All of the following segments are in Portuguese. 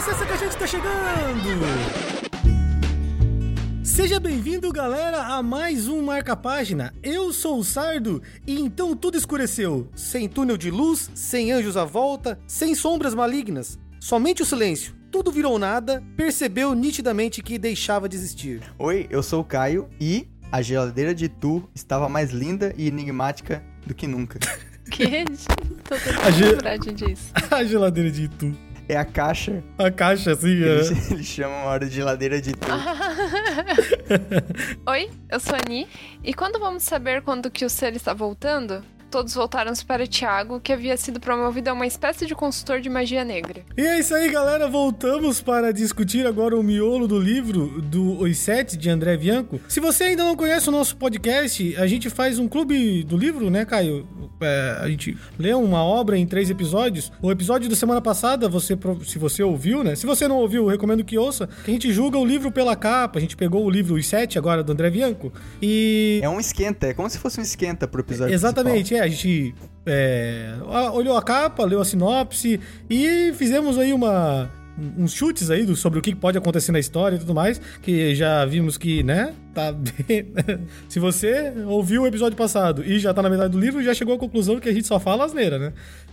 licença que a gente tá chegando! Seja bem-vindo, galera, a mais um Marca Página. Eu sou o Sardo e então tudo escureceu. Sem túnel de luz, sem anjos à volta, sem sombras malignas. Somente o silêncio. Tudo virou nada, percebeu nitidamente que deixava de existir. Oi, eu sou o Caio e a geladeira de Tu estava mais linda e enigmática do que nunca. Que? Tô A tentando ge- lembrar disso. a geladeira de Itu. É a caixa, A caixa, assim, é. eles, eles chamam a hora de geladeira de. Oi, eu sou a Ani. E quando vamos saber quando que o ser está voltando? Todos voltaram-se para Tiago, que havia sido promovido a uma espécie de consultor de magia negra. E é isso aí, galera. Voltamos para discutir agora o miolo do livro do Os Sete, de André Bianco. Se você ainda não conhece o nosso podcast, a gente faz um clube do livro, né, Caio? É, a gente lê uma obra em três episódios. O episódio da semana passada, você, se você ouviu, né? Se você não ouviu, eu recomendo que ouça. Que a gente julga o livro pela capa. A gente pegou o livro Os Sete, agora, do André Bianco. E É um esquenta, é como se fosse um esquenta pro episódio Exatamente, é. A gente é, olhou a capa, leu a sinopse e fizemos aí uma. Uns chutes aí sobre o que pode acontecer na história e tudo mais, que já vimos que, né, tá bem... Se você ouviu o episódio passado e já tá na metade do livro, já chegou à conclusão que a gente só fala asneira, né?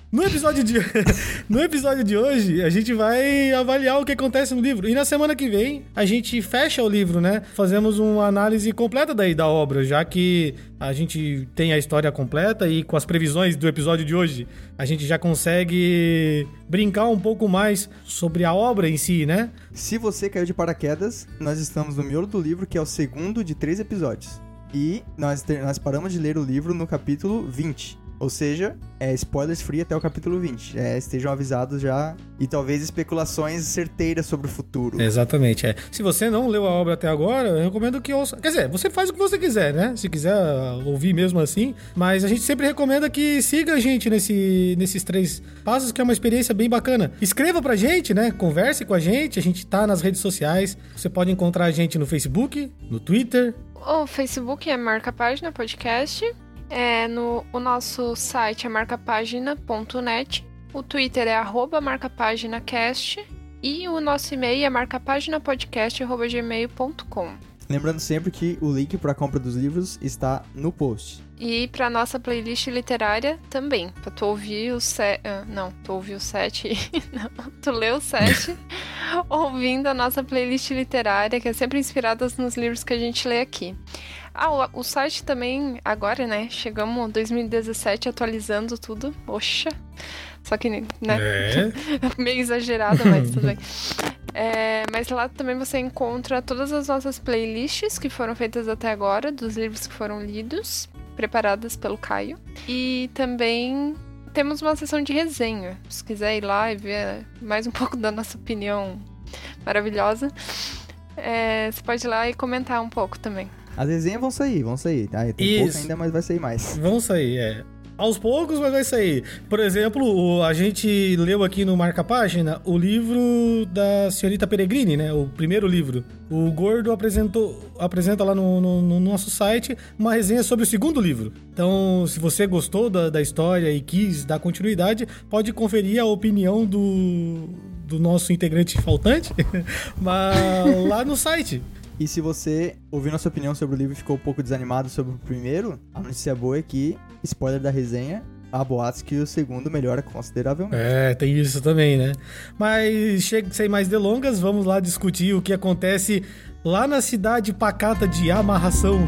No episódio de, no episódio de hoje, a gente vai avaliar o que acontece no livro. E na semana que vem, a gente fecha o livro, né? Fazemos uma análise completa daí da obra, já que a gente tem a história completa e com as previsões do episódio de hoje, a gente já consegue brincar um pouco mais sobre a obra em si, né? Se você caiu de paraquedas, nós estamos no miolo do livro, que é o segundo de três episódios. E nós, ter- nós paramos de ler o livro no capítulo 20. Ou seja, é spoilers free até o capítulo 20. É, estejam avisados já. E talvez especulações certeiras sobre o futuro. Exatamente, é. Se você não leu a obra até agora, eu recomendo que ouça. Quer dizer, você faz o que você quiser, né? Se quiser ouvir mesmo assim. Mas a gente sempre recomenda que siga a gente nesse, nesses três passos, que é uma experiência bem bacana. Escreva pra gente, né? Converse com a gente. A gente tá nas redes sociais. Você pode encontrar a gente no Facebook, no Twitter. O Facebook é Marca Página Podcast. É no, o nosso site é marcapagina.net. O Twitter é arroba marcapáginacast. E o nosso e-mail é marcapáginapodcast.gmail.com. Lembrando sempre que o link para a compra dos livros está no post. E pra nossa playlist literária também. Pra tu ouvir o sete. não, tu ouviu o sete. não, tu leu o sete ouvindo a nossa playlist literária, que é sempre inspirada nos livros que a gente lê aqui. Ah, o, o site também, agora, né? Chegamos em 2017 atualizando tudo. Oxa! Só que, né? É. Meio exagerado, mas tudo bem. É, mas lá também você encontra todas as nossas playlists que foram feitas até agora, dos livros que foram lidos, preparadas pelo Caio. E também temos uma sessão de resenha. Se quiser ir lá e ver mais um pouco da nossa opinião maravilhosa, é, você pode ir lá e comentar um pouco também. As resenhas vão sair, vão sair. Ah, tem Isso. pouco ainda, mas vai sair mais. Vão sair, é. Aos poucos, mas vai sair. Por exemplo, o- a gente leu aqui no Marca Página o livro da senhorita Peregrini, né? O primeiro livro. O Gordo apresentou, apresenta lá no, no- no nosso site uma resenha sobre o segundo livro. Então, se você gostou da, da história e quis dar continuidade, pode conferir a opinião do, do nosso integrante faltante mas, lá no site. E se você ouviu nossa opinião sobre o livro e ficou um pouco desanimado sobre o primeiro, a notícia boa é que, spoiler da resenha, há boatos que o segundo melhora consideravelmente. É, tem isso também, né? Mas chega sem mais delongas, vamos lá discutir o que acontece lá na cidade pacata de Amarração.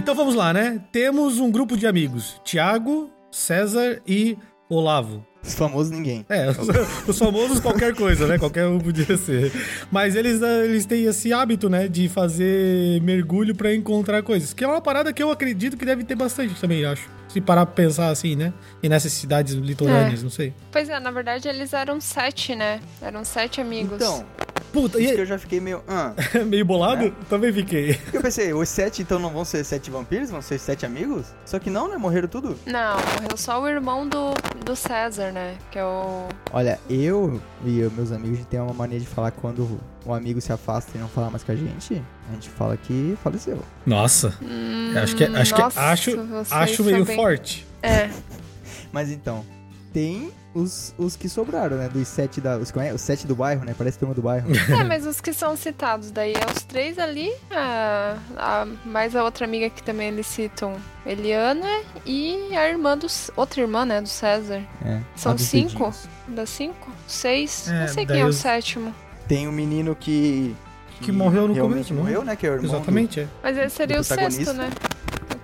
Então vamos lá, né? Temos um grupo de amigos: Tiago, César e Olavo. Os famosos ninguém. É, os, os famosos qualquer coisa, né? Qualquer um podia ser. Mas eles, eles têm esse hábito, né? De fazer mergulho pra encontrar coisas. Que é uma parada que eu acredito que deve ter bastante também, acho. Se parar pra pensar assim, né? E nessas cidades litorâneas, É. não sei. Pois é, na verdade eles eram sete, né? Eram sete amigos. Então, Puta, isso que e eu já fiquei meio... Ah. meio bolado? Também fiquei. Porque eu pensei, os sete então não vão ser sete vampiros? Vão ser sete amigos? Só que não, né? Morreram tudo. Não, morreu só o irmão do, do César, né? Que é o. Olha, eu e eu, meus amigos, tem uma mania de falar quando um amigo se afasta e não fala mais com a gente, a gente fala que faleceu. Nossa, Hum, acho que, acho, que nossa, acho, vocês acho são meio bem- forte. É. Mas então, tem os, os que sobraram, né? Dos sete da. Os, os sete do bairro, né? Parece turma do bairro. É, mas os que são citados daí é os três ali, a, a- mais a outra amiga que também eles citam, Eliana e a irmã dos. Outra irmã, né, do César. É, São cinco? Das cinco? Seis? É, não sei quem é o os- sétimo. Tem o menino que. Que morreu no realmente começo, não? morreu, né? Que é o irmão. do- Exatamente, é. Mas esse seria do o sexto, né?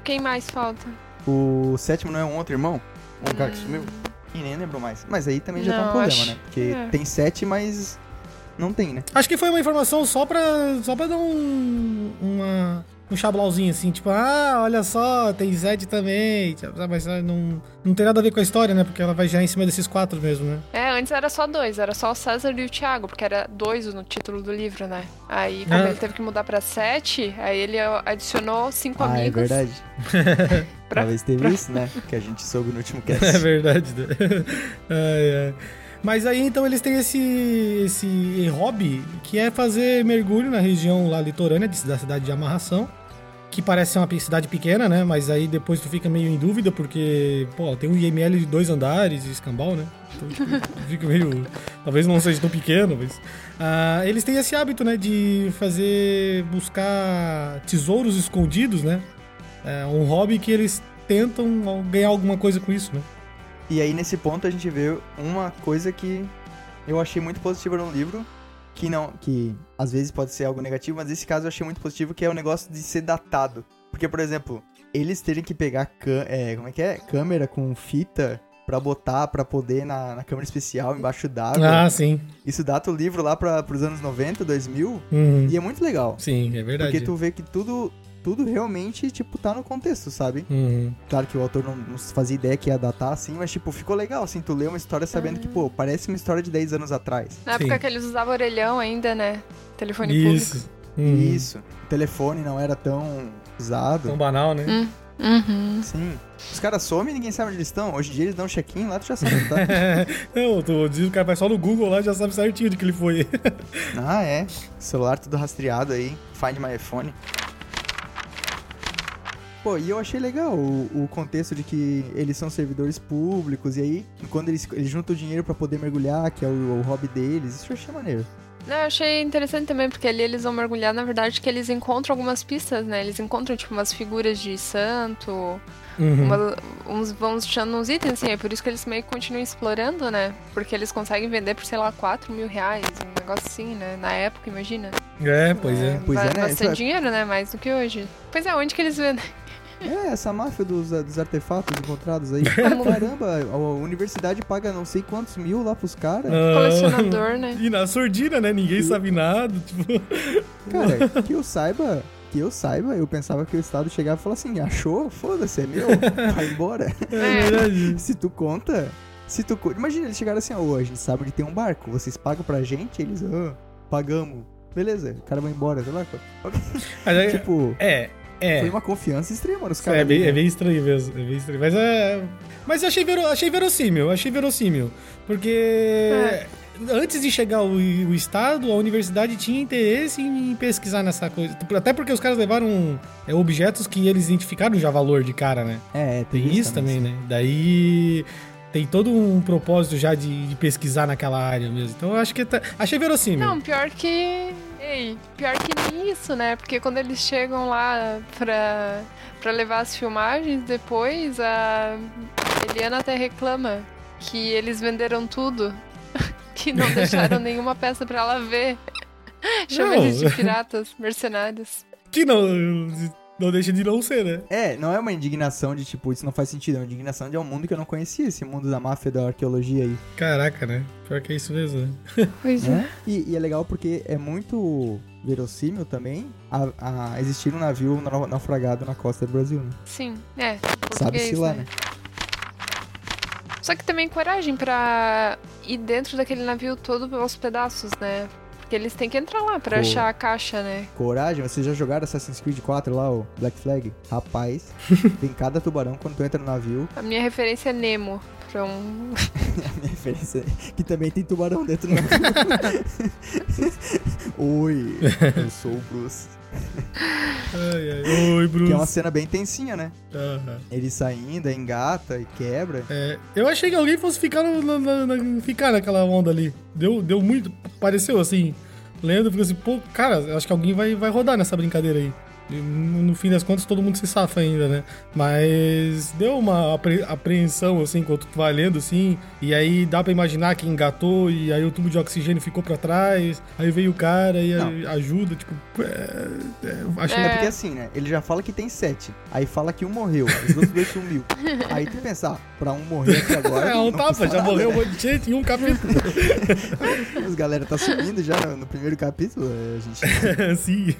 Quem mais falta? O sétimo não é um outro irmão? Um cara que Hum. sumiu? Nem lembro mais. Mas aí também já tá um problema, acho- né? Porque é. tem sete, mas não tem, né? Acho que foi uma informação só pra, só pra dar um, uma, um chablauzinho assim, tipo, ah, olha só, tem Zed também, tipo, mas ah, não, não tem nada a ver com a história, né? Porque ela vai já em cima desses quatro mesmo, né? É, antes era só dois, era só o César e o Thiago, porque era dois no título do livro, né? Aí, como Ah. ele teve que mudar pra sete, aí ele adicionou cinco ah, é amigos. verdade. Pra- Talvez teve isso, né? Que a gente soube no último cast. É verdade. né? Ai, ai. Mas aí então eles têm esse, esse hobby que é fazer mergulho na região lá litorânea da cidade de Amarração. Que parece ser uma cidade pequena, né? Mas aí depois tu fica meio em dúvida, porque, pô, tem um IML de dois andares e escambau, né? Então tu fica meio. Talvez não seja tão pequeno, mas. Ah, eles têm esse hábito, né? De fazer. buscar tesouros escondidos, né? É um hobby que eles tentam ganhar alguma coisa com isso, né? E aí, nesse ponto, a gente vê uma coisa que eu achei muito positiva no livro, que não, que às vezes pode ser algo negativo, mas nesse caso eu achei muito positivo, que é o negócio de ser datado. Porque, por exemplo, eles terem que pegar, é, como é que é? Câmera com fita pra botar, pra poder na, na câmera especial embaixo d'água. Ah, sim. Isso data o livro lá pra, pros anos 90, 2000, Uhum. e é muito legal. Sim, é verdade. Porque tu vê que tudo, tudo realmente, tipo, tá no contexto, sabe? Uhum. Claro que o autor não, não fazia ideia que ia datar assim, mas tipo, ficou legal, assim, tu lê uma história sabendo que, pô, parece uma história de 10 anos atrás. Na época Sim. que eles usavam orelhão ainda, né? Telefone público. Isso. Uhum. Isso. O telefone não era tão usado. Tão banal, né? Hum. Uhum. Sim. Os caras somem e ninguém sabe onde eles estão. Hoje em dia eles dão um check-in lá, tu já sabe onde tá. não, tu diz o cara vai só no Google lá já sabe certinho de que ele foi. ah, é. Celular tudo rastreado aí. Find my iPhone. Pô, e eu achei legal o, o contexto de que eles são servidores públicos, e aí, quando eles, eles juntam o dinheiro pra poder mergulhar, que é o, o hobby deles, isso eu achei maneiro. Não, eu achei interessante também, porque ali eles vão mergulhar, na verdade, que eles encontram algumas pistas, né? Eles encontram, tipo, umas figuras de santo, Uhum. uma- uns, vão deixando uns itens, assim, é por isso que eles meio que continuam explorando, né? Porque eles conseguem vender por, sei lá, 4 mil reais, um negócio assim, né? Na época, imagina. É, pois é. Pois é, né? Bastante é- dinheiro, né? Mais do que hoje. Pois é, onde que eles vendem? É, essa máfia dos, dos artefatos encontrados aí. Como- Caramba, a universidade paga não sei quantos mil lá pros caras. Ah. Colecionador, né? E na sordina, né? Ninguém sabe nada. Tipo, Cara, que eu saiba, que eu saiba, eu pensava que o Estado chegava e falava assim, achou? Foda-se, é meu, vai embora. é verdade. Se tu conta, se tu... co- Imagina, eles chegaram assim, ó, a gente sabe que tem um barco, vocês pagam pra gente? Eles, ah, pagamos. Beleza, o cara vai embora, sei lá. Mas é, Tipo, é, é. foi uma confiança extrema nos caras. É bem, é né? bem estranho mesmo, é bem estranho. Mas é. Mas achei, vero, achei verossímil, achei verossímil. Porque É. antes de chegar o, o Estado, a universidade tinha interesse em pesquisar nessa coisa. Até porque os caras levaram é, objetos que eles identificaram já valor de cara, né? É, Tem isso também, né? Daí tem todo um propósito já de, de pesquisar naquela área mesmo. Então eu acho que tá, achei verossímil. Não, pior que. Ei, pior que nem isso, né? Porque quando eles chegam lá pra, pra levar as filmagens, depois a Eliana até reclama que eles venderam tudo. que não deixaram nenhuma peça pra ela ver. Chama eles de piratas, mercenários. Que não, não deixa de não ser, né? É, não é uma indignação de tipo, isso não faz sentido, é uma indignação de um mundo que eu não conhecia, esse mundo da máfia da arqueologia aí. Caraca, né? Pior que é isso mesmo, né? Pois né? E, e é legal porque é muito verossímil também a, a existir um navio nau- naufragado na costa do Brasil, né? Sim, é. Sabe-se lá, né? Só que também coragem pra ir dentro daquele navio todo aos pedaços, né? Porque eles têm que entrar lá pra Pô. achar a caixa, né? Coragem, vocês já jogaram Assassin's Creed 4 lá, o Black Flag? Rapaz, tem cada tubarão quando tu entra no navio. A minha referência é Nemo É um. A minha referência é que também tem tubarão dentro do Oi, eu sou o Bruce. Ai, ai. Oi, Bruce. Que é uma cena bem tensinha, né? Aham. Ele saindo, engata e quebra. É, eu achei que alguém fosse ficar, no- na- na- ficar naquela onda ali. Deu, deu muito. Pareceu assim. Lendo, ficou assim, pô, cara, acho que alguém vai, vai rodar nessa brincadeira aí. No, fim das contas, todo mundo se safa ainda, né? Mas deu uma apre- apreensão, assim, enquanto tu vai lendo, assim. E aí dá pra imaginar que engatou, e aí o tubo de oxigênio ficou pra trás. Aí veio o cara e ajuda, tipo. É, é, achei É porque assim, né? Ele já fala que tem sete. Aí fala que um morreu. Os outros dois sumiu. Aí tu pensar, pra um morrer aqui agora. É, um não tapa, já nada, morreu um né? monte de gente em um capítulo. Os galera tá subindo já no, primeiro capítulo. é, A gente. Sim.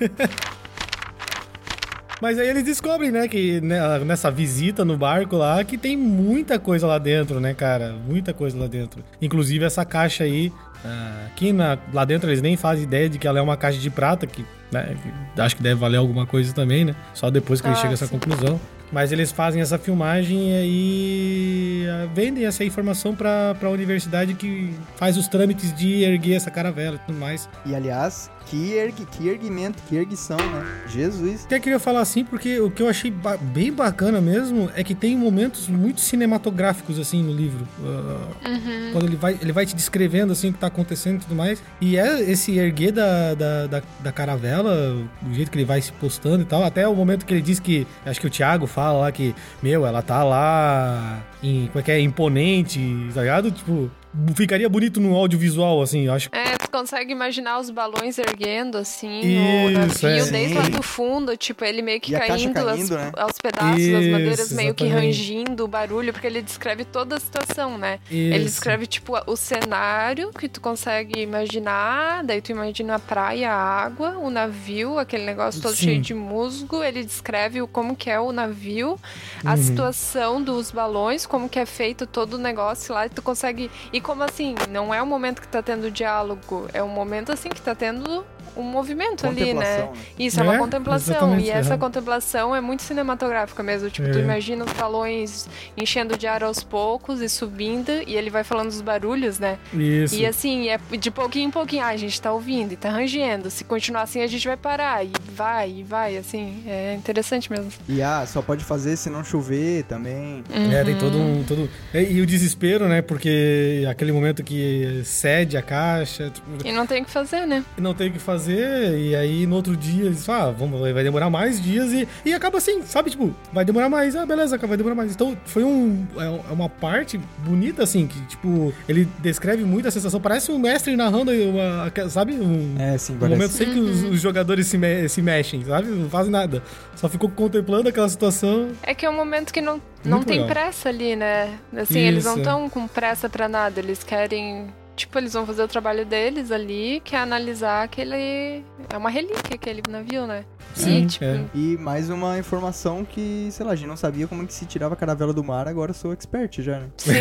Mas aí eles descobrem, né, que né, nessa visita no barco lá, que tem muita coisa lá dentro, né, cara? Muita coisa lá dentro. Inclusive essa caixa aí, ah, aqui na- lá dentro eles nem fazem ideia de que ela é uma caixa de prata, que, né, acho que deve valer alguma coisa também, né? Só depois que eles Ah, chegam a essa conclusão. Mas eles fazem essa filmagem e aí ah, vendem essa informação pra, pra universidade que faz os trâmites de erguer essa caravela e tudo mais. E aliás, que, ergue, que erguimento, que erguição, né? Jesus. Até queria falar assim, porque o que eu achei ba- bem bacana mesmo é que tem momentos muito cinematográficos, assim, no livro. Ah, Uhum. Quando ele vai, ele vai te descrevendo, assim, o que tá acontecendo e tudo mais. E é esse erguer da, da, da, da caravela, o jeito que ele vai se postando e tal. Até o momento que ele diz que, acho que o Thiago fala lá que, meu, ela tá lá, em, como é que é, imponente, tá ligado? Tipo, ficaria bonito no audiovisual, assim, eu acho. É, tu consegue imaginar os balões erguendo, assim, no Isso, navio, é. desde lá Sim. do fundo, tipo, ele meio que a caindo, caindo, as- né? aos pedaços, Isso, as madeiras meio que rangindo o barulho, porque ele descreve toda a situação, né? Ele Isso. descreve, tipo, o cenário que tu consegue imaginar, daí tu imagina a praia, a água, o navio, aquele negócio todo Sim. cheio de musgo, ele descreve o como que é o navio, a Uhum. situação dos balões, como que é feito todo o negócio lá, e tu consegue... E como assim, não é um momento que tá tendo diálogo, é um momento assim que tá tendo um movimento ali, né? Né? Isso, é uma É, contemplação. E essa é. contemplação é muito cinematográfica mesmo. Tipo, tu É. imagina os balões enchendo de ar aos poucos e subindo, e ele vai falando os barulhos, né? Isso. E assim, é de pouquinho em pouquinho. Ah, a gente tá ouvindo e tá rangendo. Se continuar assim, a gente vai parar. E vai, e vai, assim. É interessante mesmo. E ah, só pode fazer se não chover também. É, tem Uhum. todo um. Todo... E, e o desespero, né? Porque aquele momento que cede a caixa, tipo, E não tem o que fazer, né? não tem o que fazer, e aí no outro dia eles falam, ah, vamos, vai demorar mais dias, e, e acaba assim, sabe? Tipo, vai demorar mais, ah, beleza, vai demorar mais. Então foi um, é uma parte bonita, assim, que, tipo, ele descreve muito a sensação, parece um mestre narrando, uma, sabe? Um, É, sim, um momento sem que os, os jogadores se, me- se mexem, sabe? Não fazem nada. Só ficou contemplando aquela situação. É que é um momento que não, não Muito tem legal. pressa ali, né? Assim, eles não Isso. estão com pressa pra nada. Eles querem. Tipo, eles vão fazer o trabalho deles ali, que é analisar aquele. É uma relíquia aquele navio, né? Sim, e, tipo, é. E mais uma informação que, sei lá, a gente não sabia como é que se tirava a caravela do mar, agora eu sou expert já, né? sim.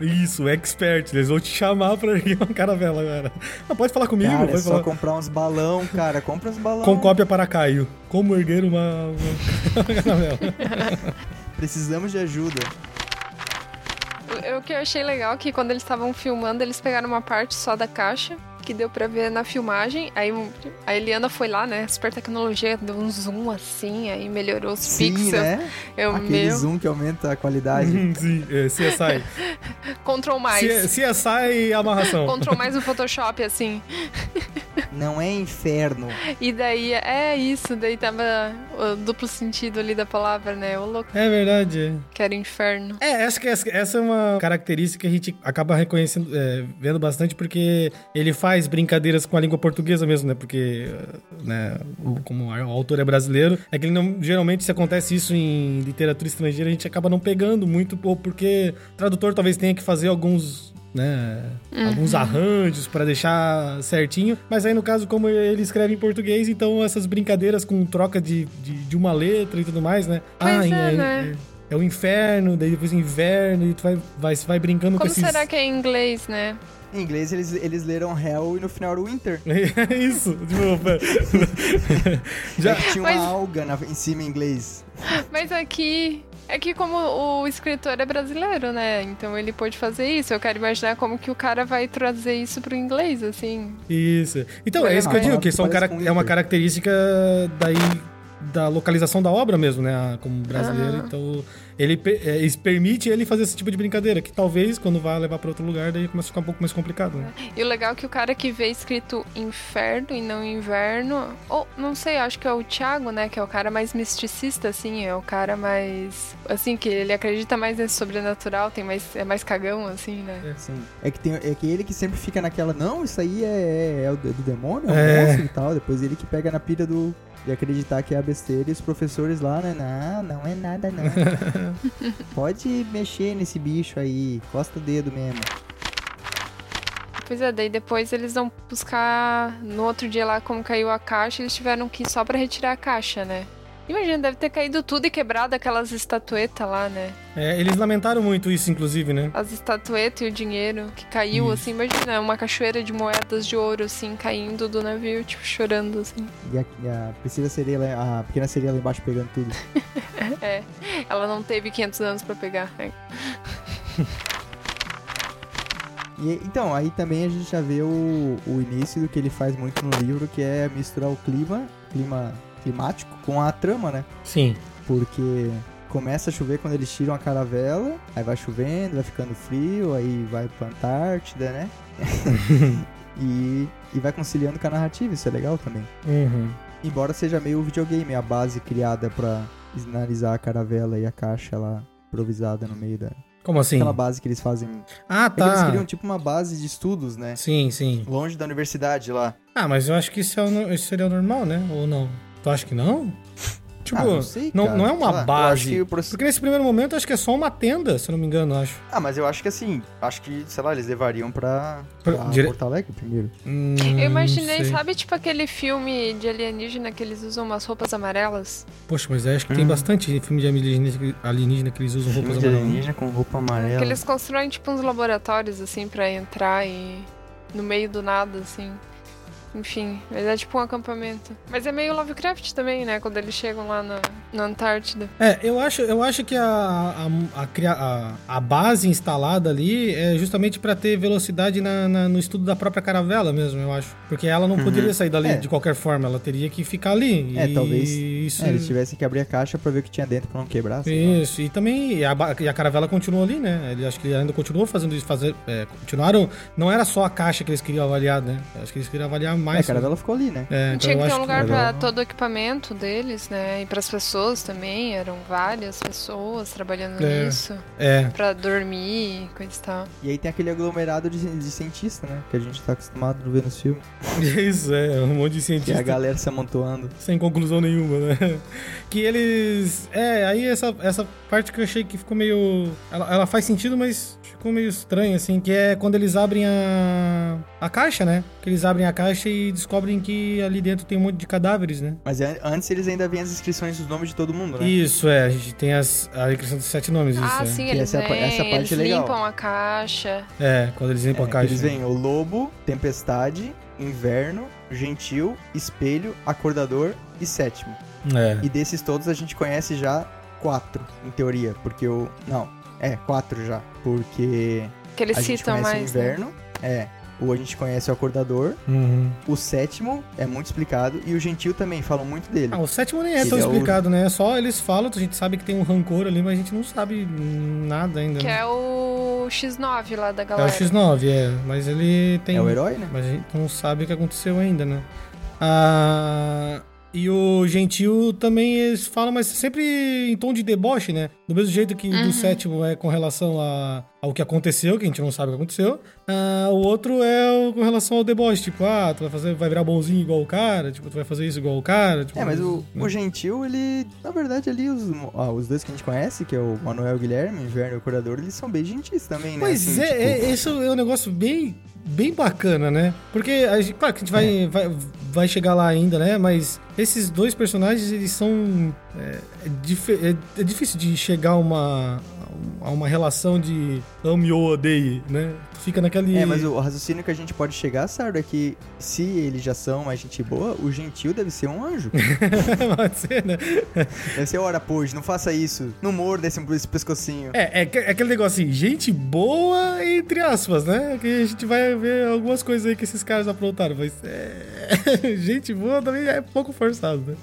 Isso, expert. Eles vão te chamar pra erguer uma caravela agora. Ah, pode falar comigo, cara, é pode só falar. comprar uns balão, cara. Compra uns balão. Com cópia para Caio. Como erguer uma, uma caravela. Precisamos de ajuda. O- que eu achei legal é que quando eles estavam filmando, eles pegaram uma parte só da caixa, que deu pra ver na filmagem. Aí a Eliana foi lá, né? Super tecnologia, deu um zoom assim, aí melhorou os Sim, pixels. né? Eu, Aquele meu, zoom que aumenta a qualidade. Sim, é, CSI. Control mais. C- CSI e amarração. Control mais no Photoshop, assim. Não é inferno. E daí, é isso, daí tava o duplo sentido ali da palavra, né? O louco É verdade. que era inferno. É, acho que essa, essa é uma característica que a gente acaba reconhecendo, é, vendo bastante, porque ele faz brincadeiras com a língua portuguesa mesmo, né? Porque, né, como o autor é brasileiro, é que ele não, geralmente se acontece isso em literatura estrangeira, a gente acaba não pegando muito, ou porque o tradutor talvez tenha que fazer alguns. Né, alguns arranjos pra deixar certinho, mas aí no caso, como ele escreve em português, então essas brincadeiras com troca de, de, de uma letra e tudo mais, né? Pois é, é, né? é o inferno, daí depois o inverno, e tu vai, vai, vai brincando Como com esses... será que é em inglês, né? Em inglês eles, eles leram Hell e no final era Winter. É isso, tipo... Já... É tinha Mas- uma alga na- em cima em inglês. Mas aqui É que como o escritor é brasileiro, né? Então ele pode fazer isso. Eu quero imaginar como que o cara vai trazer isso pro inglês, assim. Isso. Então, é, É, isso que eu mas digo, que são cara- é uma característica daí da localização da obra mesmo, né? Como brasileiro. Aham. Então, ele é, isso permite ele fazer esse tipo de brincadeira, que talvez quando vai levar pra outro lugar, daí começa a ficar um pouco mais complicado, né? E o legal é que o cara que vê escrito inferno e não inverno, ou não sei, acho que é o Thiago, né? Que é o cara mais misticista, assim, é o cara mais. Assim, que ele acredita mais nesse sobrenatural, tem mais, é mais cagão, assim, né? Sim. É que, tem, é que ele que sempre fica naquela, não, isso aí é, é, é o do, do demônio, é um É. monstro e tal. Depois ele que pega na pira do. De acreditar que é a besteira e os professores lá, né? Não, não é nada, não. Pode mexer nesse bicho aí, costa o dedo mesmo. Pois é, daí depois eles vão buscar no outro dia lá como caiu a caixa, eles tiveram que ir só pra retirar a caixa, né? Imagina, deve ter caído tudo e quebrado aquelas estatuetas lá, né? É, eles lamentaram muito isso, inclusive, né? As estatuetas e o dinheiro que caiu, Isso. assim, imagina, uma cachoeira de moedas de ouro, assim, caindo do navio, tipo, chorando, assim. E a, e a Priscila sereia, lá- a pequena sereia lá embaixo pegando tudo. É, ela não teve 500 anos pra pegar. né? E, então, aí também a gente já vê o, o início do que ele faz muito no livro, que é misturar o clima, clima climático, com a trama, né? Sim. Porque começa a chover quando eles tiram a caravela, aí vai chovendo, vai ficando frio, aí vai pra Antártida, né? e, e vai conciliando com a narrativa, isso é legal também. Uhum. Embora seja meio videogame, a base criada pra sinalizar a caravela e a caixa lá improvisada no meio da. Como assim? Aquela base que eles fazem. Ah, É que eles tá. criam tipo uma base de estudos, né? Sim, sim. Longe da universidade lá. Ah, mas eu acho que isso, é o isso seria o normal, né? Ou não? Tu acha que não? Tipo, ah, não sei, não, não é uma base. proce- Porque nesse primeiro momento eu acho que é só uma tenda, se eu não me engano, acho. Ah, mas eu acho que assim, acho que, sei lá, eles levariam pra, Pra- pra dire- Porto Alegre primeiro. Hum, Eu imaginei, sabe, tipo aquele filme de alienígena que eles usam umas roupas amarelas? Poxa, mas acho que tem Hum. bastante filme de alienígena, alienígena que eles usam roupas amarelas. com roupa amarela. Que eles constroem, tipo, uns laboratórios, assim, pra entrar e... No meio do nada, assim. Enfim, mas é tipo um acampamento. Mas é meio Lovecraft também, né? Quando eles chegam lá na, na Antártida. É, eu acho, eu acho que a, a, a, a, base instalada ali é justamente pra ter velocidade na, na- no estudo da própria caravela mesmo, eu acho. Porque ela não Uhum. poderia sair dali É. de qualquer forma, ela teria que ficar ali. É, e talvez- Isso, É, eles tivessem que abrir a caixa pra ver o que tinha dentro pra não quebrar. Isso, e também a, e a caravela continuou ali, né? Ele acho que ele ainda continuou fazendo isso, fazer, é, continuaram. Não era só a caixa que eles queriam avaliar, né? Acho que eles queriam avaliar É, mais. a caravela ficou ali, né? É, então Tinha que ter um lugar que- pra todo o equipamento deles, né? E pras pessoas também. Eram várias pessoas trabalhando É. nisso. É, Pra dormir, coisa e tal. E aí tem aquele aglomerado de, de cientista, né? Que a gente tá acostumado a ver nos filmes. isso, é, um monte de Que é cientista a galera se amontoando. sem conclusão nenhuma, né? Que eles. É, aí essa, essa parte que eu achei que ficou meio. Ela, ela faz sentido, mas ficou meio estranho, assim, que é quando eles abrem a. a caixa, né? Que eles abrem a caixa e descobrem que ali dentro tem um monte de cadáveres, né? Mas an- antes eles ainda vêm as inscrições dos nomes de todo mundo, né? Isso, é, a gente tem as, a inscrição dos sete nomes, isso. ah, é. sim, Que eles essa é vêm, essa parte eles é legal. limpam a caixa. É, quando eles limpam É, a caixa. Eles vêm o lobo, tempestade, inverno, gentil, espelho, acordador e sétimo. É. E desses todos a gente conhece já quatro, em teoria. Porque o. Não, é, quatro já. Porque Que eles a gente citam conhece mais. o né? inverno. É. O a gente conhece o acordador. Uhum. O sétimo é muito explicado. E o gentil também, falam muito dele. Ah, o sétimo nem é Ele tão é o- explicado, né? Só eles falam, a gente sabe que tem um rancor ali, mas a gente não sabe nada ainda. Que né? é o X9 lá da É o galera. X9, é. Mas ele tem. É o herói, né? Mas a gente não sabe o que aconteceu ainda, né? Ah, e o Gentil também eles falam, mas sempre em tom de deboche, né? Do mesmo jeito que Uhum. do sétimo é com relação a, ao que aconteceu, que a gente não sabe o que aconteceu. Ah, o outro é o- com relação ao deboche, tipo, ah, tu vai, fazer, vai virar bonzinho igual o cara, tipo, tu vai fazer isso igual o cara. Tipo, É, mas o, né? o gentil, ele. Na verdade, ali, os, ah, os dois que a gente conhece, que é o Manuel Guilherme, o Inverno e o Acordador, eles são bem gentis também, né? Mas Assim, é, tipo, é- esse é um negócio bem, bem bacana, né? Porque, a gente, claro que a gente vai, vai, vai chegar lá ainda, né? Mas esses dois personagens, eles são... É, é, é- é difícil de chegar a uma, a uma relação de ame ou odeie, né? Fica naquele. É, mas o raciocínio que a gente pode chegar, Sardo, é que se eles já são mais gente boa, o gentil deve ser um anjo. Pode ser, né? deve ser, ora, pois, não faça isso. Não morda esse, esse pescocinho. É, é, que- é aquele negócio assim, gente boa, entre aspas, né? Que a gente vai ver algumas coisas aí que esses caras aprontaram, mas é... gente boa também é pouco forçado, né?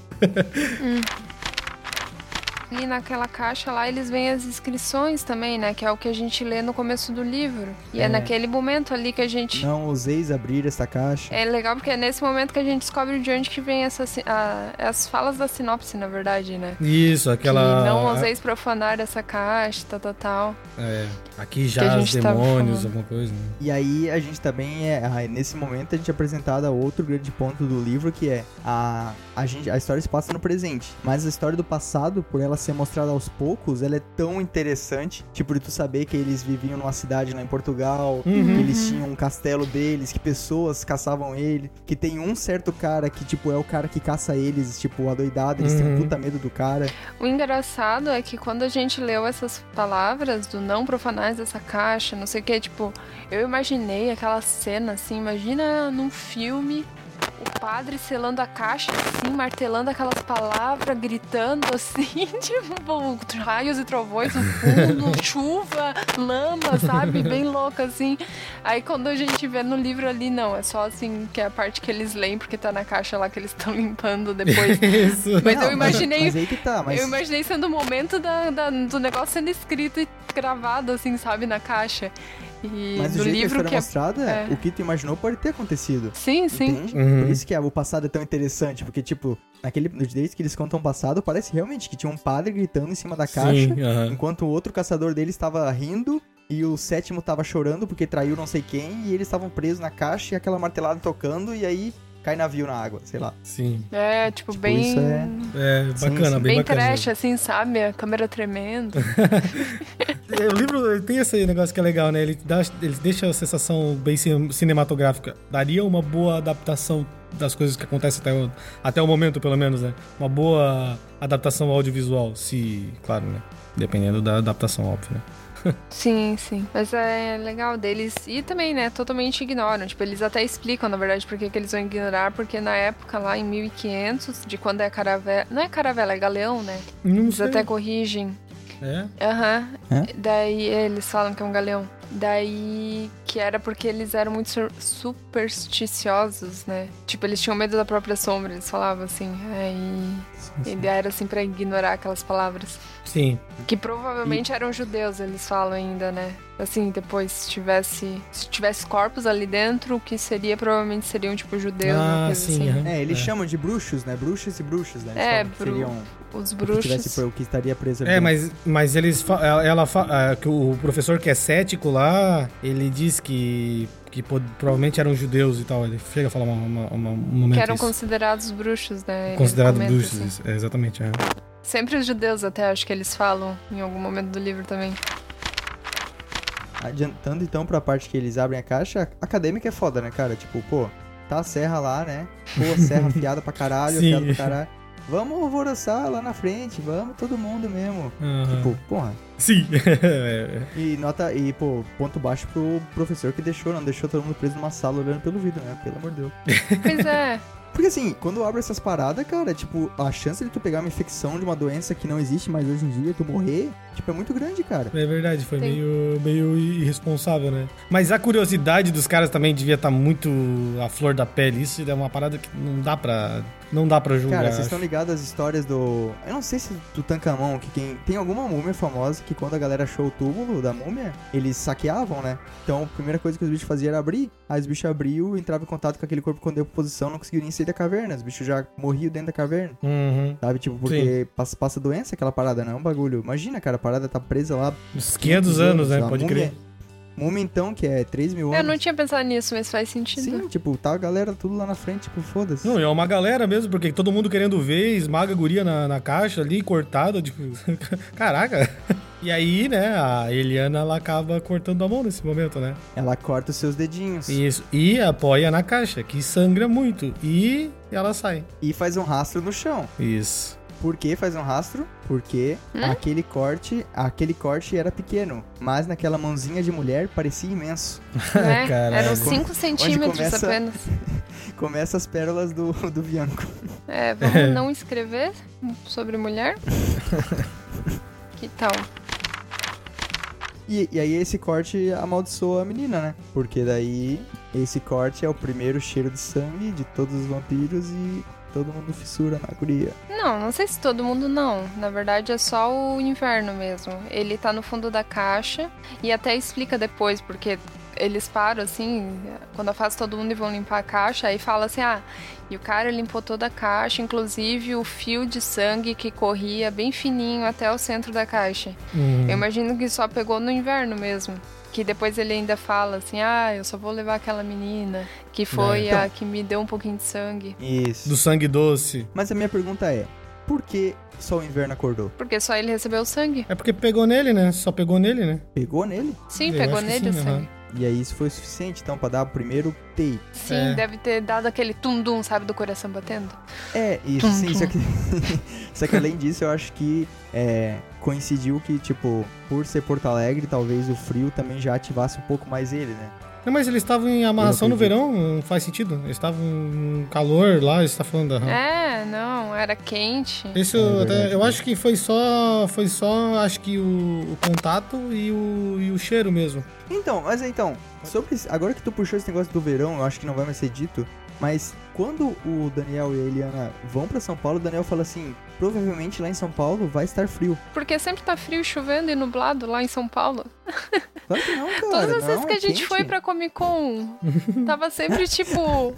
E naquela caixa lá eles veem as inscrições também, né? Que é o que a gente lê no começo do livro. E é, É. naquele momento ali que a gente. Não ouseis abrir esta caixa. É legal porque é nesse momento que a gente descobre de onde que vem essa, a- as falas da sinopse, na verdade, né? Isso, aquela... Que não ouseis profanar essa caixa, tal, tal, tal. É, aqui já os tava demônios, alguma coisa, né? E aí a gente também é. ah, Nesse momento a gente é apresentado a outro grande ponto do livro que é a, a, gente, a história se passa no presente. Mas a história do passado, por ela ser mostrada aos poucos, ela é tão interessante. Tipo, de tu saber que eles viviam numa cidade lá em Portugal, Uhum. que eles tinham um castelo deles, que pessoas caçavam ele, que tem um certo cara que, tipo, é o cara que caça eles, tipo, adoidado, eles têm um Uhum. puta medo do cara. O engraçado é que quando a gente leu essas palavras do não profanais dessa caixa, não sei o que, tipo, eu imaginei aquela cena assim, imagina num filme o padre selando a caixa assim, martelando aquelas palavras, gritando assim, tipo, raios e trovões no fundo, chuva, lama, sabe? Bem louca assim. Aí quando a gente vê no livro ali, não, é só assim, que é a parte que eles leem, porque tá na caixa lá que eles estão limpando depois. Isso. Mas Não, eu imaginei Mas aí que tá, mas. eu imaginei sendo o momento da, da- do negócio sendo escrito e gravado, assim, sabe, na caixa. E Mas do o jeito livro que a história é é... mostrada, é. o que tu imaginou pode ter acontecido. Sim, sim. Uhum. Por isso que é, o passado é tão interessante, porque, tipo, naquele, no direito que eles contam o passado, parece realmente que tinha um padre gritando em cima da caixa, Sim, aham. enquanto o outro caçador dele estava rindo e o sétimo estava chorando porque traiu não sei quem, e eles estavam presos na caixa e aquela martelada tocando, e aí cai navio na água, sei lá. Sim. É, tipo, Tipo, bem. isso é- É, Sim, bacana, sim. bem, Bem bacana. trash, assim, sabe? A câmera tremendo. É, O livro tem esse negócio que é legal, né? Ele, dá, ele deixa a sensação bem cin- cinematográfica. Daria uma boa adaptação das coisas que acontecem até o, até o momento, pelo menos, né? Uma boa adaptação audiovisual, se... Claro, né? Dependendo da adaptação, óbvio, né? Sim, sim. Mas é legal deles. E também, né, totalmente ignoram. Tipo, eles até explicam, na verdade, por que que eles vão ignorar. Porque na época, lá em 1500, de quando é caravela. Não é caravela, é galeão, né? Não Eles sei. até corrigem. É? Aham. Hã? Daí eles falam que é um galeão. Daí que era porque eles eram muito supersticiosos, né? Tipo, eles tinham medo da própria sombra, eles falavam assim. Aí. Ideia era assim pra ignorar aquelas palavras. Sim. Que provavelmente eram judeus, eles falam ainda, né? Assim, depois se tivesse. Se tivesse corpos ali dentro, o que seria provavelmente seriam, tipo, judeus, Ah, uma coisa sim, assim. É, eles É. chamam de bruxos, né? Bruxas e bruxas, né? Eles É, falam que bru- seriam Os o que, tivesse, bruxos. o que estaria preso ali É, mas, mas eles ela, ela ah, que o professor que é cético lá, ele diz que, que provavelmente eram judeus e tal. Ele chega a falar uma, uma, uma- um momento Que eram isso. considerados bruxos, né? Considerados bruxos. assim. é, exatamente. é. Sempre os judeus, até acho que eles falam em algum momento do livro também. Adiantando então pra parte que eles abrem a caixa, a acadêmica é foda, né, cara? Tipo, pô, tá a serra lá, né? Pô, serra afiada pra caralho, afiada pra caralho. Vamos alvoroçar lá na frente, vamos todo mundo mesmo. Aham. Tipo, porra. Sim. É, E nota, e pô, ponto baixo pro professor que deixou, não deixou todo mundo preso numa sala olhando pelo vidro, né? Pelo amor de Deus. Pois é. Porque assim, quando abre essas paradas, cara, tipo, a chance de tu pegar uma infecção de uma doença que não existe mais hoje em dia, tu morrer, tipo, é muito grande, cara. é verdade, foi Tem. meio, meio irresponsável, né? Mas a curiosidade dos caras também devia estar muito à flor da pele. Isso é uma parada que não dá pra, não dá pra julgar. Cara, vocês estão ligados às histórias do. Eu não sei se do Tancamão, que quem. Tem alguma múmia famosa que quando a galera achou o túmulo da múmia, eles saqueavam, né? Então a primeira coisa que os bichos faziam era abrir. Aí os bichos abriu, entrava em contato com aquele corpo quando deu posição, não conseguiu nem sair da caverna. Os bichos já morriam dentro da caverna. Uhum. Sabe? Tipo, porque passa, passa doença aquela parada, não é um bagulho. Imagina, cara, a parada tá presa lá. Uns 500 anos, né? a Pode crer. Múmia, então, que é 3 mil Eu anos. não tinha pensado nisso, mas faz sentido. Sim, tipo, tá a galera tudo lá na frente, tipo, foda-se. Não, é uma galera mesmo, porque todo mundo querendo ver, esmaga a guria na, na caixa ali, cortada, tipo. Caraca! E aí, né, a Eliana ela acaba cortando a mão nesse momento, né? Ela corta os seus dedinhos. Isso. E apoia na caixa, que sangra muito. E ela sai. E faz um rastro no chão. Isso. Por que faz um rastro? Porque Hum? aquele corte, aquele corte era pequeno, mas naquela mãozinha de mulher parecia imenso. caralho. Eram 5 centímetros começa- apenas. Começa as pérolas do, do Bianco. É, vamos não escrever sobre mulher? que tal? E, e aí esse corte amaldiçoa a menina, né? Porque daí esse corte é o primeiro cheiro de sangue de todos os vampiros e todo mundo fissura na guria. Não, não sei se todo mundo não. Na verdade é só o inverno mesmo. Ele tá no fundo da caixa e até explica depois, porque eles param assim, quando afasta todo mundo e vão limpar a caixa, aí fala assim: ah, e o cara limpou toda a caixa, inclusive o fio de sangue que corria bem fininho até o centro da caixa. Hum. Eu imagino que só pegou no inverno mesmo. Que depois ele ainda fala assim: ah, eu só vou levar aquela menina que foi É. a que me deu um pouquinho de sangue. Isso. Do sangue doce. Mas a minha pergunta é: por que só o inverno acordou? Porque só ele recebeu o sangue. É porque pegou nele, né? Só pegou nele, né? Pegou nele? Sim, Eu pegou nele sim, o sangue. aham. E aí isso foi o suficiente, então, pra dar o primeiro take. Sim, É. deve ter dado aquele tum-dum, sabe, do coração batendo. É, isso Tum, sim, tum. só que, só que além disso, eu acho que é, coincidiu que, tipo, por ser Porto Alegre, talvez o frio também já ativasse um pouco mais ele, né? Não, mas eles estavam em amarração no verão, não faz sentido. Eles estavam em calor lá, você tá falando. aham. É, não, era quente. Isso É até- eu acho que foi só, foi só, acho que o, o contato e o, e o cheiro mesmo. Então, mas então, sobre agora que tu puxou esse negócio do verão, eu acho que não vai mais ser dito, mas quando o Daniel e a Eliana vão pra São Paulo, o Daniel fala assim: provavelmente lá em São Paulo vai estar frio. Porque sempre tá frio, chovendo e nublado lá em São Paulo. Claro que não, cara. Todas as vezes não, que é a gente quente. foi pra Comic Con, tava sempre tipo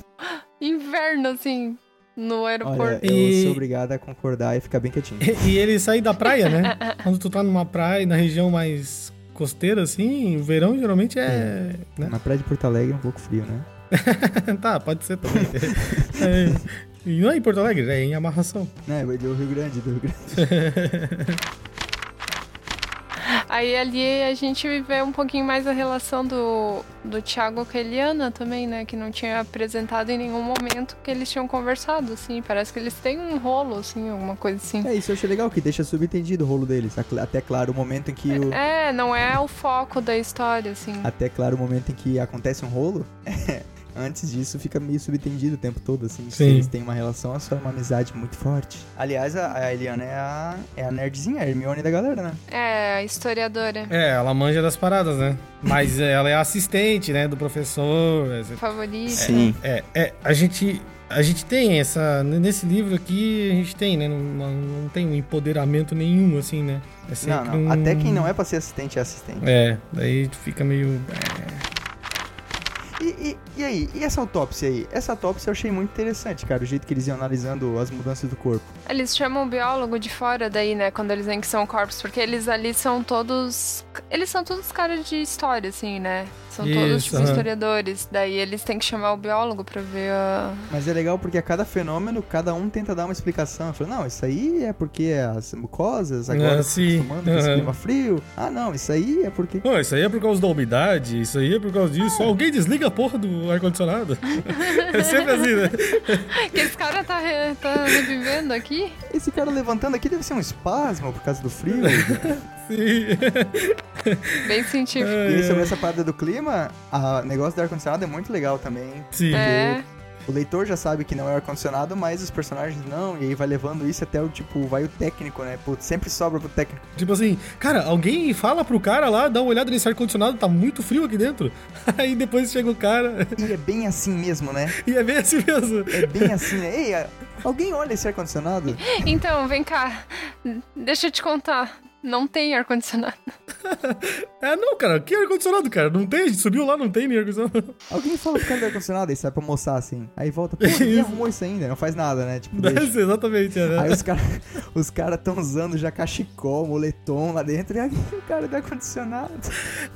inverno, assim, no aeroporto. Olha, eu E- sou obrigada a concordar e ficar bem quietinho. E, e ele sai da praia, né? Quando tu tá numa praia, na região mais costeira, assim, o verão geralmente é. né? Na praia de Porto Alegre é um pouco frio, né? tá, pode ser também. É, não é em Porto Alegre, é em amarração. Né, vai do Rio Grande, do Rio Grande. Aí ali a gente vê um pouquinho mais a relação do, do Thiago com a Eliana também, né? Que não tinha apresentado em nenhum momento que eles tinham conversado, assim. Parece que eles têm um rolo, assim, alguma coisa assim. É, isso eu achei legal, que deixa subentendido o rolo deles. Até claro o momento em que o. É, não é o foco da história, assim. Até claro o momento em que acontece um rolo. Antes disso fica meio subentendido o tempo todo, assim. Se Sim. eles têm uma relação, é só uma amizade muito forte. Aliás, a, Eliana é a, é a nerdzinha, a Hermione da galera, né? É, a historiadora É, ela manja das paradas, né? Mas ela é assistente, né, do professor. é- favorita. É, é, a gente. A gente tem essa. Nesse livro aqui, a gente tem, né? Não, não- tem um empoderamento nenhum, assim, né? É Não, não. um- Até quem não é pra ser assistente é assistente. É, daí tu fica meio. E, e, e aí? E essa autópsia aí? Essa autópsia eu achei muito interessante, cara. O jeito que eles iam analisando as mudanças do corpo. Eles chamam o biólogo de fora daí, né? Quando eles veem que são corpos, porque eles ali são todos. Eles são todos caras de história, assim, né? São todos Isso, tipo, aham. historiadores. Daí eles têm que chamar o biólogo pra ver a. Mas é legal porque a cada fenômeno, cada um tenta dar uma explicação. Eu falo, não, isso aí é porque as mucosas agora Ah, estão sim. acostumando com esse clima frio. Ah, não, isso aí é porque... Não, isso aí é por causa da umidade, isso aí é por causa disso. Alguém desliga a porra do ar-condicionado. é sempre assim, né? Que esse cara tá, re- tá revivendo aqui? Esse cara levantando aqui deve ser um espasmo por causa do frio. Sim. Bem científico. e sobre essa parada do clima, o negócio do ar-condicionado é muito legal também. Sim. É. O leitor já sabe que não é ar-condicionado, mas os personagens não, e aí vai levando isso até o tipo, vai o técnico, né? Putz, sempre sobra pro técnico. Tipo assim, cara, alguém fala pro cara lá, dá uma olhada nesse ar-condicionado, tá muito frio aqui dentro. Aí depois chega o cara E é bem assim mesmo, né? e é bem assim mesmo. É bem assim, né? Ei, alguém olha esse ar-condicionado? Então, vem cá. Deixa eu te contar. Não tem ar-condicionado. É, não, cara, que ar-condicionado, cara? Não tem, a gente subiu lá, não tem nem ar-condicionado. Alguém fala cara do ar-condicionado e sai pra almoçar assim. Aí volta, pô, ninguém Isso. arrumou isso ainda, não faz nada, né? Tipo, exatamente, é, né? Aí os caras os cara tão usando já cachecol, moletom lá dentro, e aí o cara do ar-condicionado.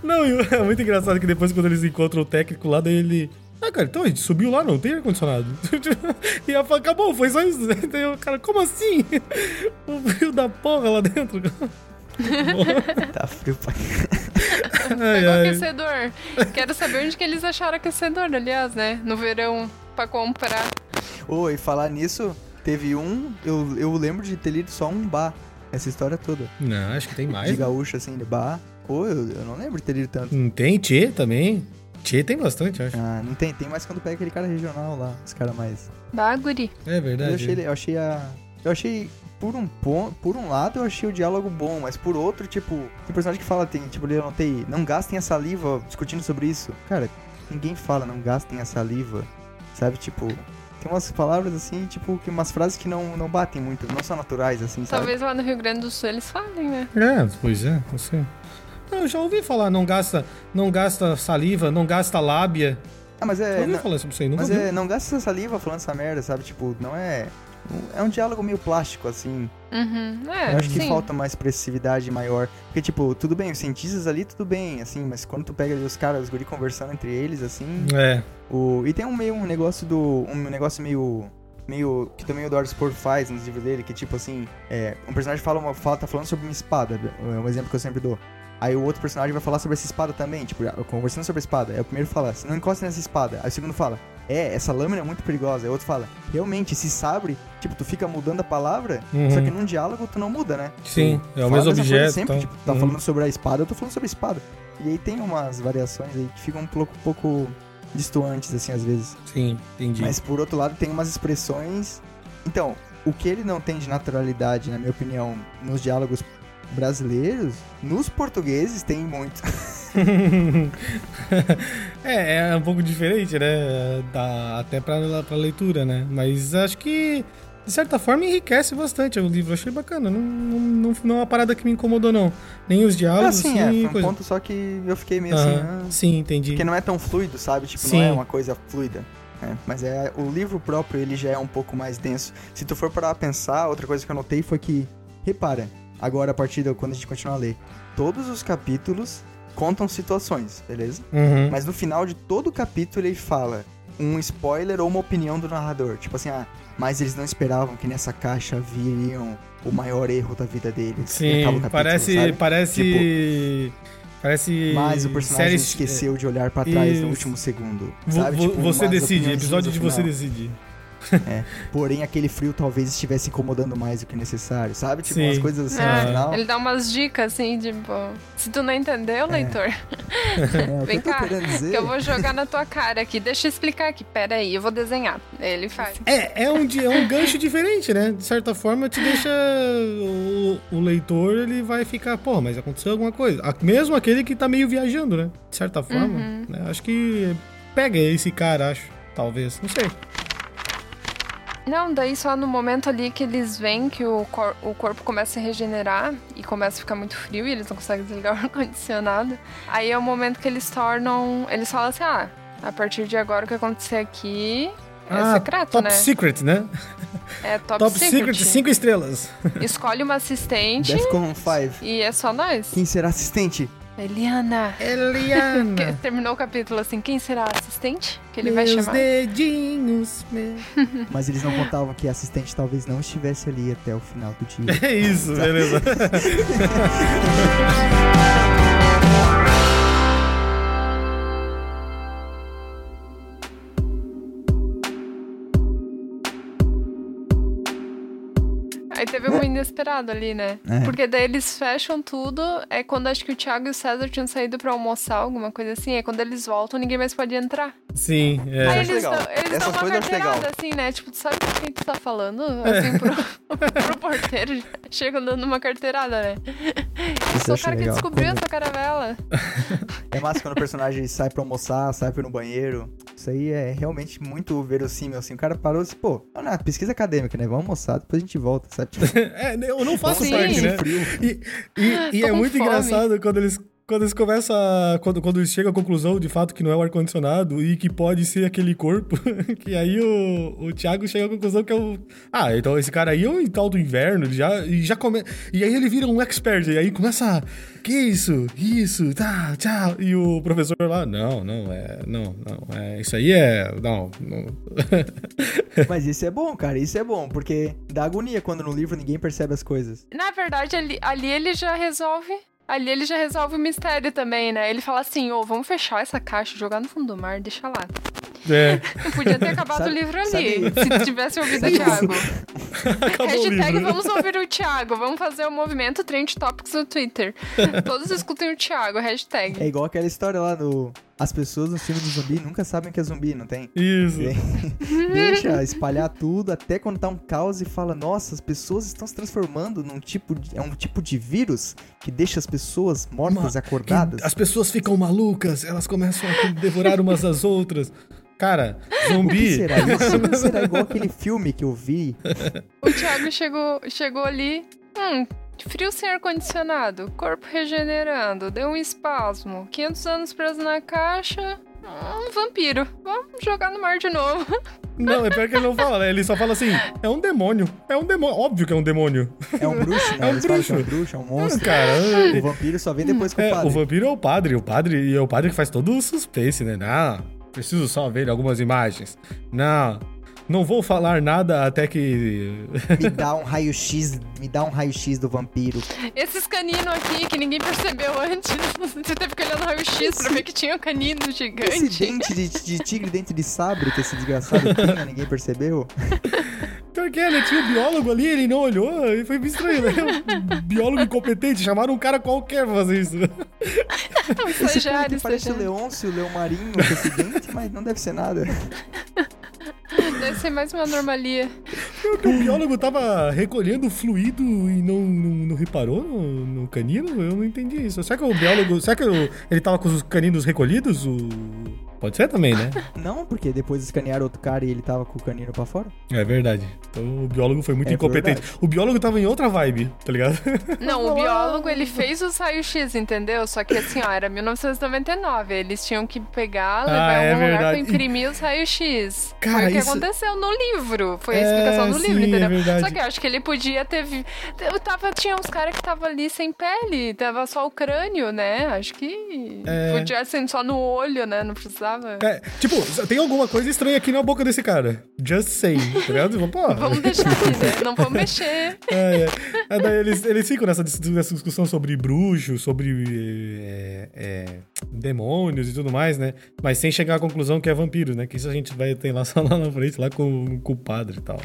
Não, e é muito engraçado que depois quando eles encontram o técnico lá, daí ele... Ah, cara, então a gente subiu lá, não tem ar-condicionado. e ela fala, acabou, foi só isso. Daí o cara, como assim? O frio da porra lá dentro. Tá frio pra Ai, Pegou ai. aquecedor. Quero saber onde que eles acharam aquecedor, aliás, né? No verão, pra comprar. Ô, e falar nisso, teve um, eu, eu lembro de ter lido só um bar, essa história toda. Não, acho que tem mais. De né? gaúcho, assim, de bar. Pô, eu, eu não lembro de ter lido tanto. Não tem Tchê também? Tchê tem bastante, eu acho. Ah, não tem, tem mais quando pega aquele cara regional lá, os caras mais. Baguri. É verdade. Eu achei, eu achei a. Eu achei. Por um, pon- por um lado eu achei o diálogo bom, mas por outro, tipo, tem personagem que fala, tem, tipo, eu anotei, não gastem a saliva discutindo sobre isso. Cara, ninguém fala, não gastem a saliva. Sabe, tipo, tem umas palavras assim, tipo, que umas frases que não, não batem muito, não são naturais, assim, sabe? Talvez lá no Rio Grande do Sul eles falem, né? É, pois é, não sei. Não, eu já ouvi falar, não gasta, não gasta saliva, não gasta lábia. Ah, mas é. ouvi não- falar sobre isso aí, nunca Mas vi. é, não gasta essa saliva falando essa merda, sabe? Tipo, não é. É um diálogo meio plástico, assim. Uhum. É, Eu acho que sim. falta uma expressividade maior. Porque, tipo, tudo bem, os cientistas ali, tudo bem, assim, mas quando tu pega ali os caras, os guri conversando entre eles, assim. É, O... E tem um meio um negócio do. Um negócio meio. Meio. Que também o Eduardo Spor faz nos livros dele, que tipo assim. É, um personagem fala uma, fala, tá falando sobre uma espada. É um exemplo que eu sempre dou. Aí o outro personagem vai falar sobre essa espada também, tipo, conversando sobre a espada. Aí o primeiro fala, você não encosta nessa espada. Aí o segundo fala, é, essa lâmina é muito perigosa. Aí o outro fala, realmente, esse sabre, tipo, tu fica mudando a palavra, Uhum. só que num diálogo tu não muda, né? Sim, Tu é o mesmo objeto, Sempre, então. tipo, tá Uhum. falando sobre a espada, eu tô falando sobre a espada. E aí tem umas variações aí que ficam um pouco, um pouco distantes, assim, às vezes. sim, entendi. Mas por outro lado, tem umas expressões. Então, o que ele não tem de naturalidade, na minha opinião, nos diálogos brasileiros, nos portugueses tem muito. é, é um pouco diferente, né? Dá até pra, pra leitura, né? Mas acho que, de certa forma, enriquece bastante o livro. Achei bacana. Não, não, não, é uma parada que me incomodou, não. Nem os diálogos, sim, é. assim, Foi um coisa. ponto só que eu fiquei meio assim. Ah, Sim, entendi. Porque não é tão fluido, sabe? Tipo, Sim. não é uma coisa fluida. É, mas é o livro próprio, ele já é um pouco mais denso. Se tu for parar a pensar, outra coisa que eu notei foi que, repara, agora a partir de quando a gente continuar a ler, todos os capítulos contam situações, beleza? Uhum. Mas no final de todo capítulo ele fala um spoiler ou uma opinião do narrador. Tipo assim, ah, mas eles não esperavam que nessa caixa viriam o maior erro da vida deles. E o Sim, capítulo, parece. sabe? Parece. parece. Mas o personagem esqueceu de olhar pra trás Isso. no último segundo. Sabe? vo- Tipo, você decide, episódio de você final. Decidir. Porém, aquele frio talvez estivesse incomodando mais do que necessário, sabe? Tipo, Sim. umas coisas assim É, no final. Ele dá umas dicas assim, tipo, se tu não entendeu, leitor, É, vem cá, que eu vou jogar na tua cara aqui. Deixa eu explicar aqui. Pera aí, eu vou desenhar. Ele faz. É, é um, é um gancho diferente, né? De certa forma, te deixa. O, o leitor, ele vai ficar, pô, mas aconteceu alguma coisa. Mesmo aquele que tá meio viajando, né? De certa forma. Uhum. né? Acho que pega esse cara, acho. Talvez. Não sei. Não, daí só no momento ali que eles veem que o, cor- o corpo começa a regenerar e começa a ficar muito frio e eles não conseguem desligar o ar-condicionado. Aí é o momento que eles tornam. Eles falam assim: ah, a partir de agora o que acontecer aqui é Ah, secreto, Top né? Secret, né? É top, Top secret. Secret, cinco estrelas. Escolhe uma assistente Defcon 5. e é só nós. Quem será assistente? Eliana. Que- Eliana. Terminou o capítulo assim, quem será a assistente? Que ele vai Meus chamar. dedinhos. meus- Mas eles não contavam que a assistente talvez não estivesse ali até o final do dia. É isso, beleza. Aí teve um inesperado ali, né? É. Porque daí eles fecham tudo. É quando acho que o Thiago e o César tinham saído pra almoçar, alguma coisa assim. É quando eles voltam, ninguém mais pode entrar. Sim, é. Aí eles legal. dão, eles Essas dão uma eu carteirada, assim, né? Tipo, tu sabe com quem tu tá falando? Assim, pro, pro porteiro. Chegam dando uma carteirada, né? Isso Sou eu o cara que legal. descobriu Quando- essa caravela. É massa quando o personagem sai pra almoçar, sai pra ir no banheiro. Isso aí é realmente muito verossímil, assim. O cara parou e disse, pô, não, não, pesquisa acadêmica, né? Vamos almoçar, depois a gente volta, sabe? Tipo, É, eu não faço Sim. parte, né? E, e- e Tô é muito fome. engraçado quando eles, quando eles começam a. Quando, quando eles chegam à conclusão de fato que não é o ar-condicionado e que pode ser aquele corpo, que aí o, o Thiago chega à conclusão que é o. Ah, então esse cara aí é o tal do inverno, já, e já come, E aí ele vira um expert, e aí começa. a, Que isso? Isso, tá, tchau. E o professor lá, não, não, é. Não, não, é. Isso aí é. Não, não. Mas isso é bom, cara, isso é bom, porque dá agonia quando no livro ninguém percebe as coisas. Na verdade, ali, ali ele já resolve. Ali ele já resolve o mistério também, né? Ele fala assim, ô, vamos fechar essa caixa, jogar no fundo do mar, deixa lá. É. Podia ter acabado Sabe- o livro ali, sabe- se tivesse ouvido o Thiago. Acabou o Hashtag livro. vamos ouvir o Thiago. Vamos fazer o movimento Trend Topics no Twitter. Todos escutem o Thiago, hashtag. É igual aquela história lá do. As pessoas no filme do zumbi nunca sabem que é zumbi, não tem? Isso. Deixa espalhar tudo até quando tá um caos e fala: Nossa, as pessoas estão se transformando num tipo de. É um tipo de vírus que deixa as pessoas mortas e acordadas. As pessoas ficam malucas, elas começam a devorar umas às outras. Cara, O que zumbi. será isso? será igual aquele filme que eu vi? O Thiago chegou, chegou ali. Hum, frio sem ar-condicionado, corpo regenerando, deu um espasmo, 500 anos preso na caixa. Um vampiro. Vamos jogar no mar de novo. Não, é pior que ele não fala, né? Ele só fala assim: é um demônio. É um demônio. Óbvio que é um demônio. É um bruxo, né? É um que é um bruxo. bruxo, é um monstro. Cara, O vampiro só vem depois que o é, padre. o vampiro é o padre. O padre e é o padre que faz todo o suspense, né? Não, preciso só ver algumas imagens. Não, não vou falar nada até que. Me dá um raio-x, me dá um raio-x do vampiro. Esses caninos aqui que ninguém percebeu antes. Você teve que olhar no raio-x pra ver que tinha um canino Esse gigante. dente de, de tigre, dente de sabre que esse desgraçado tinha, ninguém percebeu. Pior que é, né? Tinha o biólogo ali, ele não olhou, e foi bem estranho, né? Um biólogo incompetente, chamaram um cara qualquer pra fazer isso. Esse cara aqui Estagiário, parece o estagiário. Leôncio, o Leomarinho com esse dente, mas não deve ser nada. Deve ser mais uma normalia. O biólogo tava recolhendo fluido e não, não, não reparou no, no canino? Eu não entendi isso. Será que o biólogo. Será que o- ele tava com os caninos recolhidos? O... Pode ser também, né? Não, porque depois escanearam outro cara e ele tava com o canino pra fora. É verdade. Então o biólogo foi muito É incompetente. verdade. O biólogo tava em outra vibe, tá ligado? Não, o biólogo ele fez os raios-x, entendeu? Só que assim, ó, era 1999. Eles tinham que pegar, levar Ah, em é algum lugar pra verdade. imprimir os raios-x. Cara, Foi o que isso- aconteceu no livro. Foi a É, explicação do sim, livro, é entendeu? verdade. Só que eu acho que ele podia ter. vi- Eu tava, tinha uns caras que tava ali sem pele, tava só o crânio, né? Acho que É. podia ser só no olho, né? Não precisava. É, tipo, tem alguma coisa estranha aqui na boca desse cara. Just saying, tá ligado? Pô, Vamos deixar aqui, né? Não vamos mexer. É, é. É, daí eles, eles ficam nessa, nessa discussão sobre bruxos, sobre é, é, demônios e tudo mais, né? Mas sem chegar à conclusão que é vampiro, né? Que isso a gente vai ter lá só lá na frente, lá com, com o padre e tal.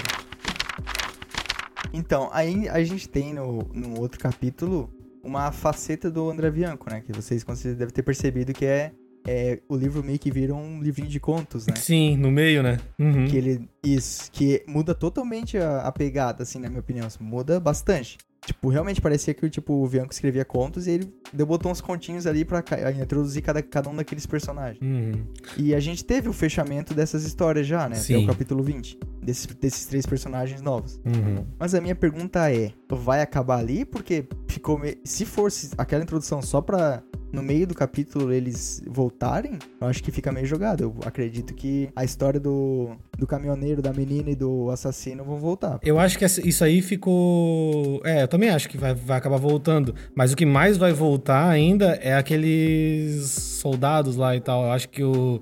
Então, aí a gente tem no, no outro capítulo uma faceta do André Bianco, né? Que vocês com certeza devem ter percebido que é, é o livro meio que vira um livrinho de contos, né? Sim, no meio, né? Uhum. Que ele. Isso, que muda totalmente a, a pegada, assim, na minha opinião. assim, Muda bastante. Tipo, realmente parecia que tipo, o Bianco escrevia contos e ele botou uns continhos ali pra introduzir cada, cada um daqueles personagens. Uhum. E a gente teve o fechamento dessas histórias já, né? Até Sim. o capítulo 20. Desses, desses três personagens novos. Uhum. Mas a minha pergunta é: vai acabar ali? Porque ficou. me- Se fosse aquela introdução só pra no meio do capítulo eles voltarem, eu acho que fica meio jogado. Eu acredito que a história do, do caminhoneiro, da menina e do assassino vão voltar. Eu acho que isso aí ficou. É, eu também acho que vai, vai acabar voltando. Mas o que mais vai voltar ainda é aqueles soldados lá e tal. Eu acho que o.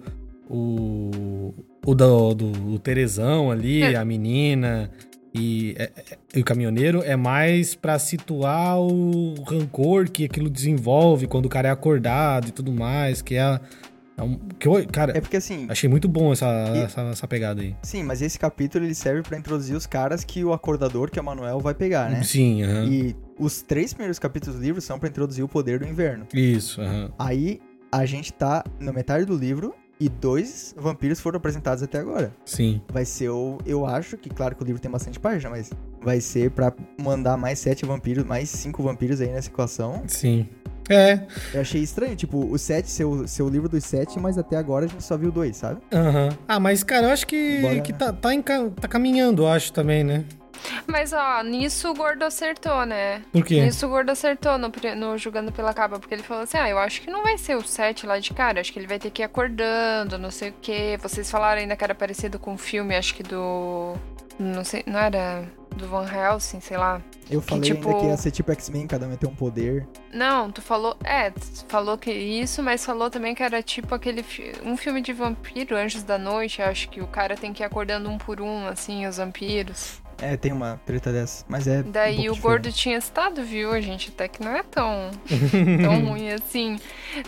O. O do, do o Terezão ali, É. a menina e, é- é- e o caminhoneiro é mais pra situar o rancor que aquilo desenvolve quando o cara é acordado e tudo mais. Que é. é um, que eu, cara, É porque assim, achei muito bom essa, E- essa, essa pegada aí. sim, mas esse capítulo ele serve pra introduzir os caras que o acordador, que é o Manuel, vai pegar, né? Sim, aham. E os três primeiros capítulos do livro são pra introduzir o poder do inverno. Isso, aham. Aí a gente tá na metade do livro e dois vampiros foram apresentados até agora. Sim. Vai ser o. Eu acho que, claro que o livro tem bastante página, mas vai ser pra mandar mais sete vampiros, mais cinco vampiros aí nessa equação. Sim. É. Eu achei estranho, tipo, o sete ser o, ser o livro dos sete, mas até agora a gente só viu dois, sabe? Aham. Ah, mas, cara, eu acho que, Bora- que tá, tá, tá caminhando, eu acho também, né? Mas, ó, nisso o Gordo acertou, né? Por quê? Nisso o Gordo acertou no, no Jogando pela Capa, porque ele falou assim: ah, eu acho que não vai ser o 7 lá de cara, acho que ele vai ter que ir acordando, não sei o quê. Vocês falaram ainda que era parecido com o filme, acho que do. Não sei, não era do Van Helsing, sei lá. Eu falei tipo- ainda que ia ser tipo X-Men, cada um ia ter um poder. Não, tu falou. É, tu falou que isso, mas falou também que era tipo aquele. Um filme de vampiro, Anjos da Noite. Acho que o cara tem que ir acordando um por um, assim, os vampiros. É, tem uma treta dessa. Mas é. um Daí pouco o diferente. gordo tinha citado, viu? A gente até que não é tão, tão ruim assim.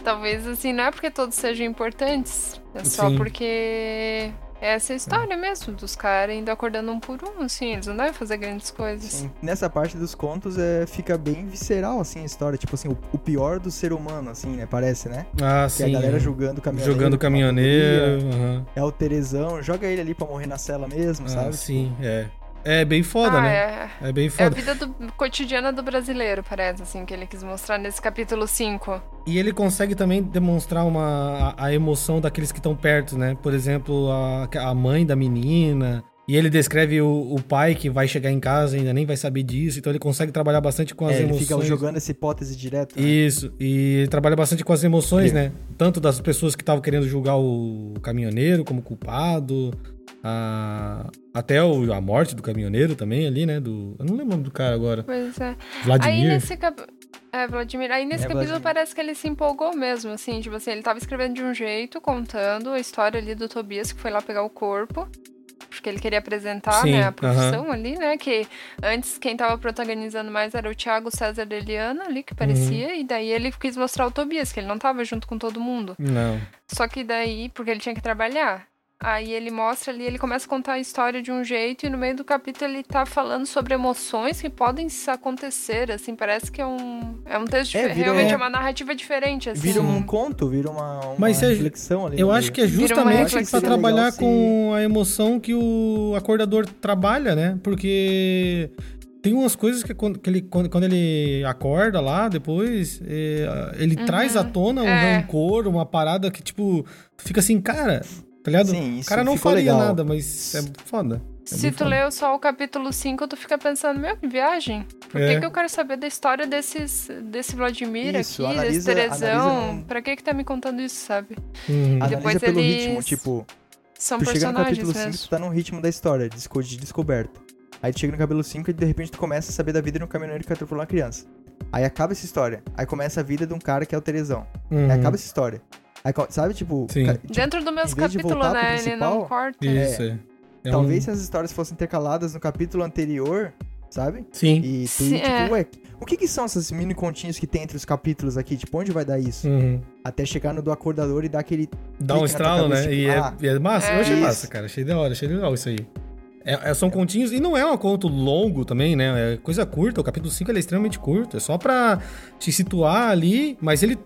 Talvez assim, não é porque todos sejam importantes, é só Sim. porque é essa história mesmo, dos caras indo acordando um por um, assim, eles não devem fazer grandes coisas. Sim. Nessa parte dos contos é, fica bem visceral, assim, a história. Tipo assim, o, o pior do ser humano, assim, né? Parece, né? Ah, Que sim. a galera julgando o caminhoneiro. Jogando uma caminhoneiro. aham. É o Terezão, joga ele ali pra morrer na cela mesmo, Ah, sabe? sim, é. É bem foda, ah, né? é, É bem é a foda. vida do, cotidiana do brasileiro, parece, assim, que ele quis mostrar nesse capítulo 5. E ele consegue também demonstrar uma, a, a emoção daqueles que estão perto, né? Por exemplo, a, a mãe da menina. E ele descreve o, o pai que vai chegar em casa e ainda nem vai saber disso. Então ele consegue trabalhar bastante com as É, ele emoções. fica jogando essa hipótese direto. né? Isso, e ele trabalha bastante com as emoções, Sim. né? Tanto das pessoas que estavam querendo julgar o caminhoneiro como culpado, a... até o- a morte do caminhoneiro também ali, né? Do... Eu não lembro o nome do cara agora. Pois é. Aí Vladimir. nesse cap... É, Vladimir. Aí nesse É, capítulo Vladimir. parece que ele se empolgou mesmo, assim, tipo assim, ele tava escrevendo de um jeito, contando a história ali do Tobias que foi lá pegar o corpo. Porque ele queria apresentar, Sim, né, a profissão ali, né? Que antes quem tava protagonizando mais era o Thiago César Deliano ali, que parecia, e daí ele quis mostrar o Tobias, que ele não tava junto com todo mundo. Não. Só que daí, porque ele tinha que trabalhar. Aí ele mostra ali, ele começa a contar a história de um jeito e no meio do capítulo ele tá falando sobre emoções que podem se acontecer, assim, parece que é um é um texto É, vira- realmente é. uma narrativa diferente, assim. Vira um conto, vira uma, uma Mas reflexão ali. Eu acho meio. que é justamente legal trabalhar se- com a emoção que o acordador trabalha, né? Porque tem umas coisas que quando, que ele, quando, quando ele acorda lá, depois, é, ele Uhum. traz à tona um É. rancor, uma parada que, tipo, tu fica assim, cara, tá ligado? Sim, o cara não faria legal. nada, mas é foda. É Se tu foda. leu só o capítulo 5, tu fica pensando, meu, que viagem. Por É. que, que eu quero saber da história desses, desse Vladimir Isso, aqui, analisa- desse Terezão? analisa Pra que que tá me contando isso, sabe? Uhum. Analisa depois pelo eles- ritmo, tipo, São tu chega no capítulo 5, mesmo. tu tá num ritmo da história, de descoberta. Aí tu chega no capítulo 5 e de repente tu começa a saber da vida de um caminhoneiro que atropelou uma criança. Aí acaba essa história. Aí começa a vida de um cara que é o Terezão. Uhum. Aí acaba essa história. Sabe, tipo, Sim. ca- tipo, Dentro capítulos, voltar pro né? Ele não corta. Isso, é. É talvez um- se as histórias fossem intercaladas no capítulo anterior, sabe? Sim. E tu Sim, tipo, é. ué, o que que são essas mini continhos que tem entre os capítulos aqui? Tipo, onde vai dar isso? Uhum. Até chegar no do acordador e dar aquele... Dá um estralo, cabeça, né? tipo, e, é, ah, e é massa. Eu achei é massa, isso. cara. Achei da hora, achei legal isso aí. É, é- são continhos, e não é um conto longo também, né? É coisa curta. O capítulo 5 ele é extremamente curto. É só pra te situar ali, mas ele.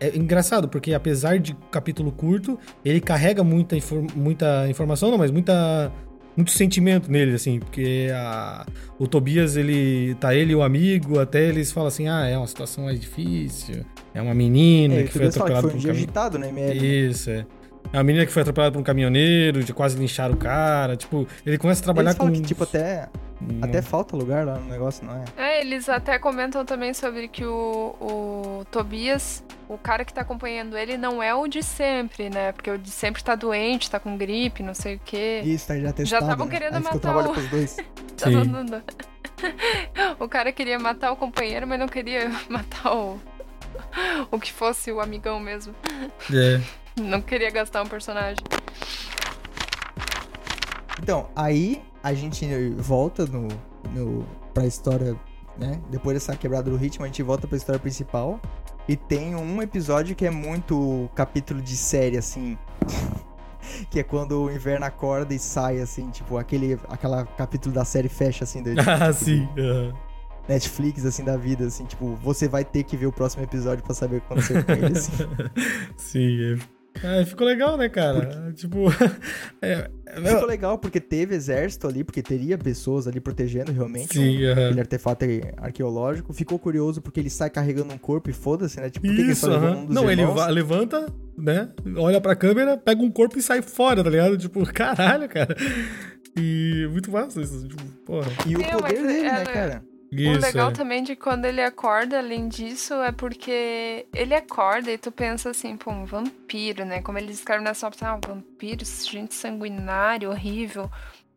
É engraçado, porque apesar de capítulo curto, ele carrega muita, infor- muita informação, não, mas muita. Muito sentimento nele, assim, porque a- o Tobias, ele. Tá ele e o amigo, até eles falam assim: ah, é uma situação mais difícil, é uma menina É, que foi fala que atropelada foi por um um dia caminhão. agitado no ML. Isso, é. É uma menina que foi atropelada por um caminhoneiro, de quase lincharam o cara. Tipo, ele começa a trabalhar Eles falam com. que, tipo, até, até falta lugar lá no negócio, não é? É, eles até comentam também sobre que o, o Tobias, o cara que tá acompanhando ele, não é o de sempre, né? Porque o de sempre tá doente, tá com gripe, não sei o quê. Isso, tá já testado, tavam né? querendo Aí o matar o- pros dois. Sim. dando- O cara queria matar o companheiro, mas não queria matar o. O que fosse o amigão mesmo. É. Não queria gastar um personagem. Então, aí a gente volta no, no, pra história, né? Depois dessa quebrada do ritmo, a gente volta pra história principal. E tem um episódio que é muito capítulo de série, assim. que é quando o inverno acorda e sai, assim, tipo, aquele aquela capítulo da série fecha, assim, do Ah, sim. aham. Netflix, assim, da vida, assim, tipo, você vai ter que ver o próximo episódio pra saber o que aconteceu com ele, assim. Sim. É. É, ficou legal, né, cara? Tipo. é, é- Ficou legal porque teve exército ali, porque teria pessoas ali protegendo realmente. um- Sim, aham. aquele artefato arqueológico. Ficou curioso porque ele sai carregando um corpo e foda-se, né? Tipo, por que, que ele só Isso, levou aham. um dos Não, ele irmãos? va- levanta, né? Olha pra câmera, pega um corpo e sai fora, tá ligado? Tipo, caralho, cara. E muito massa isso. Tipo, porra. E o Sim, poder dele, né, ela- cara? Isso, o legal é. também de quando ele acorda, além disso, é porque ele acorda e tu pensa assim, pô, um vampiro, né? Como eles escrevem na sinopse, ah, um vampiro, gente sanguinário, horrível.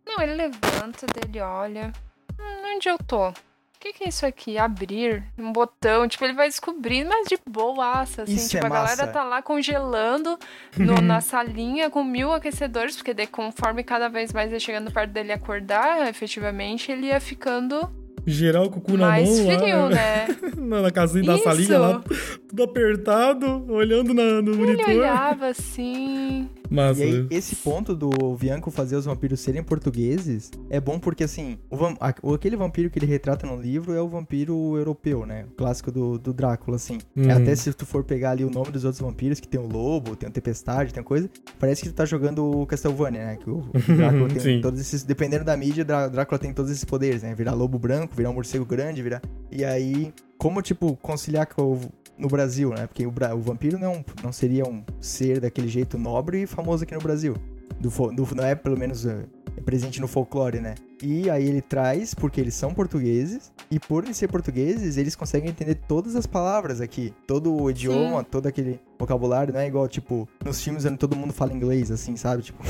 Não, ele levanta, dele olha. Hum, onde eu tô? o que, que é isso aqui? Abrir? Um botão. Tipo, ele vai descobrindo, mas de boaça, assim. Isso tipo, é a galera tá lá congelando no- na salinha com mil aquecedores, porque daí, conforme cada vez mais ia chegando perto dele acordar, efetivamente, ele ia ficando Geral com o cu na mais mão lá, frio, né? na, na casinha da Isso. salinha lá, tudo apertado, olhando na- no Ele monitor. olhava assim. Massa. E aí, esse ponto do Bianco fazer os vampiros serem portugueses é bom porque, assim, o vam- o- aquele vampiro que ele retrata no livro é o vampiro europeu, né? O clássico do, do Drácula, assim. Uhum. Até se tu for pegar ali o nome dos outros vampiros, que tem o Lobo, tem o Tempestade, tem coisa, parece que tu tá jogando o Castlevania, né? Que o, o Drácula Sim. tem todos esses... Dependendo da mídia, Drá- Drácula tem todos esses poderes, né? Virar lobo branco, virar um morcego grande, virar... E aí, como, tipo, conciliar com o no Brasil, né? Porque o, o vampiro não, não seria um ser daquele jeito nobre e famoso aqui no Brasil. Do, do- não é, pelo menos, é, é presente no folclore, né? E aí ele traz, porque eles são portugueses, e por eles ser portugueses, eles conseguem entender todas as palavras aqui. Todo o idioma, todo aquele vocabulário, não é igual, tipo, nos filmes onde todo mundo fala inglês, assim, sabe? Tipo,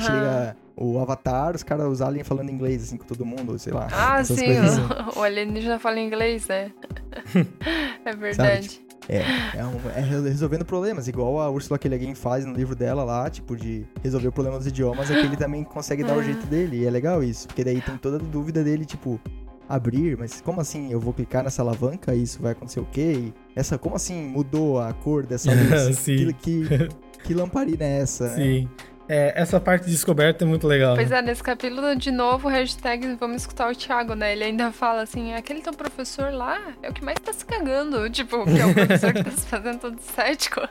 chega o Avatar, os caras, os aliens falando inglês, assim, com todo mundo, sei lá. Ah, sim, coisas assim. o, o alienígena fala inglês, né? é verdade. É, é, um- é resolvendo problemas, igual a Ursula K. Le Guin faz no livro dela lá, tipo, de resolver o problema dos idiomas, é que ele também consegue dar o jeito dele, e é legal isso, porque daí tem toda a dúvida dele, tipo, abrir, mas como assim eu vou clicar nessa alavanca e isso vai acontecer o quê? E essa, como assim mudou a cor dessa luz? Sim. que, que, que lamparina é essa, né? É, essa parte de descoberta é muito legal. Pois né? é, nesse capítulo, de novo, hashtag vamos escutar o Thiago, né? Ele ainda fala assim, aquele teu professor lá é o que mais tá se cagando. Tipo, que é o professor que tá se fazendo todo cético.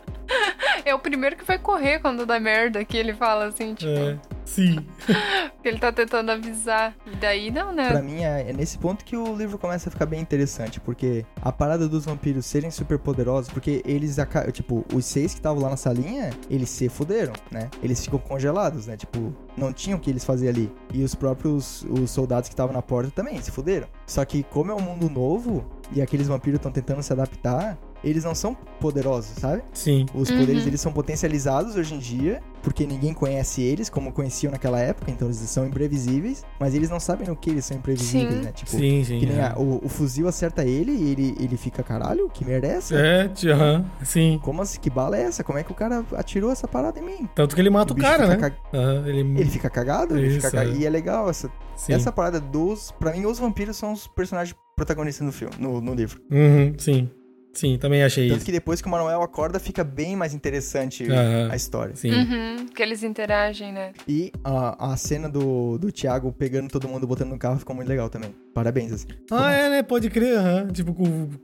É o primeiro que vai correr quando dá merda, que ele fala assim, tipo, É, sim. que ele tá tentando avisar. E daí não, né? Pra mim, é, é nesse ponto que o livro começa a ficar bem interessante, porque a parada dos vampiros serem super poderosos, porque eles, tipo, os seis que estavam lá na salinha, eles se fuderam, né? Eles ficam congelados, né? Tipo, não tinham o que eles faziam ali. E os próprios os soldados que estavam na porta também se fuderam. Só que como é um mundo novo, e aqueles vampiros estão tentando se adaptar, eles não são poderosos, sabe? Sim. Os Uhum. poderes eles são potencializados hoje em dia, porque ninguém conhece eles como conheciam naquela época, então eles são imprevisíveis, mas eles não sabem no que eles são imprevisíveis, Sim. né? Tipo, Sim, sim. que nem é. a- o, o fuzil acerta ele e ele, ele fica, caralho, que merda é essa? É, tio, aham, sim. Como assim? Que bala é essa? Como é que o cara atirou essa parada em mim? Tanto que ele mata o, bicho cara, né? ca- Aham, ele... Ele fica cagado? Ele fica Isso, ca- é. E é legal essa, sim. essa parada dos. Pra mim, os vampiros são os personagens protagonistas no filme, no, no livro. Uhum, sim. Sim, também achei Tanto isso. que depois que o Manuel acorda, fica bem mais interessante Aham. a história. Sim. Uhum, que eles interagem, né? E a, a cena do, do Thiago pegando todo mundo, botando no carro, ficou muito legal também. Parabéns, assim. Ah, é, né? Pode crer, aham. Tipo,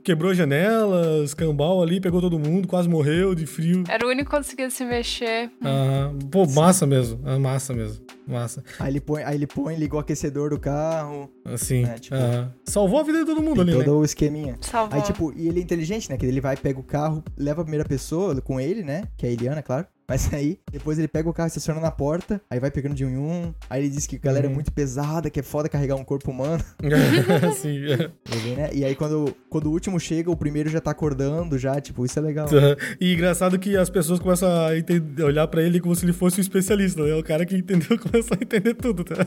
quebrou a janela, escambau ali, pegou todo mundo, quase morreu de frio. Era o único que conseguia se mexer. Aham. Pô, massa mesmo. Ah, massa mesmo. Massa. Aí ele põe, aí ele põe ligou o aquecedor do carro, Assim. É, tipo- aham. Salvou a vida de todo mundo tem ali, todo né? o esqueminha. Salvou. Aí, tipo, e ele é inteligente, né? Que ele vai, pega o carro, leva a primeira pessoa com ele, né? Que é a Eliana, claro. Mas aí, depois ele pega o carro, estaciona na porta, aí vai pegando de um em um. Aí ele diz que a galera é Uhum. muito pesada, que é foda carregar um corpo humano. Sim. é. né? E aí, quando, quando o último chega, o primeiro já tá acordando, já, tipo, isso é legal. E engraçado que as pessoas começam a entender- olhar pra ele como se ele fosse um especialista, né? O cara que entendeu começou a entender tudo, tá?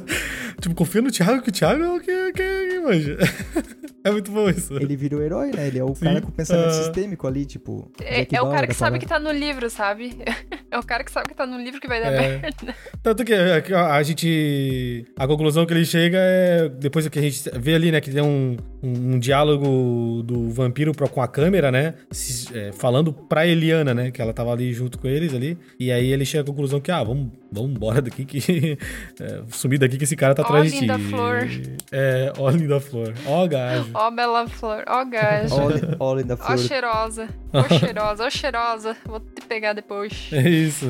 Tipo, confia no Thiago, que o Thiago é o que, que, que manja. É muito bom isso. Ele vira o herói, né? Ele é o Sim. cara com o pensamento Ah. sistêmico ali, tipo. É, é o cara que sabe parada. que tá no livro, sabe? É o cara que sabe que tá no livro que vai dar É. merda. Tanto que é, que a gente. A conclusão que ele chega é. Depois que a gente vê ali, né, que tem um, um, um diálogo do vampiro pra- com a câmera, né? se- é, falando pra Eliana, né? Que ela tava ali junto com eles ali. E aí ele chega à conclusão que, ah, vamos, vamos embora daqui que. é, sumir daqui que esse cara tá Ó, atrás de ti. linda flor. É, ó, linda flor. Ó, gajo. Ó, bela flor. Ó, gajo. All in the Ó, flor. cheirosa. Ó, cheirosa. Ó, cheirosa. Vou te pegar depois. É isso,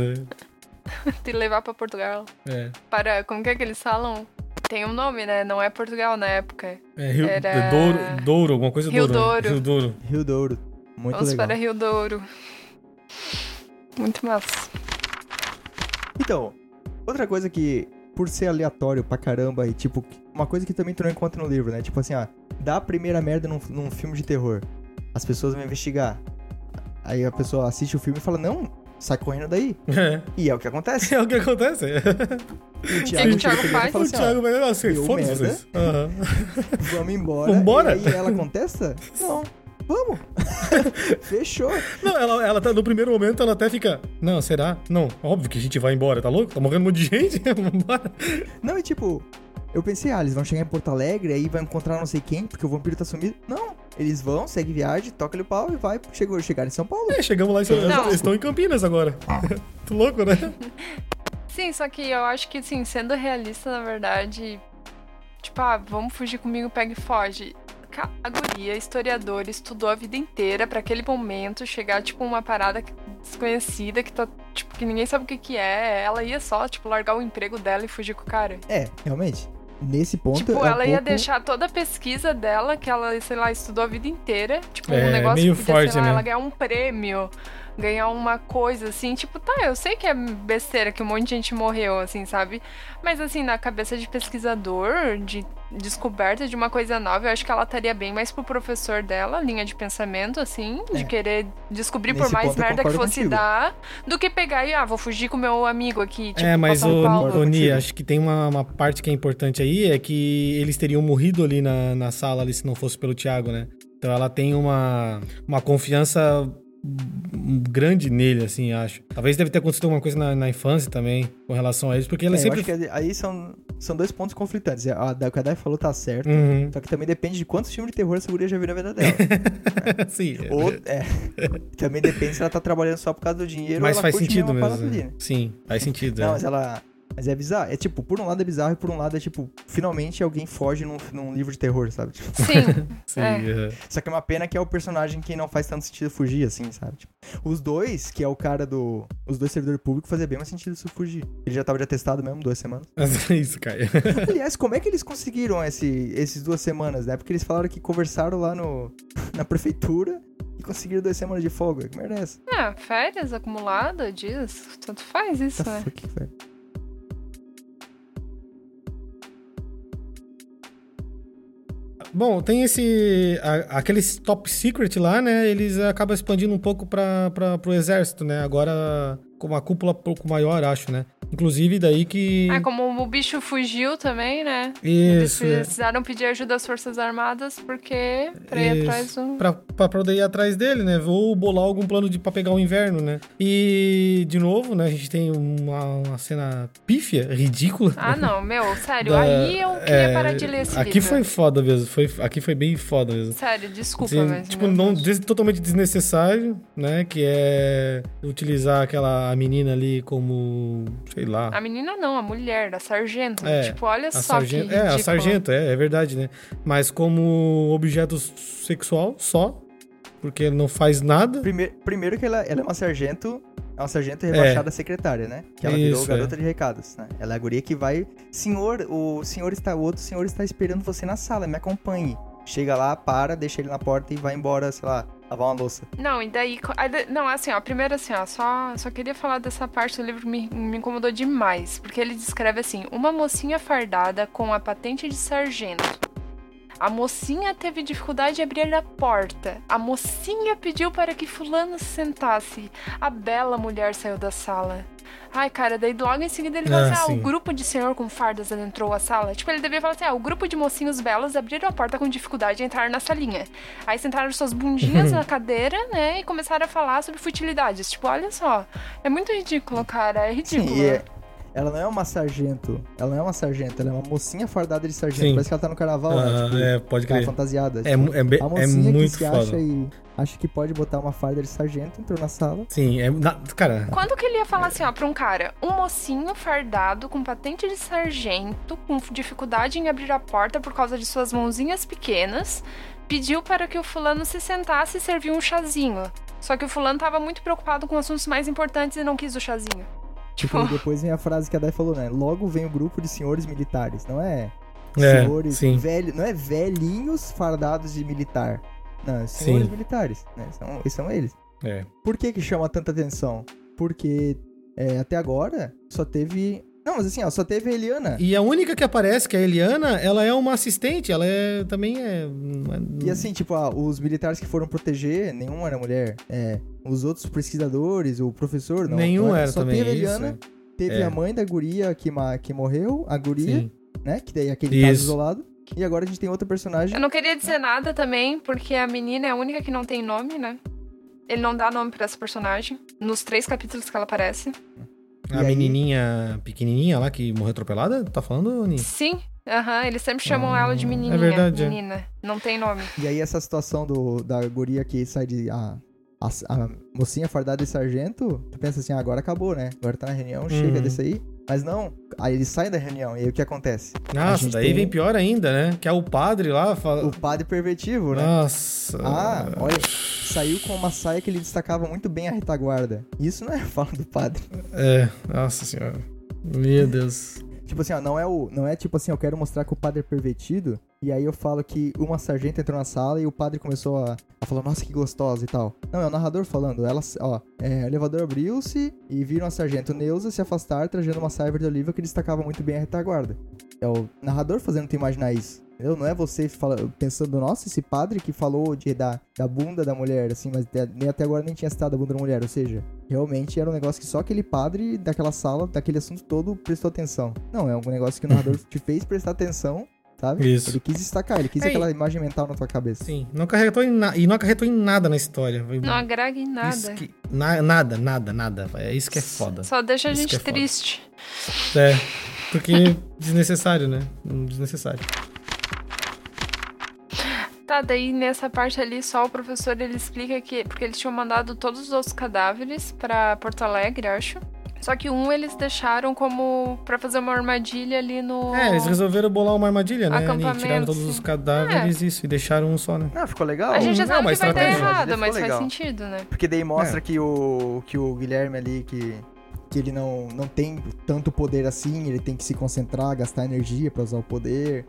Te levar pra Portugal. É. Para. Como que é que eles falam? Tem um nome, né? Não é Portugal na época. É Rio, Era- é Douro, Douro, alguma coisa Rio Douro. né? Douro. Rio Douro. Rio Douro. Muito Vamos legal. para Rio Douro. Muito massa. Então, outra coisa que, por ser aleatório pra caramba e, tipo, uma coisa que também tu não encontra no livro, né? Tipo assim, ó, dá a primeira merda num, num filme de terror. As pessoas vão investigar. Aí a pessoa assiste o filme e fala, não, sai correndo daí. É. E é o que acontece. É o que acontece. O que Thiago o Thiago faz? fala o assim, Thiago vai assim, foda-se vocês. Vamos embora. Vambora? E aí ela contesta? Não. Vamos. Fechou. Não, ela, ela tá, no primeiro momento ela até fica. Não, será? Não, óbvio que a gente vai embora, tá louco? Tá morrendo um monte de gente. Vambora. Não, e tipo, eu pensei, ah, eles vão chegar em Porto Alegre, aí vai encontrar não sei quem, porque o vampiro tá sumido. Não, eles vão, segue viagem, toca-lhe o pau e vai, chegou, chegar em São Paulo. É, chegamos lá e Não. eles estão em Campinas agora. Tu louco, né? Sim, só que eu acho que, assim, sendo realista, na verdade, tipo, ah, vamos fugir comigo, pega e foge. A guria, historiadora, estudou a vida inteira pra aquele momento chegar, tipo, uma parada desconhecida que tá, tipo, que ninguém sabe o que que é. Ela ia só, tipo, largar o emprego dela e fugir com o cara. É, realmente. Nesse ponto. Tipo, é um ela ia pouco- deixar toda a pesquisa dela, que ela, sei lá, estudou a vida inteira. Tipo, É, um negócio meio que podia, forte, sei lá, né? ela ganhar um prêmio, ganhar uma coisa, assim. Tipo, tá, eu sei que é besteira, que um monte de gente morreu, assim, sabe? Mas, assim, na cabeça de pesquisador, de descoberta de uma coisa nova, eu acho que ela estaria bem mais pro professor dela, linha de pensamento, assim, de É. querer descobrir Nesse por mais merda que fosse contigo. dar, do que pegar e, ah, vou fugir com meu amigo aqui, tipo, é, mas o, o Ni, Contigo. acho que tem uma, uma parte que é importante aí, é que eles teriam morrido ali na, na sala ali se não fosse pelo Thiago, né? Então ela tem uma, uma confiança grande nele, assim, acho. Talvez deve ter acontecido alguma coisa na, na infância também, com relação a eles, porque ela É, eu sempre... acho que aí são, são dois pontos conflitantes. A, da- o que a Dai falou tá certo. Uhum. Só que também depende de quantos filmes de terror essa guria já viu na vida dela. Sim. Ou, é. Também depende se ela tá trabalhando só por causa do dinheiro Mas faz sentido mesmo a né? né? Sim, faz sentido. Não, é. mas ela. Mas é bizarro. É tipo, por um lado é bizarro e por um lado é tipo, finalmente alguém foge num, num livro de terror, sabe? Tipo, Sim, Sim, é. é. só que é uma pena que é o personagem que não faz tanto sentido fugir, assim, sabe? Tipo, os dois, que é o cara do. Os dois servidores públicos, fazia bem mais sentido isso fugir. Ele já tava de atestado mesmo, duas semanas. É isso, Caio. Aliás, como é que eles conseguiram esse, esses duas semanas, né? Porque eles falaram que conversaram lá no, na prefeitura e conseguiram duas semanas de folga. Que merda é essa? Ah, férias acumulada, dias, tanto faz isso, Tá né? fuck, velho. Bom, tem esse. a- aqueles top secret lá, né? Eles acabam expandindo um pouco para pro exército, né? Agora com uma cúpula um pouco maior, acho, né? Inclusive daí que. Ah, como o bicho fugiu também, né? Eles Isso. é. precisaram pedir ajuda às Forças Armadas porque pra ir Isso. atrás do. Pra, pra poder ir atrás dele, né? Ou bolar algum plano de, pra pegar o inverno, né? E, de novo, né? A gente tem uma, uma cena pífia, ridícula. Ah, não, meu, sério, Da- aí eu queria é, parar de ler esse Aqui livro. foi foda mesmo. Foi, aqui foi bem foda mesmo. Sério, desculpa, Sim, mas. tipo, não, totalmente desnecessário, né? Que é utilizar aquela a menina ali como, sei lá. A menina não, a mulher, a sargento. É, tipo, olha A só sargento, que é, a sargento, é, é verdade, né? Mas como objeto sexual só, porque não faz nada. Primeiro, primeiro que ela, ela é uma sargento. É uma sargento rebaixada secretária, né? Que ela virou Isso, garota é. de recados, né? Ela é a guria que vai. Senhor, o senhor está. O outro senhor está esperando você na sala, me acompanhe. Chega lá, para, deixa ele na porta e vai embora, sei lá, lavar uma louça. Não, e daí. Não, assim, ó, primeiro assim, ó, só, só queria falar dessa parte do livro que me, me incomodou demais. Porque ele descreve assim: uma mocinha fardada com a patente de sargento. A mocinha teve dificuldade de abrir a porta. A mocinha pediu para que fulano se sentasse. A bela mulher saiu da sala. Ai, cara, daí logo em seguida ele fala Ah, assim: ah, sim. o grupo de senhor com fardas adentrou a sala. Tipo, ele devia falar assim: ah, o grupo de mocinhos belos abriram a porta com dificuldade de entrar na salinha. Aí sentaram suas bundinhas na cadeira, né, e começaram a falar sobre futilidades. Tipo, olha só, é muito ridículo, cara, é ridículo. Sim, e é- ela não é uma sargento. Ela não é uma sargento, ela é uma mocinha fardada de sargento. Sim. Parece que ela tá no carnaval, Ah, né? Tipo, é, pode tá crer. fantasiada. É, tipo, é, be- a é mocinha muito que se foda. acha e acha que pode botar uma farda de sargento, entrou na sala. Sim, é. na- cara, Quando que ele ia falar assim, ó, pra um cara, um mocinho fardado com patente de sargento, com dificuldade em abrir a porta por causa de suas mãozinhas pequenas, pediu para que o fulano se sentasse e serviu um chazinho. Só que o fulano tava muito preocupado com assuntos mais importantes e não quis o chazinho. Tipo, e depois vem a frase que a Dai falou, né? Logo vem o grupo de senhores militares, não é? É, senhores sim. velho, não é velhinhos fardados de militar. Não, é senhores Sim. militares, né? São, são eles. é. Por que que chama tanta atenção? Porque é, até agora só teve Não, mas assim, ó, só teve a Eliana. E a única que aparece, que é a Eliana, ela é uma assistente, ela é também é. é- E assim, tipo, ah, os militares que foram proteger, nenhum era mulher. É, os outros pesquisadores, o professor, não. Nenhum não era Só também. teve a isso, Eliana, teve É. a mãe da guria que, que morreu, a guria, Sim. né? Que daí é aquele caso Isso. isolado. E agora a gente tem outra personagem. Eu não queria dizer nada também, porque a menina é a única que não tem nome, né? Ele não dá nome pra essa personagem. Nos três capítulos que ela aparece. A aí- menininha pequenininha lá que morreu atropelada? Tá falando, Ni? Sim, aham. eles sempre chamam Ah, ela de é menininha. verdade, é. menina. Não tem nome. E aí essa situação do, da guria que sai de... A, a, a mocinha fardada de sargento, tu pensa assim, ah, agora acabou, né? Agora tá na reunião, chega Uhum. desse aí. Mas não, aí eles saem da reunião, e aí o que acontece? Nossa, daí tem vem pior ainda, né? Que é o padre lá. Fala... O padre pervertido, né? Nossa. Ah, olha, saiu com uma saia que ele destacava muito bem a retaguarda. Isso não é fala do padre. É, nossa senhora. Meu Deus. Tipo assim, ó, não é o, não é tipo assim, eu quero mostrar que o padre é pervertido, e aí eu falo que uma sargenta entrou na sala e o padre começou a, a falar, nossa, que gostosa e tal. Não, é o narrador falando, ela, ó, é, o elevador abriu-se e viram a sargento Neuza se afastar, trajando uma saia verde oliva que destacava muito bem a retaguarda. É o narrador fazendo tu imaginar isso. Entendeu? Não é você fala, pensando, nossa, esse padre que falou de, da, da bunda da mulher, assim, mas até, nem até agora nem tinha citado a bunda da mulher. Ou seja, realmente era um negócio que só aquele padre daquela sala, daquele assunto todo, prestou atenção. Não, é um negócio que o narrador te fez prestar atenção, sabe? Isso. Ele quis destacar, ele quis É, aquela imagem mental na tua cabeça. Sim, não acarretou em na... e não acarretou em nada na história. Não agrega em nada. Isso que- na- Nada, nada, nada. É isso que é foda. Só deixa a Isso gente que é foda. triste. É, porque desnecessário, né? Desnecessário. Tá, daí nessa parte ali, só o professor ele explica que. Porque eles tinham mandado todos os outros cadáveres pra Porto Alegre, acho. Só que um eles deixaram como. pra fazer uma armadilha ali no. É, eles resolveram bolar uma armadilha, né? E tiraram todos os cadáveres isso, e deixaram um só, né? Ah, ficou legal. A gente já Não, sabe uma que vai dar estratégia. errado, Ficou mas legal. faz sentido, né? Porque daí mostra É. que, o, que o Guilherme ali, que, que ele não, não tem tanto poder assim, ele tem que se concentrar, gastar energia pra usar o poder.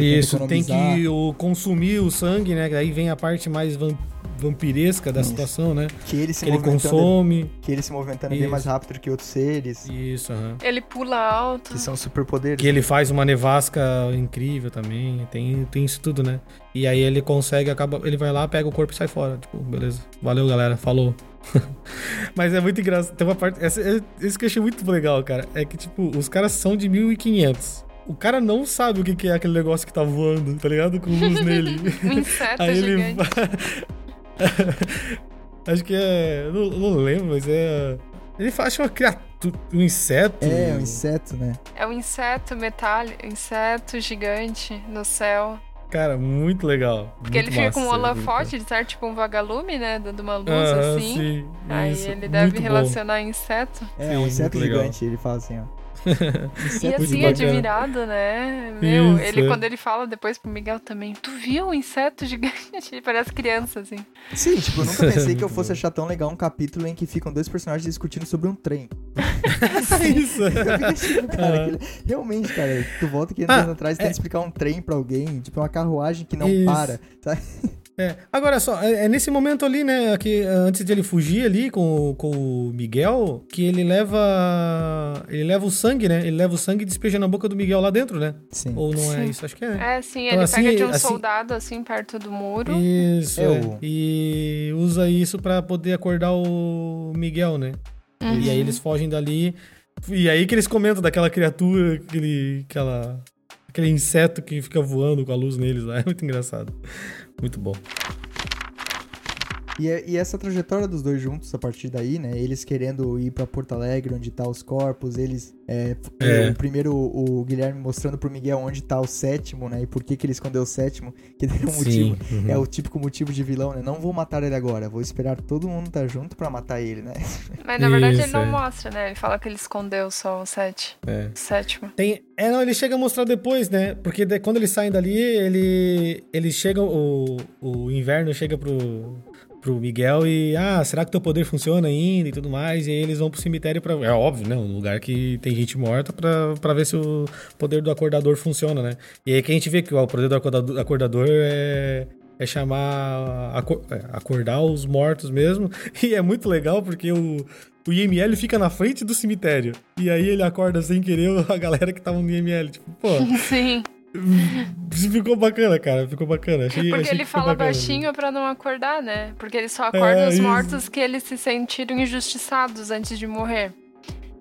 Isso, tem que o, consumir o sangue, né? Daí vem a parte mais vam- vampiresca da Isso. situação, né? Que ele se Que ele consome. que ele se movimentando bem Isso. mais rápido que outros seres, Isso, aham. Ele pula alto. que são superpoderes. Que ele faz uma nevasca incrível também. Tem, tem isso tudo, né? E aí ele consegue, acaba. Ele vai lá, pega o corpo e sai fora. Tipo, beleza. Valeu, galera. Falou. Mas é muito engraçado. Tem uma parte. Essa, é- isso que eu achei muito legal, cara. É que, tipo, os caras são de 1500. O cara não sabe o que que é aquele negócio que tá voando, tá ligado? Com luz nele. Um inseto Aí ele. Acho que é. Não, não lembro, mas é. Ele faz uma criatura. Um inseto. É, um inseto, né? É um inseto metálico, inseto gigante no céu. Cara, muito legal. Porque ele muito fica massa, com um muito holofote, de certo, tipo um vagalume, né? Dando uma luz Ah, assim. sim, Aí isso, ele deve muito bom. relacionar inseto. É, Sim, um inseto legal. gigante, ele fala assim, ó. E assim, bacana. admirado, né? Meu, Isso, ele é. quando ele fala depois pro Miguel também, tu viu um inseto gigante? Ele parece criança, assim. Sim, tipo, eu nunca pensei que eu fosse achar tão legal um capítulo em que ficam dois personagens discutindo sobre um trem. isso. Eu fiquei achando, cara, Ah. que- realmente, cara, tu volta 500 Ah, anos atrás e é- tenta explicar um trem pra alguém, tipo, uma carruagem que não Isso. para, sabe? É, agora só, é, é nesse momento ali, né, que antes de ele fugir ali com, o- com o Miguel, que ele leva. Ele leva o sangue, né? Ele leva o sangue e despeja na boca do Miguel lá dentro, né? Sim. Ou não é Sim. isso? Acho que é. É, sim, Então, ele assim, pega de um assim- soldado, assim, perto do muro. Isso, É é. E usa isso pra poder acordar o Miguel, né? Uhum. E aí eles fogem dali. E aí que eles comentam daquela criatura, aquele, aquela, aquele inseto que fica voando com a luz neles lá. É muito engraçado. Muito bom. E, e essa trajetória dos dois juntos a partir daí, né? Eles querendo ir pra Porto Alegre, onde tá os corpos, eles. É, É. O primeiro, o Guilherme mostrando pro Miguel onde tá o sétimo, né? E por que, que ele escondeu o sétimo, que é um motivo. Uhum. É o típico motivo de vilão, né? Não vou matar ele agora, vou esperar todo mundo tá junto pra matar ele, né? Mas na verdade ele não é. mostra, né? Ele fala que ele escondeu só o sete. É. O sétimo. Tem, é, não, ele chega a mostrar depois, né? Porque de- quando eles saem dali, ele, eles chegam, o, o inverno chega pro, pro Miguel e, ah, será que teu poder funciona ainda e tudo mais? E aí eles vão pro cemitério pra, é óbvio, né? Um lugar que tem gente morta pra ver se o poder do acordador funciona, né? E aí que a gente vê que o poder do acordador, é, é chamar. é, acordar os mortos mesmo. E é muito legal porque o. O IML fica na frente do cemitério. E aí ele acorda sem querer a galera que tava no IML. Tipo, pô, Sim. ficou bacana, cara. Ficou bacana. Achei, Porque achei ele fala bacana. baixinho pra não acordar, né? Porque ele só acorda É, os isso. mortos que eles se sentiram injustiçados antes de morrer.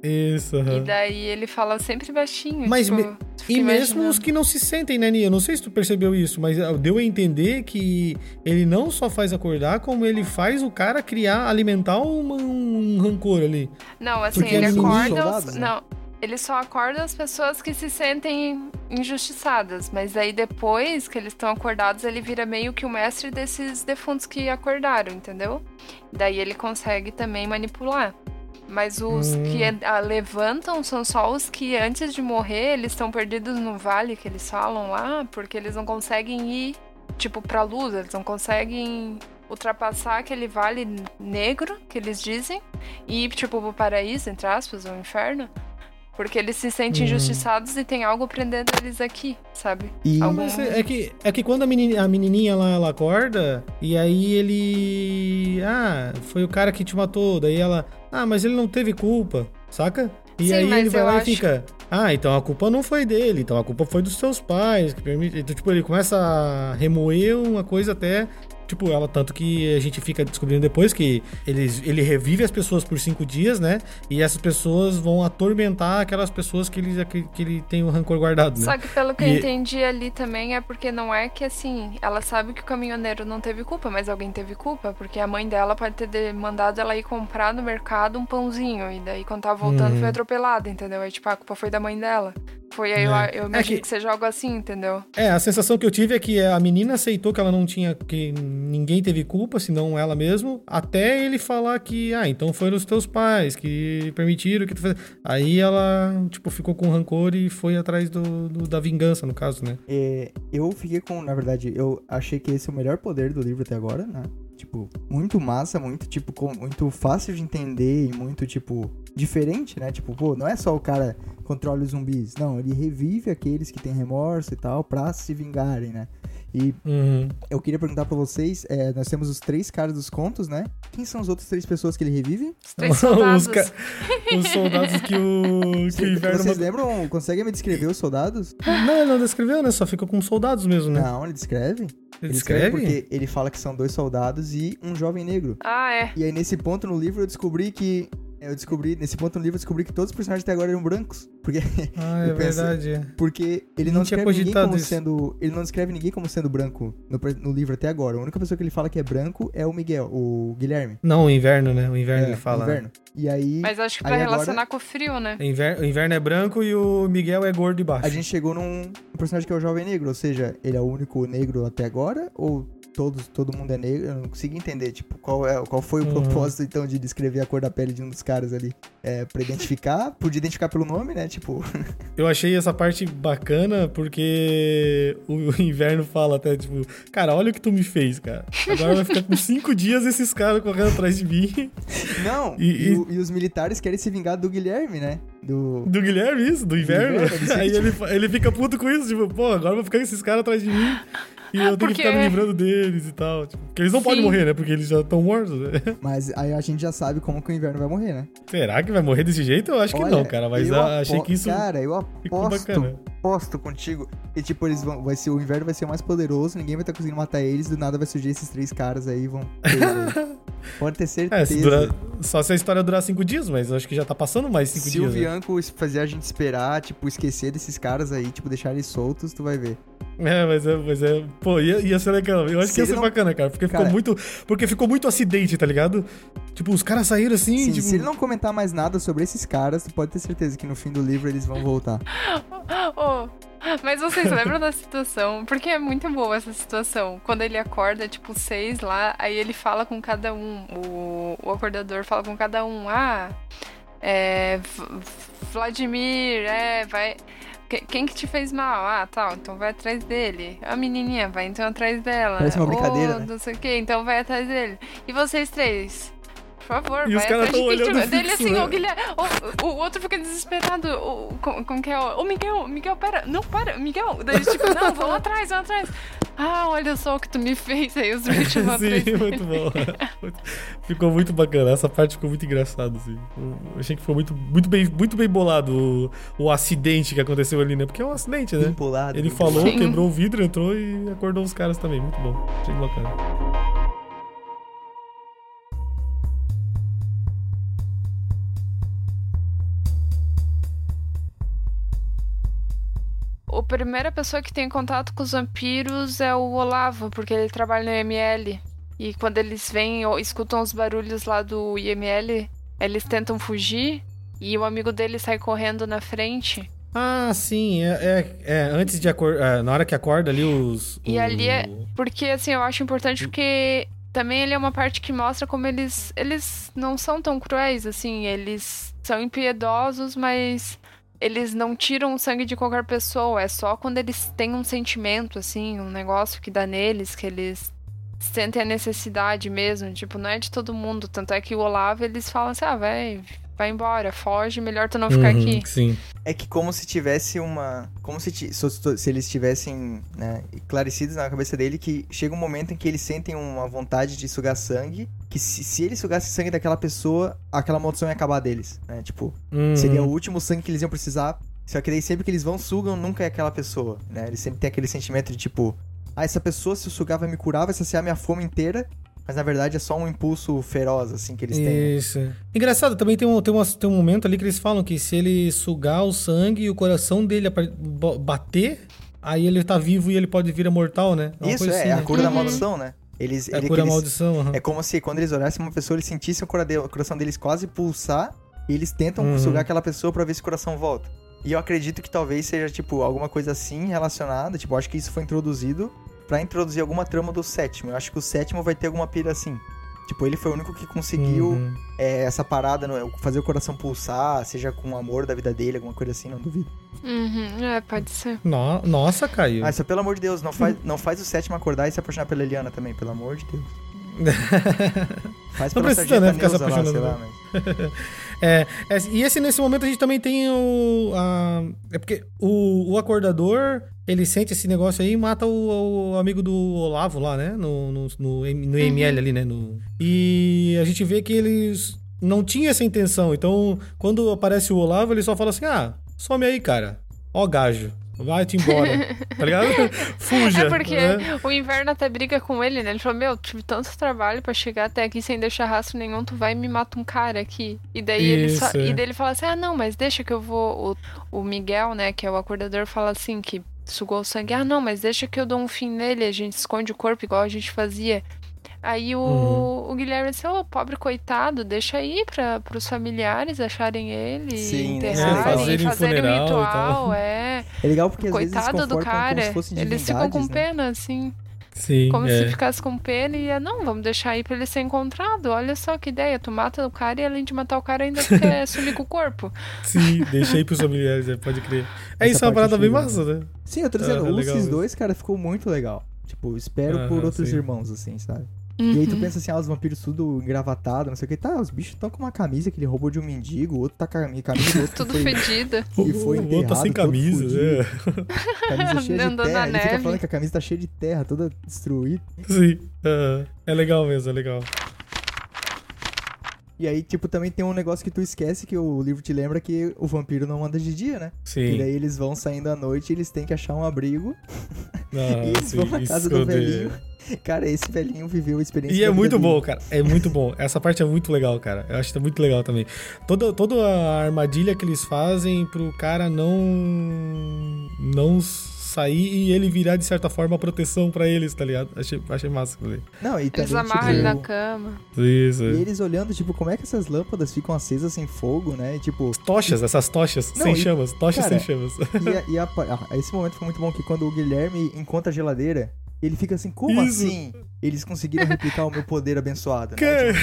Isso, E aham. daí ele fala sempre baixinho. Mas tipo, me- E mesmo os que não se sentem, né, Nia? Eu não sei se tu percebeu isso, mas ah, deu a entender que ele não só faz acordar, como ele faz o cara criar, alimentar uma- um rancor ali. Não, assim, Porque ele acorda. são os- soldados, né? Não, ele só acorda as pessoas que se sentem injustiçadas. Mas aí depois que eles estão acordados, ele vira meio que o mestre desses defuntos que acordaram, entendeu? Daí ele consegue também manipular. Mas os Hum. que ah, levantam são só os que antes de morrer, eles estão perdidos no vale que eles falam lá, porque eles não conseguem ir, tipo, pra luz, eles não conseguem ultrapassar aquele vale negro que eles dizem e ir, tipo, pro paraíso, entre aspas, ou inferno. Porque eles se sentem Uhum. injustiçados e tem algo prendendo eles aqui, sabe? E Algum- Mas é é que, é que quando a menininha, a menininha lá, ela acorda, e aí ele... Ah, foi o cara que te matou. Daí ela... Ah, mas ele não teve culpa, saca? E Sim, aí ele vai lá acho- e fica... Ah, então a culpa não foi dele, então a culpa foi dos seus pais. Que permite... Então, tipo, ele começa a remoer uma coisa até... Tipo, ela, tanto que a gente fica descobrindo depois que eles, ele revive as pessoas por cinco dias, né? E essas pessoas vão atormentar aquelas pessoas que ele, que, que ele tem o rancor guardado, né? Só que pelo que eu E- entendi ali também é porque não é que assim, ela sabe que o caminhoneiro não teve culpa, mas alguém teve culpa, porque a mãe dela pode ter mandado ela ir comprar no mercado um pãozinho, e daí quando tava voltando Uhum. foi atropelada, entendeu? Aí tipo, a culpa foi da mãe dela. Foi aí, eu, É. eu É imagino que- que... seja algo assim, entendeu? É, a sensação que eu tive é que a menina aceitou que ela não tinha, que ninguém teve culpa, senão ela mesmo, até ele falar que, ah, então foram os teus pais que permitiram que tu fez. Aí ela, tipo, ficou com rancor e foi atrás do, do- da vingança, no caso, né? É, eu fiquei com, na verdade, eu achei que esse é o melhor poder do livro até agora, né? Tipo, muito massa, muito, tipo, com- muito fácil de entender e muito, tipo, diferente, né? Tipo, pô, não é só o cara controla os zumbis. Não, ele revive aqueles que têm remorso e tal pra se vingarem, né? E Uhum. eu queria perguntar pra vocês, é, nós temos os três caras dos contos, né? Quem são as outras três pessoas que ele revive? Os três soldados. Os, ca- os soldados que o, que o inverno. Vocês mandou- lembram, conseguem me descrever os soldados? Não, ele não descreveu, né? Só ficou com soldados mesmo, né? Não, ele descreve. Ele descreve descreve? porque ele fala que são dois soldados e um jovem negro. Ah, é. E aí, nesse ponto no livro, eu descobri que. Eu descobri, nesse ponto no livro, eu descobri que todos os personagens até agora eram brancos. Porque, Ah, é eu pensei- verdade. porque ele não tinha descreve ninguém como isso. sendo. Ele não descreve ninguém como sendo branco no, no livro até agora. A única pessoa que ele fala que é branco é o Miguel, o Guilherme. Não, o inverno, né? O inverno é, ele fala. Inverno. E aí. Mas acho que pra Aí agora- relacionar com o frio, né? O inver- o inverno é branco e o Miguel é gordo e baixo. A gente chegou num um personagem que é o Jovem Negro, ou seja, ele é o único negro até agora? Ou todos, todo mundo é negro? Eu não consegui entender, tipo, qual, é, qual foi o Uhum. propósito, então, de descrever a cor da pele de um dos caras ali? É, pra identificar? Podia identificar pelo nome, né? Tipo, Eu achei essa parte bacana porque o inverno fala até, tipo, cara, olha o que tu me fez, cara. Agora vai ficar com cinco dias esses caras correndo atrás de mim. não! E- E, e- e os militares querem se vingar do Guilherme, né? Do... Do Guilherme, isso, do inverno. inverno, ele Aí ele, ele fica puto com isso, tipo, pô, agora vai ficar esses caras atrás de mim. E eu tenho Porque- que ficar me livrando deles e tal. Tipo, porque eles não podem Sim. morrer, né? Porque eles já estão mortos. né? Mas aí a gente já sabe como que o inverno vai morrer, né? Será que vai morrer desse jeito? Eu acho que Olha, não, cara. Mas eu eu achei que isso Cara, eu aposto, bacana. aposto contigo. E tipo, eles vão. Vai ser, o inverno vai ser o mais poderoso, ninguém vai estar conseguindo matar eles, do nada vai surgir esses três caras aí e vão. Pode ter certeza. É, se durar- só se a história durar cinco dias, mas eu acho que já tá passando mais cinco Se dias. o né? Bianco fazer a gente esperar, tipo, esquecer desses caras aí, tipo, deixar eles soltos, tu vai ver. É, mas é, mas é. Pô, ia, ia ser legal. Eu acho Se que ia ser não- bacana, cara. Porque Cara- ficou muito. Porque ficou muito acidente, tá ligado? Tipo, os caras saíram assim, Sim, tipo. se ele não comentar mais nada sobre esses caras, tu pode ter certeza que no fim do livro eles vão voltar. Oh, mas vocês lembram da situação? Porque é muito boa essa situação. Quando ele acorda, tipo, seis lá, aí ele fala com cada um. O, o acordador fala com cada um. Ah, é. Vladimir, é, vai. que- Quem que te fez mal? Ah, tal, então vai atrás dele. A menininha, vai então atrás dela. Parece uma brincadeira, né? Não sei o que, então vai atrás dele. E vocês três? Por favor, E os vai caras atrás de tão quem olhando tiver. Dele fixo, assim, né? o Guilherme. O, o outro fica desesperado. O, como, como que é? Ô, Miguel, Miguel, pera. Não, para, Miguel. Daí ele, tipo, não, vão lá atrás, vão atrás. Ah, olha só o que tu me fez. Aí os bichos. Sim, muito bom. ficou muito bacana. Essa parte ficou muito engraçada, assim. Eu achei que foi muito, muito, bem, muito bem bolado o, o acidente que aconteceu ali, né? Porque é um acidente, né? Empolado. Ele falou, Sim. quebrou o vidro, entrou e acordou os caras também. Muito bom. Achei bacana. A primeira pessoa que tem contato com os vampiros é o Olavo, porque ele trabalha no IML. E quando eles vêm ou escutam os barulhos lá do IML, eles tentam fugir e o amigo dele sai correndo na frente. Ah, sim. É, é- é, antes de acordar. na hora que acorda ali os. E o- ali é- Porque, assim, eu acho importante porque também ele é uma parte que mostra como eles, eles não são tão cruéis, assim. Eles são impiedosos, mas eles não tiram o sangue de qualquer pessoa. É só quando eles têm um sentimento, assim, um negócio que dá neles, que eles sentem a necessidade mesmo. Tipo, não é de todo mundo. Tanto é que o Olavo, eles falam assim, ah, vai, vai embora, foge, melhor tu não ficar Uhum, aqui. Sim. É que como se tivesse uma. Como se, se eles tivessem né, esclarecidos na cabeça dele que chega um momento em que eles sentem uma vontade de sugar sangue. Que se, se eles sugassem sangue daquela pessoa, aquela maldição ia acabar deles. Né? Tipo, Uhum. seria o último sangue que eles iam precisar. Só que daí sempre que eles vão, sugam, nunca é aquela pessoa. Né? Eles sempre têm aquele sentimento de tipo. Ah, essa pessoa, se eu sugar, vai me curar, vai saciar minha fome inteira. Mas na verdade é só um impulso feroz, assim, que eles têm. né? Isso. Engraçado, também tem um, tem, uma, tem um momento ali que eles falam que se ele sugar o sangue e o coração dele bater, aí ele tá vivo e ele pode vir a mortal, né? uma Isso é, assim, é a né? cura da Uhum. maldição, né? Eles, É a ele- cura da eles- maldição. aham. É como se quando eles olhassem uma pessoa, eles sentissem o o coração deles quase pulsar e eles tentam Uhum. sugar aquela pessoa pra ver se o coração volta. E eu acredito que talvez seja, tipo, alguma coisa assim relacionada. Tipo, acho que isso foi introduzido pra introduzir alguma trama do sétimo. Eu acho que o sétimo vai ter alguma pira assim. Tipo, ele foi o único que conseguiu Uhum. é, essa parada, no- fazer o coração pulsar, seja com o amor da vida dele, alguma coisa assim, não duvido. Uhum, é, pode ser. No- Nossa, Caio. Ah, só pelo amor de Deus, não faz, não faz o sétimo acordar e se apaixonar pela Eliana também, pelo amor de Deus. Faz Não precisa, né, ficar se Neuza lá, sei apaixonando, lá, mas... É, é, e esse nesse momento a gente também tem o. a- é porque o, o acordador, ele sente esse negócio aí e mata o, o amigo do Olavo lá, né? No, no, no, no ML ali, né? No, e a gente vê que eles não tinham essa intenção. Então, quando aparece o Olavo, ele só fala assim: ah, some aí, cara. Ó, gajo. Vai-te embora. tá ligado? Fuja. É porque né? o inverno até briga com ele, né? Ele falou: Meu, tive tanto trabalho pra chegar até aqui sem deixar rastro nenhum, tu vai e me mata um cara aqui. E daí ele só, Isso, é. e daí ele fala assim: Ah, não, mas deixa que eu vou. O, o Miguel, né, que é o acordador, fala assim: que sugou o sangue. Ah, não, mas deixa que eu dou um fim nele, a gente esconde o corpo igual a gente fazia. Aí o, Uhum. o Guilherme disse, ô, pobre coitado, deixa aí pra, pros familiares acharem ele, Sim, né? enterrarem, É, fazerem fazerem um ritual, é. É legal porque às vezes Coitado eles do cara. Eles ficam com né? pena, assim. Sim. Como é. se ficasse com pena e ia, não, vamos deixar aí pra ele ser encontrado. Olha só que ideia. Tu mata o cara e além de matar o cara, ainda quer sumir com o corpo. Sim, deixa aí pros familiares, é, pode crer. É Essa isso, é uma parada bem massa, né? Sim, eu tô dizendo, Ah, o legal esses mesmo. dois, cara, ficou muito legal. Tipo, espero por Aham, outros sim. irmãos, assim, sabe? E aí tu Uhum. pensa assim, ah, os vampiros tudo engravatados, não sei o que. Tá, os bichos estão com uma camisa que ele roubou de um mendigo, o outro tá com a camisa do outro Tudo foi, fedida. E foi o outro tá sem camisa, né? camisa cheia de Andando na terra. Ele fica falando que a camisa tá cheia de terra, toda destruída. Sim. ah, é legal mesmo, é legal. E aí, tipo, também tem um negócio que tu esquece que o livro te lembra que o vampiro não anda de dia, né? E Sim. daí eles vão saindo à noite e eles têm que achar um abrigo. Ah, e eles sim, vão na casa do velhinho. Cara, esse velhinho viveu a experiência E é muito dele. bom, cara. É muito bom. Essa parte é muito legal, cara. Eu acho que tá muito legal também. Toda, toda a armadilha que eles fazem pro cara não. não sair e ele virar, de certa forma, a proteção pra eles, tá ligado? Achei, achei massa. Falei. Não, e também, Eles amarram tipo, ele na cama. Isso. E eles olhando, tipo, como é que essas lâmpadas ficam acesas sem fogo, né? E, tipo, Tochas, essas tochas Não, sem e- chamas. Tochas cara, sem chamas. e, a- e a ah, esse momento foi muito bom que quando o Guilherme encontra a geladeira, ele fica assim, como Isso. assim? Eles conseguiram replicar o meu poder abençoado, né? Que-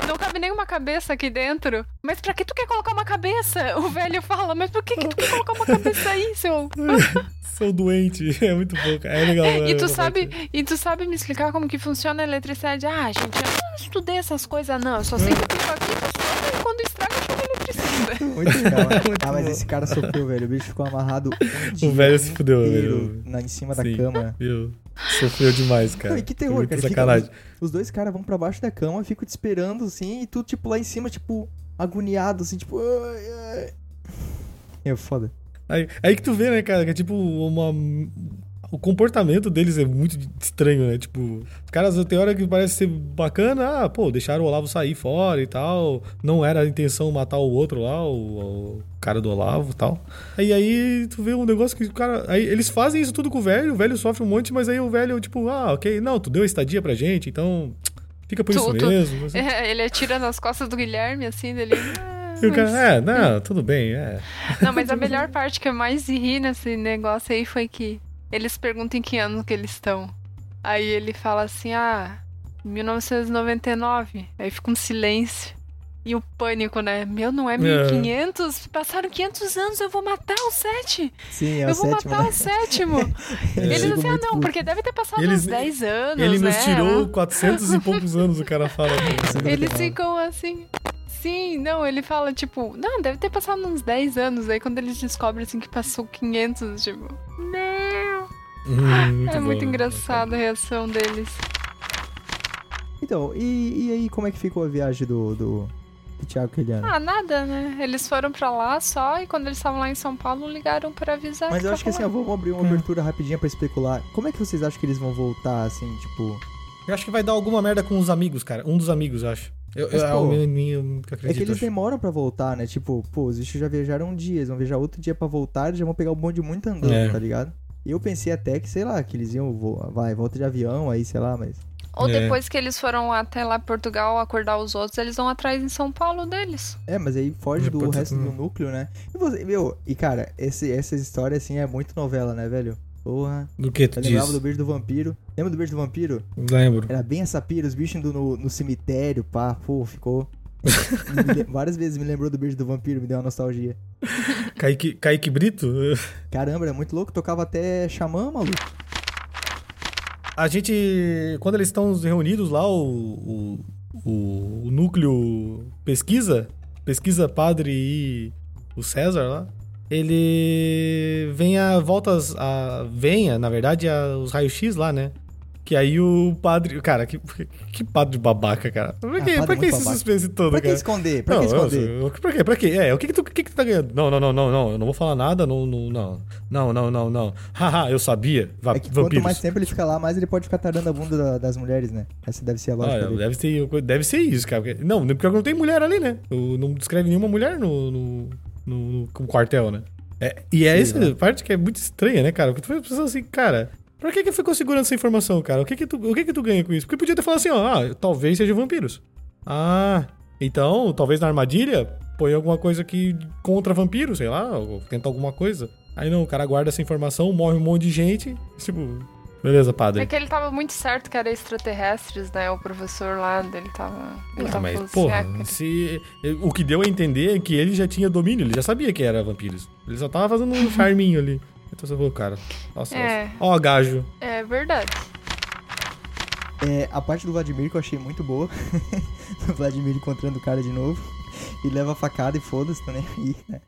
Tipo, cabe nenhuma cabeça aqui dentro. Mas pra que tu quer colocar uma cabeça? O velho fala, mas por que, que tu quer colocar uma cabeça aí, seu. Sou doente. É muito cara. É legal. E é tu sabe, parte. e tu sabe me explicar como que funciona a eletricidade? Ah, gente, eu estudei essas coisas, não. Eu só sei que eu fico aqui funciona e quando estraga, chama eletricista. Muito legal. Muito ah, mas esse cara sofreu, velho. O bicho ficou amarrado um dia velho se fudeu, velho. Na, em cima da Sim. cama. Viu? Sofreu demais, cara. Não, e que terror, cara. Fica- sacanagem. os dois caras vão pra baixo da cama, ficam te esperando, assim, e tu, tipo, lá em cima, tipo, agoniado, assim, tipo... Ai, ai. É foda. Aí, aí que tu vê, né, cara, que é tipo uma. O comportamento deles é muito estranho, né? Tipo, os caras tem hora que parece ser bacana, ah, pô, deixaram o Olavo sair fora e tal. Não era a intenção matar o outro lá, o, o cara do Olavo e tal. Aí aí tu vê um negócio que o cara. Aí eles fazem isso tudo com o velho, o velho sofre um monte, mas aí o velho, tipo, ah, ok, não, tu deu estadia pra gente, então. Fica por Tu- isso mesmo. assim. É, ele atira nas costas do Guilherme, assim, dele. "Ah, E o cara, mas- é, não, tudo bem, é. Não, mas a melhor parte que eu mais ri nesse negócio aí foi que eles perguntam em que ano que eles estão. Aí ele fala assim, ah, 1999. Aí fica um silêncio. E o pânico, né? Meu, não é 1500? Passaram 500 anos, eu vou matar o sete. Sim, é o eu vou sétimo, matar né? o sétimo. Eles Eles ficam assim, ah, não, porque deve ter passado Eles- uns 10 anos, Ele né? nos tirou 400 e poucos anos, o cara fala. Eles ficam assim. Sim, não, ele fala, tipo, não, deve ter passado uns 10 anos. Aí quando eles descobrem, assim, que passou 500, tipo, não. Hum, é muito bom. engraçado a reação deles. Então, e, e aí, como é que ficou a viagem do, do, do Thiago Keliano? Ah, nada, né? Eles foram pra lá só e quando eles estavam lá em São Paulo, ligaram pra avisar Mas eu acho que assim, lá. vamos abrir uma Hum. abertura rapidinha pra especular. Como é que vocês acham que eles vão voltar, assim, tipo... Eu acho que vai dar alguma merda com os amigos, cara. Um dos amigos, eu acho. Eu, Mas, eu, é pô, o meu, minha, que eu É que acredito. eles acho. demoram pra voltar, né? Tipo, pô, os bichos já viajaram um dia, eles vão viajar outro dia pra voltar, eles já vão pegar o bonde muito andando, É. tá ligado? E eu pensei até que, sei lá, que eles iam, vai, volta de avião aí, sei lá, mas... Ou É. depois que eles foram até lá Portugal acordar os outros, eles vão atrás em São Paulo deles. É, mas aí foge É, do ser resto do núcleo, né? E você, meu, e cara, esse, essa história, assim, é muito novela, né, velho? Porra. Do que tu Eu diz? lembrava do beijo do vampiro. Lembra do beijo do vampiro? Lembro. Era bem essa pira, os bichos indo no, no cemitério, pá, pô, ficou. Me Várias vezes me lembrou do beijo do vampiro, me deu uma nostalgia. Kaique, Kaique Brito? Caramba, era muito louco, tocava até xamã, maluco. A gente. Quando eles estão reunidos lá, o, o, o, o núcleo pesquisa, pesquisa padre e o César lá, ele vem a voltas a venha, na verdade, a, os raios-x lá, né? Que aí o padre. Cara, que, que padre babaca, cara. Pra que, padre pra que esse babaca. suspense todo, Pra que cara? esconder? Pra não, que esconder? eu- pra quê? Pra quê? É, o que que tu, o que que tu tá ganhando? Não, não, não, não, não, eu não vou falar nada, não, não, não, não, não, não, não. Haha, eu sabia. Va É que quanto vampiros. mais tempo ele fica lá, mais ele pode ficar tarando a bunda da- das mulheres, né? Essa deve ser a lógica Ah, dele. deve, ser, deve ser isso, cara. Não, porque não tem mulher ali, né? O- Não descreve nenhuma mulher no, no, no- no quartel, né? É, e é Sim, essa né? parte que é muito estranha, né, cara? Porque tu pensando assim, cara, pra que que ficou segurando essa informação, cara? O que que tu, o que que tu ganha com isso? Porque podia ter falado assim, ó, ah, talvez sejam vampiros. Ah, então, talvez na armadilha põe alguma coisa que contra vampiros, sei lá, ou tenta alguma coisa. Aí não, o cara guarda essa informação, morre um monte de gente, tipo, beleza, padre. É que ele tava muito certo que era extraterrestres, né? O professor lá, ele tava. Ele Ah, tava mas, falando assim, porra, ah, se, o que deu a entender é que ele já tinha domínio, ele já sabia que era vampiros. Ele só tava fazendo um charminho ali. Então você falou, cara, nossa, É. ó, gajo. É verdade. É, a parte do Vladimir que eu achei muito boa. o Vladimir encontrando o cara de novo. E leva a facada e foda-se, tá nem aí, né?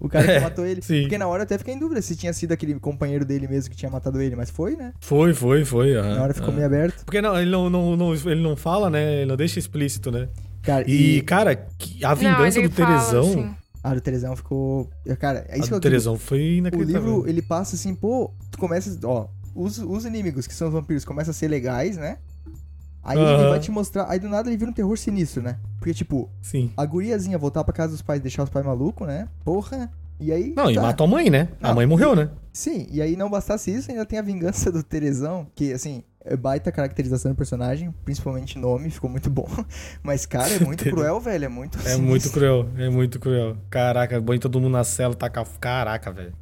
O cara que É, matou ele. sim. Porque na hora eu até fiquei em dúvida se tinha sido aquele companheiro dele mesmo que tinha matado ele, mas foi, né? Foi, foi, foi. aham, Na hora ficou aham. meio aberto. Porque não, ele não, não, não- ele não fala, né? Ele não deixa explícito, né? Cara, E, e, cara, a Não, vingança ele do fala, Terezão. assim, a do Terezão ficou. Cara, é a isso que eu digo. Terezão foi O inacreditável. livro, ele passa assim, pô, tu começa, ó, os, os inimigos que são os vampiros começam a ser legais, né? Aí ele Aham. vai te mostrar, aí do nada ele vira um terror sinistro, né? Porque, tipo, Sim. a guriazinha voltar pra casa dos pais, deixar os pais malucos, né? Porra. E aí. Não, e tá. matou a mãe, né? A Não, mãe morreu, né? Sim, e aí não bastasse isso, ainda tem a vingança do Terezão, que, assim, é baita caracterização do personagem, principalmente nome, ficou muito bom. Mas, cara, é muito cruel, velho, é muito É muito cruel, é muito cruel. Caraca, põe todo mundo na cela, taca. Caraca, velho.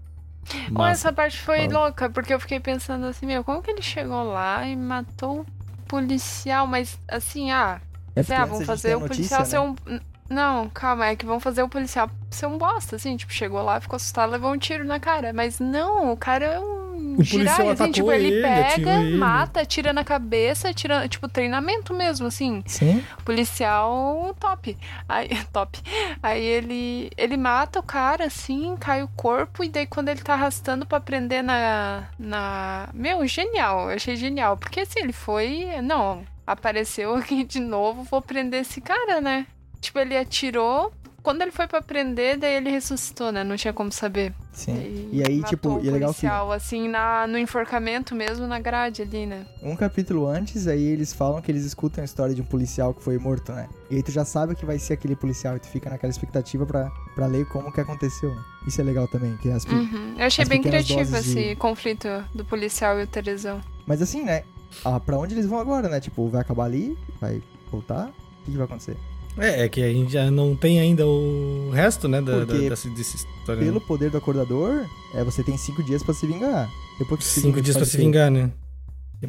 Bom, essa parte foi Fala. louca, porque eu fiquei pensando assim, meu, como que ele chegou lá e matou o policial? Mas assim, ah, É É ah, gente fazer tem o policial notícia, ser né? um. Não, calma, é que vão fazer o policial ser um bosta, assim, tipo, chegou lá, ficou assustado, levou um tiro na cara. Mas não, o cara é um. O policial girai, assim, tipo, ele, ele, pega, ele. mata, tira na cabeça, tira, tipo, treinamento mesmo, assim. Sim. Policial top. Aí, top. Aí ele ele mata o cara assim, cai o corpo e daí quando ele tá arrastando pra prender na na Meu, genial. Eu achei genial, porque assim, ele foi, não, apareceu aqui de novo, vou prender esse cara, né? Tipo, ele atirou, quando ele foi pra prender, daí ele ressuscitou, né? Não tinha como saber. Sim. E aí, matou tipo, o e é legal que policial, assim, na, no enforcamento mesmo, na grade ali, né? um capítulo antes, aí eles falam que eles escutam a história de um policial que foi morto, né? E aí tu já sabe que vai ser aquele policial e tu fica naquela expectativa pra, pra ler como que aconteceu, né? Isso é legal também, que as Uhum. Eu achei as bem criativo doses de- esse conflito do policial e o Terezão. Mas assim, né? Ah, pra onde eles vão agora, né? Tipo, vai acabar ali? Vai voltar? O que, que vai acontecer? É, é que a gente já não tem ainda o resto, né, da, da, dessa, dessa história. né? Pelo poder do acordador, é, você tem cinco dias pra se vingar. Depois Cinco dias pra pode se ser- vingar, né?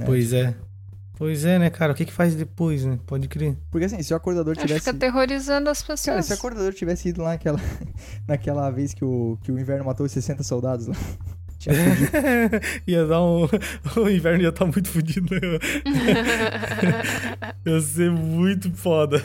Pois é. Pois é, né, cara? O que que faz depois, né? Pode crer. Porque assim, se o acordador Acho que tivesse. fica aterrorizando as pessoas. Cara, se o acordador tivesse ido lá naquela, naquela vez que o, que o inverno matou os 60 soldados lá. Ia dar um. O inverno ia estar muito fodido, né? Ia ser muito foda.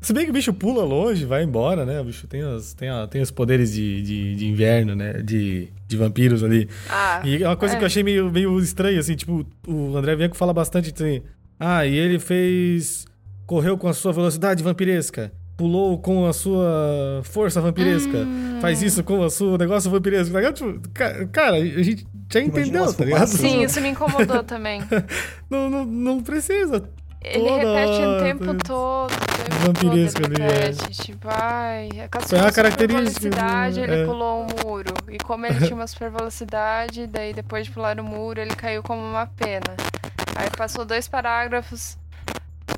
Se bem que o bicho pula longe, vai embora, né? O bicho tem os, tem a- tem os poderes de, de, de inverno, né? De, de vampiros ali. Ah, E é uma coisa é. que eu achei meio, meio estranha, assim, tipo, o André Bianco fala bastante assim. Ah, e ele fez. Correu com a sua velocidade vampiresca. Pulou com a sua força vampiresca. Hum. Faz isso com o seu negócio vampiresco. ligado? Tipo, cara, a gente já Imagina entendeu, tá ligado? Sim, isso me incomodou também. Não, não, não precisa. Ele Toda repete o tempo todo. o tempo Vampiresco todo ele ali, é. repete. Tipo, ai, a Foi uma característica, supervelocidade, né? ele É. pulou um muro. E como ele tinha uma super velocidade, daí depois de pular o muro, ele caiu como uma pena. Aí passou dois parágrafos.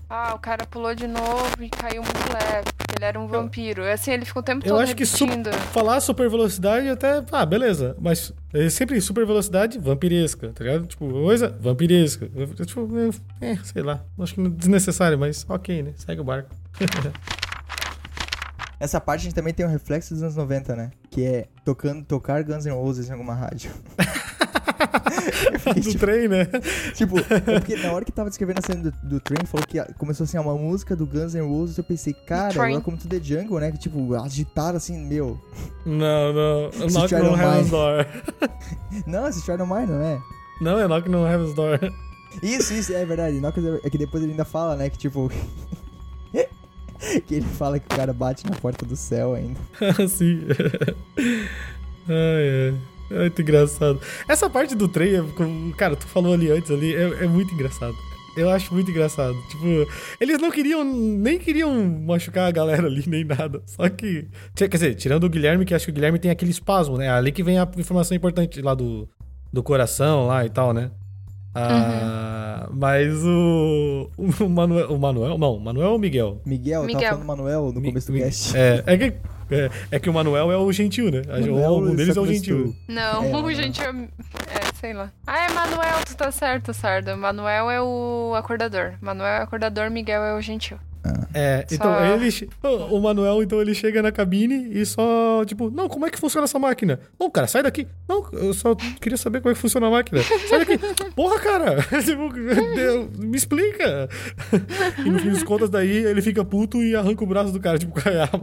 Ah, o cara pulou de novo e caiu muito leve, porque ele era um vampiro. E assim, ele ficou o tempo Eu todo acho que su- repetindo. falar super velocidade até. Ah, beleza. Mas é sempre super velocidade vampiresca, tá ligado? Tipo, coisa vampiresca. Tipo, é, é, sei lá. Acho que é desnecessário, mas ok, né? Segue o barco. Nessa parte a gente também tem um reflexo dos anos 90, né? Que é tocando, tocar Guns N' Roses em alguma rádio. Do trem, né? tipo, é porque na hora que tava descrevendo a cena do, do trem, falou que começou assim, uma música do Guns N' Roses, eu pensei, cara, Train. Welcome to the Jungle, né? Que tipo, agitaram assim, meu. Não, não. Knock no Heaven's. Door. Não, esse Try No Mind, não é? Não, é Knock no Heaven's Door. Isso, isso, é verdade. Knock on the- É que depois ele ainda fala, né? Que tipo. que ele fala que o cara bate na porta do céu ainda. Sim. Ai, ai. É muito engraçado. Essa parte do trem, é cara, tu falou ali antes ali, é, é muito engraçado. Eu acho muito engraçado. Tipo, eles não queriam, nem queriam machucar a galera ali, nem nada. Só que. Quer dizer, tirando o Guilherme, que acho que o Guilherme tem aquele espasmo, né? Ali que vem a informação importante lá do, do coração lá e tal, né? Ah, Mas o. O Manuel. O Manuel? Não, Manuel ou Miguel? Miguel, eu tava Miguel. falando Manuel no Mi- começo do Mi- cast. É, é que, é, é que o Manuel é o gentil, né? Manuel, um deles é o gentil. Não, É, o gente. É, é, sei lá. Ah, é Manuel, tu tá certo, Sarda. Manuel é o acordador. Manuel é o acordador, Miguel é o gentil. É, Só- então ele. che- O Manuel, então, ele chega na cabine e só, tipo, não, como é que funciona essa máquina? Não, cara, sai daqui. Não, eu só queria saber como é que funciona a máquina. Sai daqui. Porra, cara, tipo, me explica. E no fim dos contas, daí ele fica puto e arranca o braço do cara. Tipo,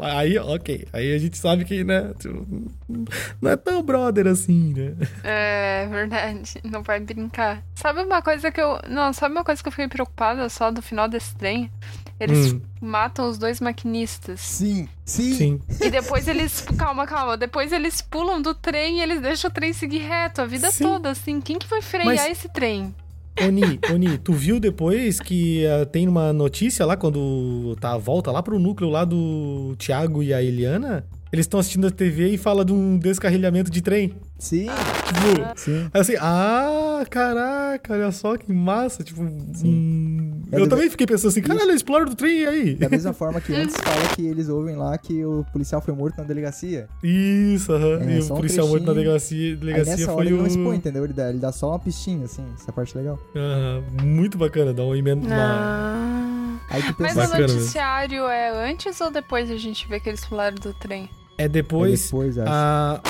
aí, ok. Aí a gente sabe que, né, tipo, não é tão brother assim, né? É verdade, não vai brincar. Sabe uma coisa que eu. Não, sabe uma coisa que eu fiquei preocupada só do final desse trem? Eles Hum. matam os dois maquinistas. Sim, sim. Sim. E depois eles. Calma, calma. Depois eles pulam do trem e eles deixam o trem seguir reto a vida Sim. toda, assim. Quem que vai frear Mas- esse trem? Oni, Oni, tu viu depois que ah, tem uma notícia lá, quando tá a volta lá pro núcleo lá do Thiago e a Eliana? Eles estão assistindo a TV e fala de um descarrilhamento de trem. Sim, Tipo, sim. aí assim, ah, caraca, olha só que massa. Tipo, hum, É eu também fiquei pensando assim, caralho, exploram do trem e aí? Da mesma forma que antes fala que eles ouvem lá que o policial foi morto na delegacia. Isso, aham. É, e o um policial morto na trechinho. delegacia, Aí delegacia nessa hora foi ele o. não expõe, entendeu? Ele dá, ele dá só uma pistinha, assim, essa parte legal. Aham, muito bacana, dá uma emenda. Ah. Aí tu Mas pensa, o Bacana mesmo. noticiário é antes ou depois a gente vê que eles pularam do trem? É é depois. depois, acho. a-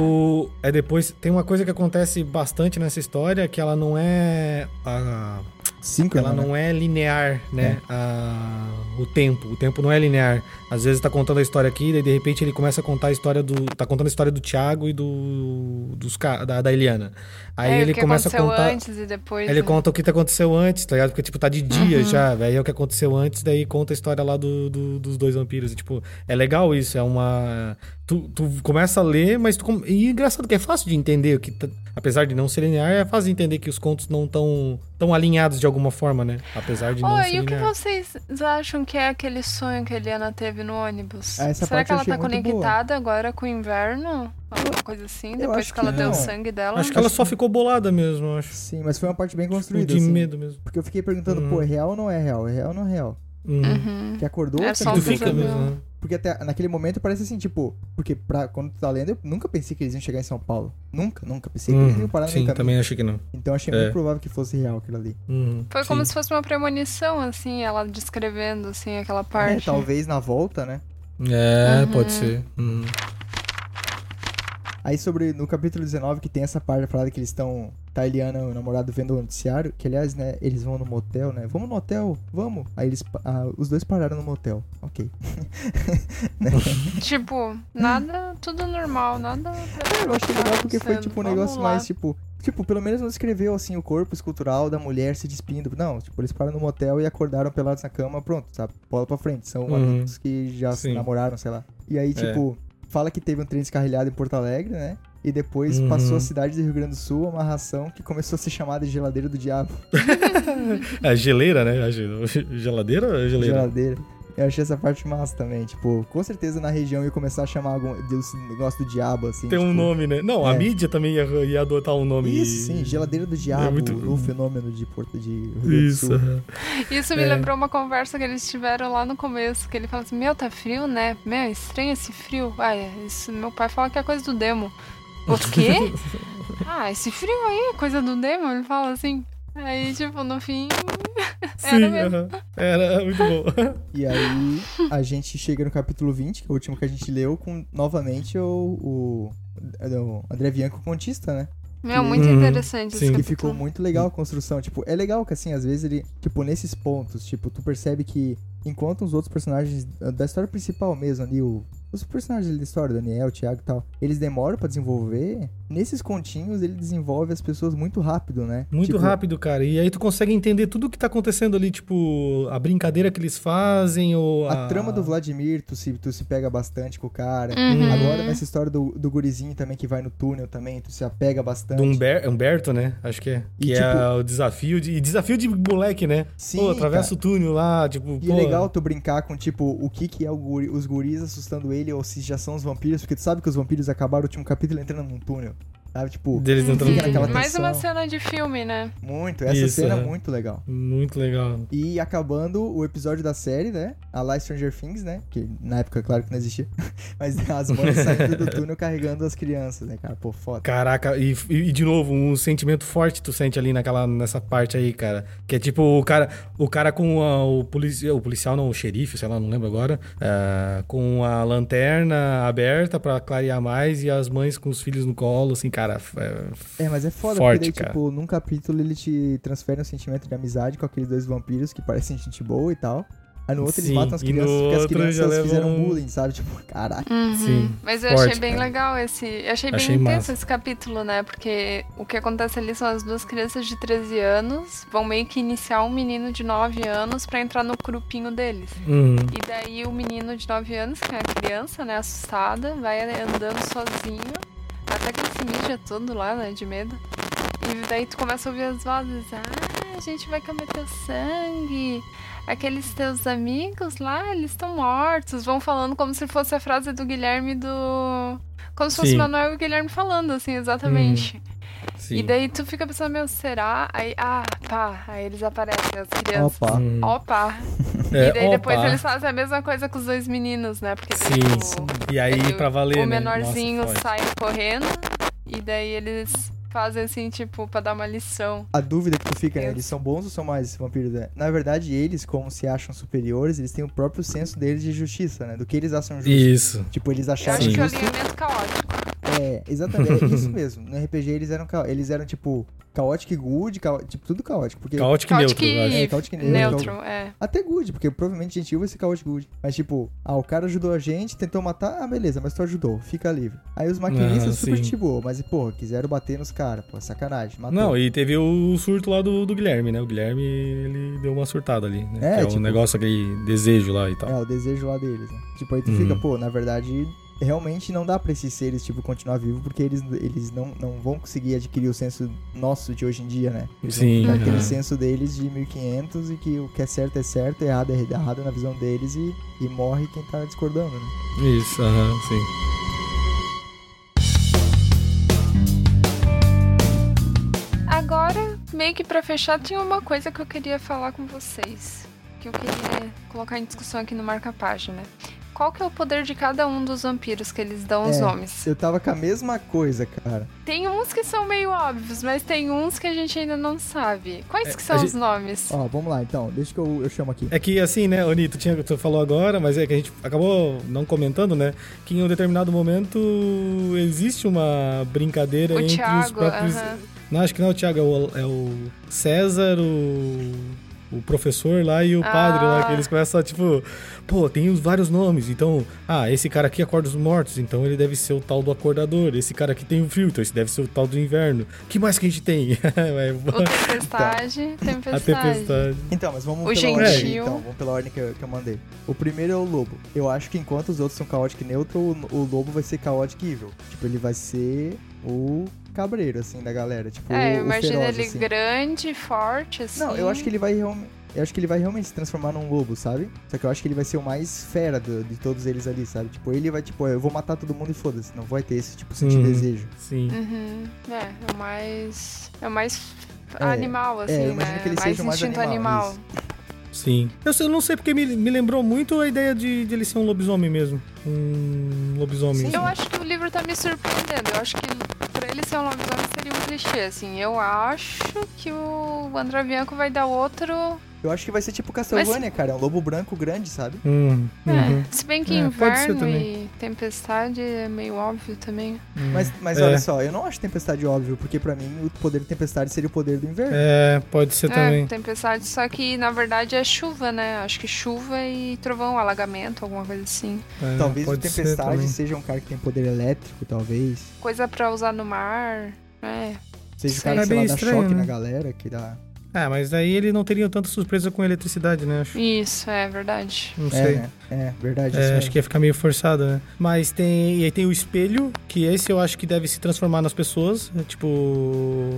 o, é depois. Tem uma coisa que acontece bastante nessa história que ela não é. A, Cinco, ela né? não é linear, né? A- o tempo. O tempo não é linear. Às vezes tá contando a história aqui, daí de repente ele começa a contar a história do. Tá contando a história do Thiago e do. Dos, da, da Eliana. Aí é, ele o que começa a contar. antes e depois. Ele né? conta o que aconteceu antes, tá ligado? Porque, tipo, tá de dia Uhum. já, velho. É o que aconteceu antes, daí conta a história lá do, do- dos dois vampiros. E, tipo, é legal isso, é uma. Tu, tu começa a ler, mas tu. E engraçado que é fácil de entender, que tá- apesar de não ser linear, é fácil de entender que os contos não estão tão alinhados de alguma forma, né? Apesar de não Oh, ser e o que vocês acham que é aquele sonho que a Eliana teve no ônibus? Ah, essa Será que ela tá muito boa. conectada agora com o inverno? Alguma coisa assim? Depois acho que ela que deu o não. sangue dela? Acho que ela só ficou bolada mesmo, acho. Sim, mas foi uma parte bem construída, de assim. medo mesmo. Porque eu fiquei perguntando, Uhum. pô, é real ou não é real? É real ou não é real? Uhum. Uhum. Que acordou, É só Tu um fica mesmo, né? Porque até naquele momento parece assim, tipo, porque pra, quando tu tá lendo, eu nunca pensei que eles iam chegar em São Paulo. Nunca, nunca. Pensei que eles iam Uhum. parar no Sim, também achei que não. Então achei É. muito provável que fosse real aquilo ali. Uhum. Foi como Sim. se fosse uma premonição, assim, ela descrevendo, assim, aquela É, parte. talvez na volta, né? É, Uhum. pode ser. Uhum. Aí sobre, no capítulo 19, que tem essa parte falada que eles estão, tá a Eliana e o namorado vendo o noticiário, que aliás, né, eles vão no motel, né? Vamos no hotel, vamos. Aí eles, ah, os dois pararam no motel, ok. Tipo, nada, tudo normal, nada. pra- Eu achei legal porque foi tipo um Vamos negócio lá. mais tipo. Tipo, pelo menos não descreveu assim o corpo escultural da mulher se despindo. Não, tipo, eles pararam no motel e acordaram pelados na cama, pronto, sabe? Bola pra frente. São Uhum. amigos que já se Sim. namoraram, sei lá. E aí, É. tipo, fala que teve um trem descarrilhado em Porto Alegre, né? E depois Uhum. passou a cidade do Rio Grande do Sul, uma ração que começou a ser chamada de geladeira do diabo. É geleira, né? A ge- Geladeira ou geleira? Geladeira. Eu achei essa parte massa também. Tipo, com certeza na região ia começar a chamar algum desse negócio do diabo, assim. Tem um tipo, nome, né? Não, a é. mídia também ia, ia adotar um nome. Isso, sim, geladeira do diabo, muito- o fenômeno de Porto de Rio Grande do Isso. Isso me É. lembrou uma conversa que eles tiveram lá no começo, que ele fala assim, meu, tá frio, né? Meu, estranho esse frio. Ah, é, isso, meu pai fala que é coisa do demo. Outro quê? ah, esse frio aí é coisa do demo, ele fala assim. Aí, tipo, no fim, Sim, Era mesmo. aham. Era muito bom. E aí a gente chega no capítulo 20, que é o último que a gente leu, com novamente o, o, o André Bianco contista, né? meu, muito Uhum, interessante esse sim. Que capítulo. ficou muito legal a construção. Tipo, é legal que assim, às vezes ele, tipo, nesses pontos, tipo, tu percebe que enquanto os outros personagens da história principal mesmo ali, o, os personagens da história, Daniel, Thiago e tal, eles demoram pra desenvolver, nesses continhos ele desenvolve as pessoas muito rápido, né? Muito Tipo, rápido, cara. E aí tu consegue entender tudo o que tá acontecendo ali, tipo, a brincadeira que eles fazem, ou A trama do Vladimir, tu se, tu se pega bastante com o cara. Uhum. Agora, nessa história do, do gurizinho também, que vai no túnel também, tu se apega bastante. Do Humber- Humberto, né? Acho que é. E, Que tipo- é o desafio de. E desafio de moleque, né? Sim, pô, atravessa cara. o túnel lá, tipo. E pô, é legal tu brincar com, tipo, o que que é o guri- os guris assustando ele ou se já são os vampiros, porque tu sabe que os vampiros acabaram o último capítulo entrando num túnel. Sabe, tipo, Deles entrando naquela. Mais uma cena de filme, né? muito. Essa Isso, cena é é. muito legal. Muito legal. E acabando o episódio da série, né? A lá Stranger Things, né? Que na época, claro que não existia. Mas as mães saindo do túnel carregando as crianças, né, cara? Pô, foda. Caraca, e, e de novo, um sentimento forte tu sente ali naquela, nessa parte aí, cara. Que é tipo o cara, o cara com a- o policial, o policial não, o xerife, sei lá, não lembro agora, é, com a lanterna aberta pra clarear mais e as mães com os filhos no colo, assim, cara. É- É, mas é foda, Forte, porque daí, cara. tipo, num capítulo ele te transfere um sentimento de amizade com aqueles dois vampiros que parecem gente boa e tal. Aí no outro Sim, eles matam as crianças porque as crianças fizeram um- bullying, sabe? Tipo, caraca. Uhum. Sim, Mas eu forte, achei bem cara. legal esse. Eu achei bem Achei intenso massa. esse capítulo, né? Porque o que acontece ali são as duas crianças de 13 anos vão meio que iniciar um menino de 9 anos pra entrar no grupinho deles. Uhum. E daí o menino de 9 anos, que é a criança, né, assustada, vai andando sozinho, até que ele se mija todo lá, né, de medo. E daí tu começa a ouvir as vozes, ah, a gente vai comer teu sangue. Aqueles teus amigos lá, eles estão mortos. Vão falando como se fosse a frase do Guilherme do. Como se fosse Sim. o Manuel e o Guilherme falando, assim, exatamente. Sim. E daí tu fica pensando, meu, será? Aí, ah, pá, aí eles aparecem, as crianças. Opa. Hum. Opa! É, e daí depois opa. eles fazem a mesma coisa com os dois meninos, né? Porque daí Sim, o- E aí, daí pra valer, o né? menorzinho Nossa, forte. sai correndo e daí eles fazem assim, tipo, pra dar uma lição. A dúvida que tu fica, né? Eu- Eles são bons ou são mais vampiros? né? Na verdade, eles, como se acham superiores, eles têm o próprio senso deles de justiça, né? Do que eles acham justo. Isso. Tipo, eles Eu acharam acho que é o justo. alinhamento caótico. É, exatamente, é isso mesmo. No RPG eles eram, ca- eles eram tipo, chaotic good, cao- tipo, tudo caótico. Porque Caótico e Caótico neutro, eu acho. É, caótico e neutro. neutro, é. Até good, porque provavelmente gentil vai ser chaotic good. Mas tipo, ah, o cara ajudou a gente, tentou matar, ah, beleza, mas tu ajudou, fica livre. Aí os maquinistas Ah, super gente boa, mas porra, quiseram bater nos caras, pô, sacanagem. Matou. Não, e teve o surto lá do, do Guilherme, né? O Guilherme, ele deu uma surtada ali, né? É, que é tipo- um negócio, aquele desejo lá e tal. É, o desejo lá deles, né? Tipo, aí tu Uhum. fica, pô, na verdade, realmente não dá pra esses seres, tipo, continuar vivo, porque eles, eles não, não vão conseguir adquirir o senso nosso de hoje em dia, né? Eles vão Sim, ficar aquele senso deles de 1500 e que o que é certo é certo, errado é errado na visão deles e, e morre quem tá discordando, né? Isso, aham, sim. Agora, meio que pra fechar, tinha uma coisa que eu queria falar com vocês. Que eu queria colocar em discussão aqui no marca-página. Qual que é o poder de cada um dos vampiros que eles dão os É. nomes? Eu tava com a mesma coisa, cara. Tem uns que são meio óbvios, mas tem uns que a gente ainda não sabe. Quais É, que são gente- os nomes? Ó, vamos lá, então. Deixa que eu, eu chamo aqui. É que assim, né, Oni, tu, tinha, tu falou agora, mas é que a gente acabou não comentando, né? Que em um determinado momento existe uma brincadeira o entre os Thiago, próprios. aham. Não, acho que não é o Thiago, é o, é o César, o, o professor lá e o padre lá, Ah. que eles começam a, tipo, pô, tem os vários nomes, então, ah, esse cara aqui acorda os mortos, então ele deve ser o tal do acordador, esse cara aqui tem o frio, então esse deve ser o tal do inverno. que mais que a gente tem? É, O Tempestade, a Tempestade. tempestade. Então, mas vamos O pela ordem. gentil. Então, vamos pela ordem que eu, que eu mandei. O primeiro é o lobo. Eu acho que enquanto os outros são chaotic neutro, o, o lobo vai ser chaotic evil. Tipo, ele vai ser o cabreiro, assim, da galera. Tipo, É, o, o imagina feroz, ele assim. grande, forte, assim. Não, eu acho que ele vai realmente. Eu acho que ele vai realmente se transformar num lobo, sabe? Só que eu acho que ele vai ser o mais fera do- de todos eles ali, sabe? Tipo, ele vai, tipo, eu vou matar todo mundo e foda-se. Não vai ter esse, tipo, sentir Uhum. desejo. Sim. Uhum. É, é o mais. É o mais É, animal, assim, eu imagino né? que ele mais seja o mais instinto animal, animal. Sim. Eu, eu não sei porque me, me lembrou muito a ideia de, de ele ser um lobisomem mesmo. Um lobisomem. Sim. Eu acho que o livro tá me surpreendendo. Eu acho que pra ele ser um lobisomem seria um clichê, assim. Eu acho que o André Bianco vai dar outro. Eu acho que vai ser tipo Castlevania, cara. É um lobo branco grande, sabe? Hum, uhum. É, se bem que É, inverno e tempestade é meio óbvio também. Hum. Mas, mas É. olha só, eu não acho tempestade óbvio, porque pra mim o poder de tempestade seria o poder do inverno. É, pode ser É, também. tempestade, só que na verdade é chuva, né? Acho que chuva e trovão, alagamento, alguma coisa assim. É, talvez o tempestade seja um cara que tem poder elétrico, talvez. Coisa pra usar no mar. É. Seja o cara É que, sei lá, bem dá estranho, choque né? na galera, que dá... Ah, mas aí ele não teria tanta surpresa com eletricidade, né? Acho. Isso, é verdade. Não É, sei. né? É, verdade. É, isso acho que ia ficar meio forçado, né? Mas tem. E aí tem o espelho, que esse eu acho que deve se transformar nas pessoas. É, tipo.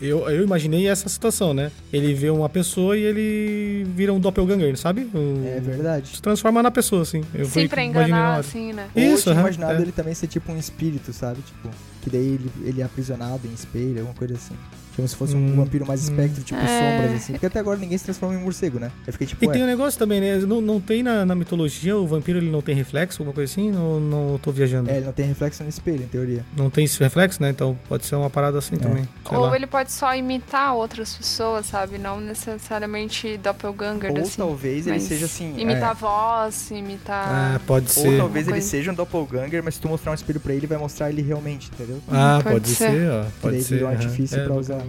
Eu, eu imaginei essa situação, né? Ele vê uma pessoa e ele vira um doppelganger, sabe? O- É verdade. Se transformar na pessoa, assim. Eu Sim, pra enganar, assim, né? Ou eu Isso, tinha imaginado é. ele também ser tipo um espírito, sabe? Tipo, que daí ele, ele é aprisionado em espelho, alguma coisa assim. Como se fosse um Hum, vampiro mais hum. espectro, tipo É. sombras, assim. Porque até agora ninguém se transforma em morcego, né? Eu fiquei tipo, E tem um negócio também, né? Não, não tem na, na mitologia o vampiro ele não tem reflexo, alguma coisa assim? Não, não tô viajando. é, ele não tem reflexo no espelho, em teoria. Não tem esse reflexo, né? Então pode ser uma parada assim É. também. Sei Ou lá. ele pode só imitar outras pessoas, sabe? Não necessariamente doppelganger, Ou assim. talvez ele seja assim. Imitar é, voz, imitar. Ah, pode Ou ser. talvez ele coisa. seja um doppelganger, mas se tu mostrar um espelho pra ele, vai mostrar ele realmente, entendeu? Ah, Pode pode, ser. ser, ó. Pode ser. um artifício pra usar.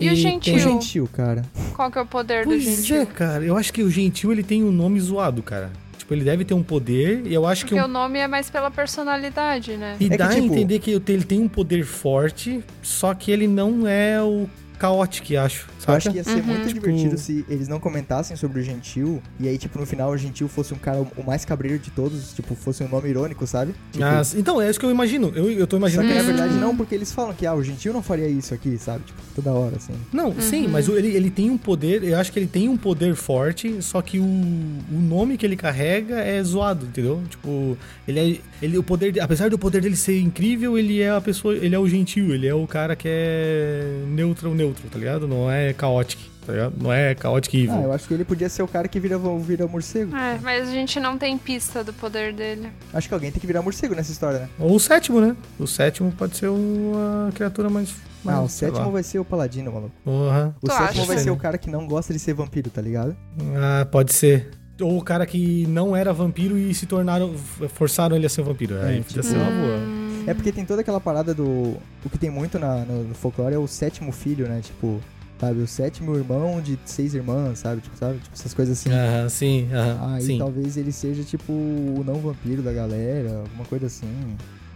E o gentil? O gentil, cara. Qual que é o poder do Pois gentil? é, cara. Eu acho que o gentil ele tem um nome zoado, cara. Tipo, ele deve ter um poder e eu acho Porque que. o nome é mais pela personalidade, né? E É que, dá a tipo- entender que ele tem um poder forte, só que ele não é o caótico, acho. Eu acho que ia ser Uhum. muito Tipo- divertido se eles não comentassem sobre o Gentil, e aí, tipo, no final o Gentil fosse um cara o mais cabreiro de todos, tipo, fosse um nome irônico, sabe? Tipo, Ah, então, é isso que eu imagino. Eu, eu tô só imaginando que na isso. verdade não, porque eles falam que, ah, o Gentil não faria isso aqui, sabe? Tipo, toda hora, assim. Não, sim, mas ele, ele tem um poder, eu acho que ele tem um poder forte, só que o, o nome que ele carrega é zoado, entendeu? Tipo, ele é. Ele, o poder, de- apesar do poder dele ser incrível, ele é a pessoa. Ele é o gentil, ele é o cara que é neutro neutro, tá ligado? Não é caótico. tá ligado? Não é Chaotic Evil. Ah, eu acho que ele podia ser o cara que vira, vira morcego. É, mas a gente não tem pista do poder dele. Acho que alguém tem que virar morcego nessa história, né? Ou o sétimo, né? O sétimo pode ser uma criatura mais. mais Ah, o sétimo lá. vai ser o paladino, maluco. Porra. O Tu sétimo acha? vai ser o cara que não gosta de ser vampiro, tá ligado? Ah, pode ser. Ou o cara que não era vampiro e se tornaram. forçaram ele a ser vampiro. Aí É, podia tipo- ser uma boa. É porque tem toda aquela parada do. O que tem muito na, no, no folclore é o sétimo filho, né? Tipo, sabe? O sétimo irmão de seis irmãs, sabe? Tipo, sabe? Tipo, essas coisas assim. Aham, sim, aham. Aí sim. talvez ele seja, tipo, o não vampiro da galera, alguma coisa assim.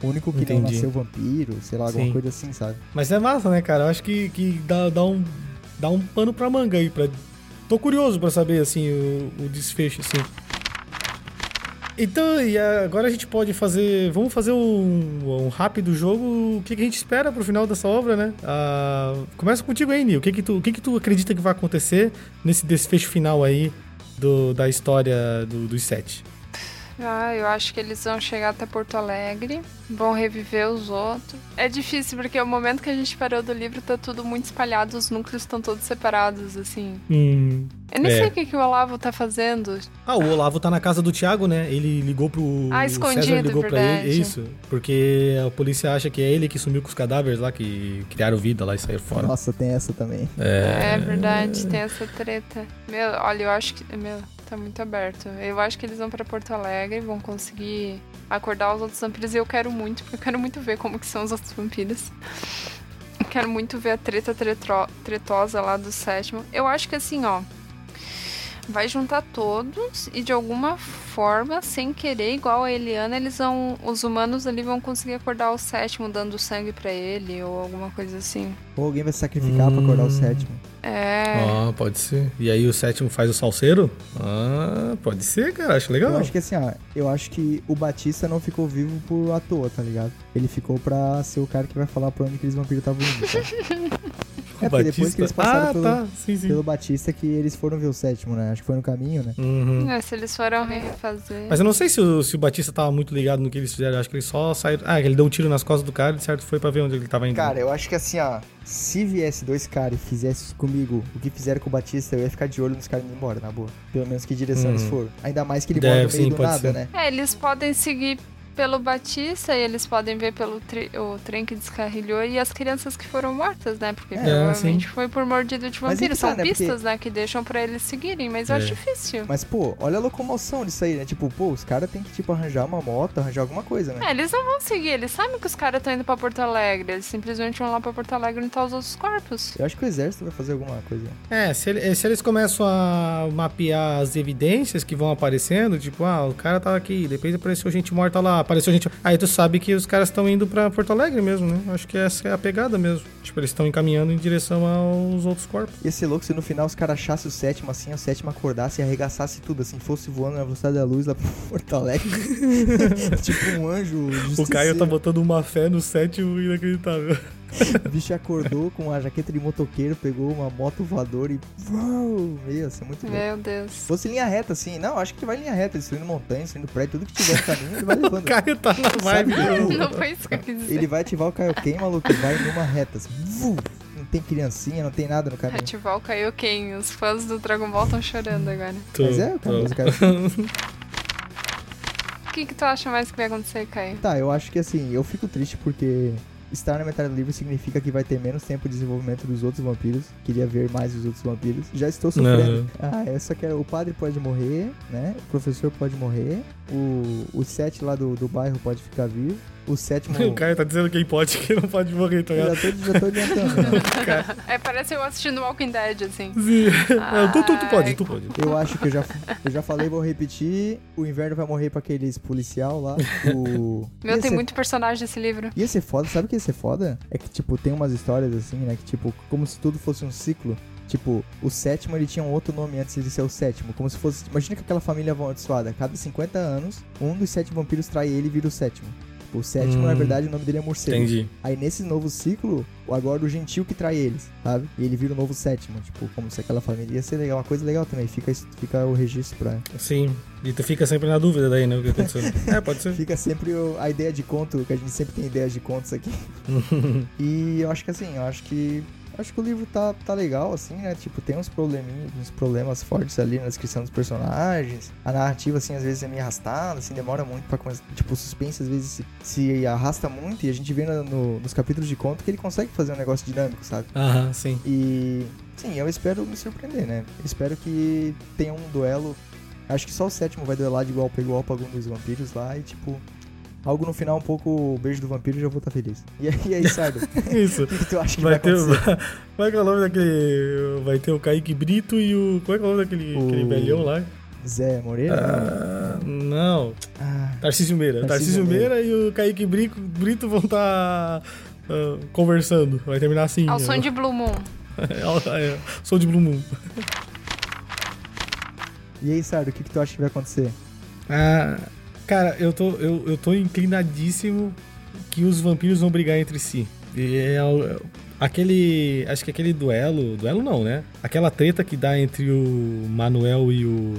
O único que não Entendi. nasceu vampiro, sei lá, alguma Sim. coisa assim, sabe? Mas é massa, né, cara? Eu acho que, que dá, dá, um, dá um pano pra manga aí. Pra... Tô curioso pra saber, assim, o, o desfecho, assim. Então, e agora a gente pode fazer. Vamos fazer um, um rápido jogo. O que, que a gente espera pro final dessa obra, né? Ah, começa contigo aí, Nil. O que, que, tu, o que, que tu acredita que vai acontecer nesse desfecho final aí do, da história do, dos sete? Ah, eu acho que eles vão chegar até Porto Alegre, vão reviver os outros. É difícil, porque o momento que a gente parou do livro tá tudo muito espalhado, os núcleos estão todos separados, assim. Hum. Eu nem É. sei o que, que o Olavo tá fazendo. Ah, o Olavo tá na casa do Thiago, né? Ele ligou pro. Ah, o escondido, César ligou pra verdade. ele. Isso. Porque a polícia acha que é ele que sumiu com os cadáveres lá, que criaram vida lá e saíram fora. Nossa, tem essa também. É, verdade, tem essa treta. Meu, olha, eu acho que. Meu, tá muito aberto. Eu acho que eles vão pra Porto Alegre, vão conseguir acordar os outros vampiros e eu quero muito, porque eu quero muito ver como que são os outros vampiros. Eu Quero muito ver a treta tretro- tretosa lá do sétimo. Eu acho que assim, ó. Vai juntar todos e de alguma forma, sem querer, igual a Eliana, eles vão. Os humanos ali vão conseguir acordar o sétimo dando sangue pra ele ou alguma coisa assim. Ou alguém vai se sacrificar pra acordar o Hum. sétimo. É. Ah, pode ser. E aí o sétimo faz o salseiro? Ah, pode ser, cara. Acho legal. Eu acho que assim, ó, eu acho que o Batista não ficou vivo por à toa, tá ligado? Ele ficou pra ser o cara que vai falar pra onde aqueles vampiros estavam indo, tá? É, porque depois que eles passaram ah, pelo, tá. Sim, sim. pelo Batista que eles foram ver o sétimo, né? Acho que foi no caminho, né? Uhum. É, se eles foram refazer. Mas eu não sei se o, se o Batista tava muito ligado no que eles fizeram. Eu acho que ele só saiu. Ah, ele deu um tiro nas costas do cara e certo foi pra ver onde ele tava indo. Cara, eu acho que assim, ó, se viesse dois caras e fizesse comigo o que fizeram com o Batista, eu ia ficar de olho nos caras indo embora, na boa. Pelo menos que direção Hum. eles foram. Ainda mais que ele Deve, mora no meio sim, do nada, ser. né? É, eles podem seguir pelo Batista e eles podem ver pelo tri- o trem que descarrilhou e as crianças que foram mortas, né? Porque É, provavelmente foi por mordida de vampiro. tá, São né? pistas, né? Que deixam pra eles seguirem, mas eu É. acho difícil. Mas, pô, olha a locomoção disso aí, né? Tipo, pô, os caras têm que, tipo, arranjar uma moto, arranjar alguma coisa, né? É, eles não vão seguir, eles sabem que os caras estão indo pra Porto Alegre. Eles simplesmente vão lá pra Porto Alegre e os outros corpos. Eu acho que o exército vai fazer alguma coisa. É, se, ele- se eles começam a mapear as evidências que vão aparecendo, tipo, ah, o cara tava aqui, depois apareceu gente morta lá, apareceu gente. Aí tu sabe que os caras estão indo pra Porto Alegre mesmo, né? Acho que essa é a pegada mesmo. Tipo, eles estão encaminhando em direção aos outros corpos. Ia ser louco se no final os caras achassem o sétimo assim, o sétimo acordasse e arregaçasse tudo, assim, fosse voando na velocidade da luz lá pra Porto Alegre. tipo um anjo. O Caio justiceiro. tá botando uma fé no sétimo inacreditável. O bicho acordou com a jaqueta de motoqueiro, pegou uma moto voadora e. Uau, meu, ser muito louco. Meu Deus. Se fosse linha reta, assim, não, acho que vai linha reta, destruindo montanha, destruindo prédio, tudo que tiver no caminho, ele vai O levando. Caio tá na vibe. Sabe, Não foi isso que eu quis dizer. Ele vai ativar o Kaioken, maluco, e vai numa reta, assim, não tem criancinha, não tem nada no caminho. Ativar o Kaioken. Os fãs do Dragon Ball estão chorando agora. Tô- Mas é, cara, tô- o cara- O que, que tu acha mais que vai acontecer, Caio? Tá, eu acho que assim, eu fico triste porque estar na metade do livro significa que vai ter menos tempo de desenvolvimento dos outros vampiros. Queria ver mais os outros vampiros. Já estou sofrendo. Ah, eu só quero. O padre pode morrer, né? O professor pode morrer. O, o sete lá do, do bairro pode ficar vivo. O sétimo. O Caio tá dizendo quem pode e quem não pode morrer, tá ligado? já tô, já tô adiantando. É, parece eu assistindo Walking Dead, assim. Sim. Não, tu, tu, tu pode, tu pode. Eu acho que eu já, eu já falei, vou repetir. O inverno vai morrer pra aqueles policial lá. O. Meu, Ia tem ser- muito personagem nesse livro. Ia ser foda, sabe o que ia ser foda? É que, tipo, tem umas histórias assim, né? Que, tipo, como se tudo fosse um ciclo. Tipo, o sétimo ele tinha um outro nome antes de ser o sétimo. Como se fosse. Imagina que aquela família amaldiçoada. Cada 50 anos, um dos sete vampiros trai ele e vira o sétimo. Tipo, o sétimo, Hum, na verdade, o nome dele é morcego. Entendi. Aí nesse novo ciclo, agora o gentil que trai eles, sabe? E ele vira o novo sétimo. Tipo, como se aquela família ia ser legal. Uma coisa legal também. Fica, fica o registro pra. Sim. E tu fica sempre na dúvida daí, né? O que aconteceu. é, pode ser. Fica sempre o- a ideia de conto, que a gente sempre tem ideias de contos aqui. E eu acho que assim, eu acho que Acho que o livro tá, tá legal, assim, né? Tipo, tem uns probleminhas, uns problemas fortes ali na descrição dos personagens. A narrativa, assim, às vezes é meio arrastada, assim, demora muito pra começar. Tipo, o suspense às vezes se, se arrasta muito e a gente vê no, no, nos capítulos de conto que ele consegue fazer um negócio dinâmico, sabe? Aham, sim. E sim, eu espero me surpreender, né? Espero que tenha um duelo. Acho que só o sétimo vai duelar de igual pra igual pra algum dos vampiros lá e tipo. Algo no final um pouco o beijo do vampiro e já vou estar feliz. E aí, e aí sabe? Isso. o que, que tu acha que Vai vai, ter. acontecer? Como é que é o nome daquele. Vai ter o Kaique Brito e o. Como é que é o nome daquele O- aquele velhão lá? Zé Moreira? Ah, não. Ah, Tarcísio Meira. Tarcísio Tarcísio Meira e o Kaique Brito, Brito vão estar conversando. Vai terminar assim. Ao som de Blue Moon. É, é, som de Blue Moon. e aí, Sardo, o que, que tu acha que vai acontecer? Ah, cara, eu tô, eu, eu tô inclinadíssimo que os vampiros vão brigar entre si. E é o- aquele. Acho que aquele duelo. Duelo não, né? Aquela treta que dá entre o Manuel e o.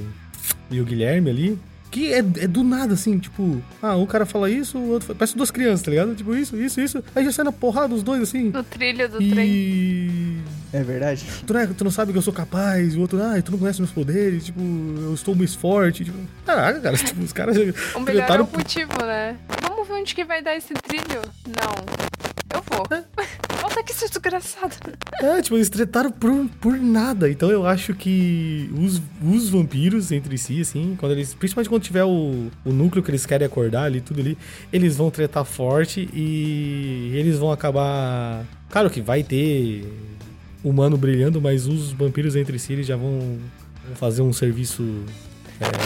E o Guilherme ali. Que é, é do nada, assim, tipo, ah, um cara fala isso, o outro fala, parece duas crianças, tá ligado? Tipo, isso, isso, isso. Aí já sai na porrada os dois, assim. No trilho do trem. É verdade? Tu não, é- tu não sabe que eu sou capaz, o outro, ah, tu não conhece meus poderes, tipo, eu estou mais forte. Tipo, caraca, cara, tipo, os caras. O melhor é tretaram o motivo, né? Vamos ver onde que vai dar esse trilho? Não. Eu vou. Volta aqui, seu desgraçado. É, tipo, eles tretaram por, por nada. Então eu acho que os, os vampiros entre si, assim, quando eles. Principalmente quando tiver o, o núcleo que eles querem acordar ali, tudo ali, eles vão tretar forte e eles vão acabar. Claro que vai ter humano brilhando, mas os vampiros entre si já vão vão fazer um serviço.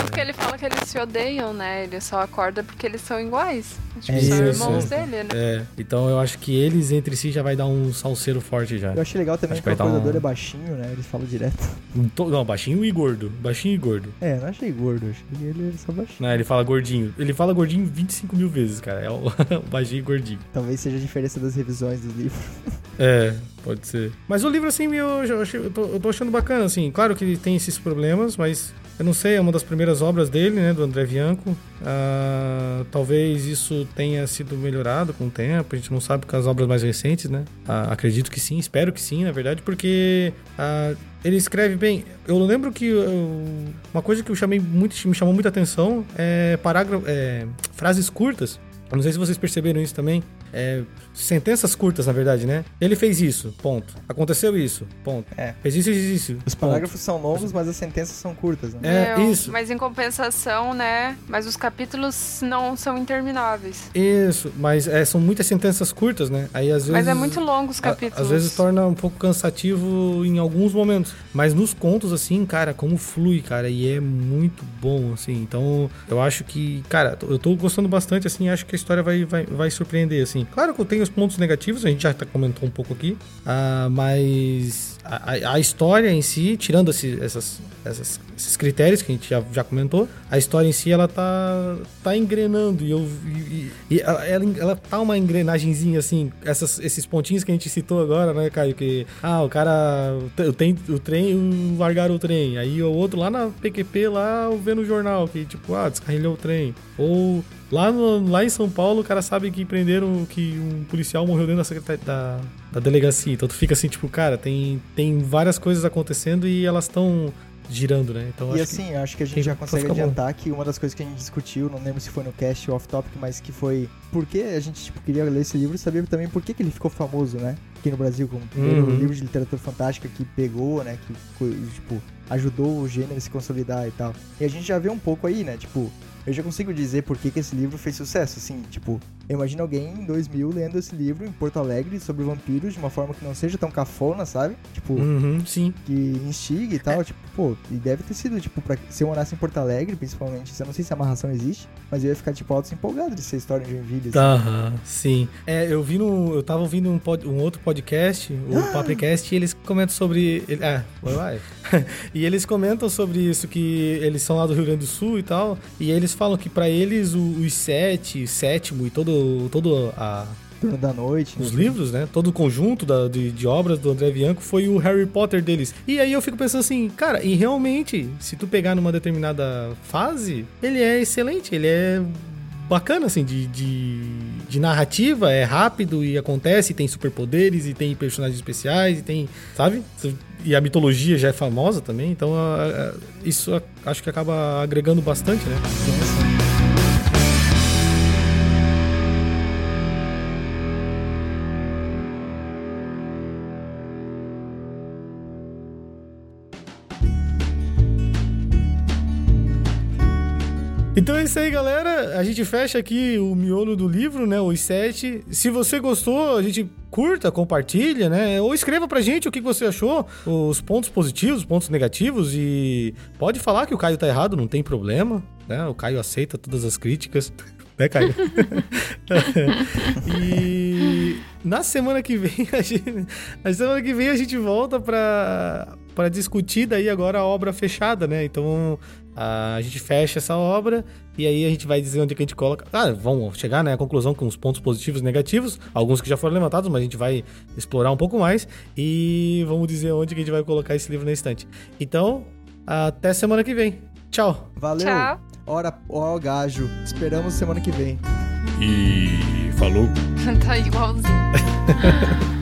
Porque ele fala que eles se odeiam, né? Ele só acorda porque eles são iguais. Tipo, É são isso, irmãos é. dele, né? É, então eu acho que eles entre si já vai dar um salseiro forte já. Eu achei legal também Acho que que o acordador um- é baixinho, né? Eles falam direto. Um to- Não, baixinho e gordo. Baixinho e gordo. É, não achei gordo, achei que ele era só baixinho. Não, ele fala gordinho. Ele fala gordinho 25 mil vezes, cara. É o, o baixinho e gordinho. Talvez seja a diferença das revisões do livro. É, pode ser. Mas o livro, assim, eu, eu, achei- eu, tô, eu tô achando bacana, assim. Claro que ele tem esses problemas, mas eu não sei, é uma das primeiras obras dele, né, do André Bianco. Ah, talvez isso tenha sido melhorado com o tempo. A gente não sabe com as obras mais recentes, né? Ah, acredito que sim, espero que sim, na verdade, porque ah, ele escreve bem. Eu lembro que eu- uma coisa que eu chamei muito, me chamou muita atenção é parágrafo, é, frases curtas. Não sei se vocês perceberam isso também. É, sentenças curtas, na verdade, né? Ele fez isso, ponto. Aconteceu isso, ponto. É. Fez isso, isso, isso. Os ponto. parágrafos são longos, mas as sentenças são curtas, né? É, Meu, isso. Mas em compensação, né? Mas os capítulos não são intermináveis. Isso, mas é, são muitas sentenças curtas, né? Aí às vezes. Mas é muito longo os a- capítulos. Às vezes torna um pouco cansativo em alguns momentos. Mas nos contos, assim, cara, como flui, cara, e é muito bom, assim. Então, eu acho que, cara, eu tô gostando bastante, assim, acho que a história vai, vai, vai surpreender, assim. Claro que eu tenho os pontos negativos, a gente já comentou um pouco aqui, ah, mas a, a- história em si, tirando esse- essas, essas- esses critérios que a gente já, já comentou, a história em si, ela tá, tá engrenando, e eu... E, e ela, ela, tá uma engrenagenzinha, assim, essas, esses pontinhos que a gente citou agora, né, Caio, que, ah, o cara, o, tem, o trem, o- largaram o trem, aí o outro lá na PQP, lá, vendo o jornal, que, tipo, ah, descarrilhou o trem, ou... Lá, no- lá em São Paulo, o cara sabe que prenderam que um policial morreu dentro da, secretaria, da, da delegacia. Então tu fica assim, tipo, cara, tem, tem várias coisas acontecendo e elas estão girando, né? Então E acho que- assim, acho que a gente já consegue fica bom. adiantar que uma das coisas que a gente discutiu, não lembro se foi no cast ou off-topic, mas que foi por que a gente tipo, queria ler esse livro e saber também por que, que ele ficou famoso, né? Aqui no Brasil, como primeiro Uhum. livro de literatura fantástica que pegou, né? Que, tipo, ajudou o gênero a se consolidar e tal. E a gente já vê um pouco aí, né? Tipo, eu já consigo dizer por que, que esse livro fez sucesso, assim, tipo, eu imagino alguém em 2000 lendo esse livro em Porto Alegre sobre vampiros de uma forma que não seja tão cafona, sabe? Tipo, Uhum, sim. que instiga e tal, tipo, pô, e deve ter sido, tipo, pra, se eu morasse em Porto Alegre, principalmente, eu não sei se a amarração existe, mas eu ia ficar, tipo, alto empolgado de ser história de Joinville, assim. Aham, sim. É, eu vi no. Eu tava ouvindo um, pod- um outro podcast, o Papricast, e eles comentam sobre. ele- Ah, vai, vai. e eles comentam sobre isso, que eles são lá do Rio Grande do Sul e tal. E eles falam que pra eles os sete, sétimo e todo, todo a, Turno da noite. os né? livros, né? Todo o conjunto da- de, de obras do André Bianco foi o Harry Potter deles. E aí eu fico pensando assim, cara, e realmente, se tu pegar numa determinada fase, ele é excelente, ele é bacana, assim, de, de, de narrativa, é rápido e acontece, e tem superpoderes, e tem personagens especiais, e tem, sabe? E a mitologia já é famosa também, então isso acho que acaba agregando bastante, né? Então é isso aí, galera. A gente fecha aqui o miolo do livro, né? Os sete. Se você gostou, a gente curta, compartilha, né? Ou escreva pra gente o que você achou, os pontos positivos, os pontos negativos. E pode falar que o Caio tá errado, não tem problema. Né? O Caio aceita todas as críticas. Né, Caio? e na semana que vem, a gente, na semana que vem a gente volta pra, pra discutir daí agora a obra fechada, né? Então a gente fecha essa obra e aí a gente vai dizer onde que a gente coloca. Ah, vamos chegar né, à conclusão com os pontos positivos e negativos, alguns que já foram levantados, mas a gente vai explorar um pouco mais e vamos dizer onde que a gente vai colocar esse livro na estante. Então, até semana que vem. Tchau. Valeu. Tchau. Ora, ó, gajo. Esperamos semana que vem. E falou. tá igualzinho.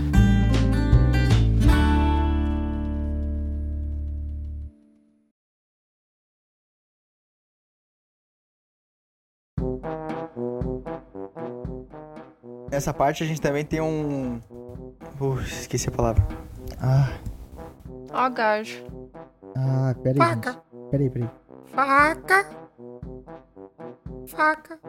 Nessa parte a gente também tem um. Uh, esqueci a palavra. Ah. Ó, gajo. Ah, peraí. Faca. Gente. Peraí, peraí. Faca. Faca.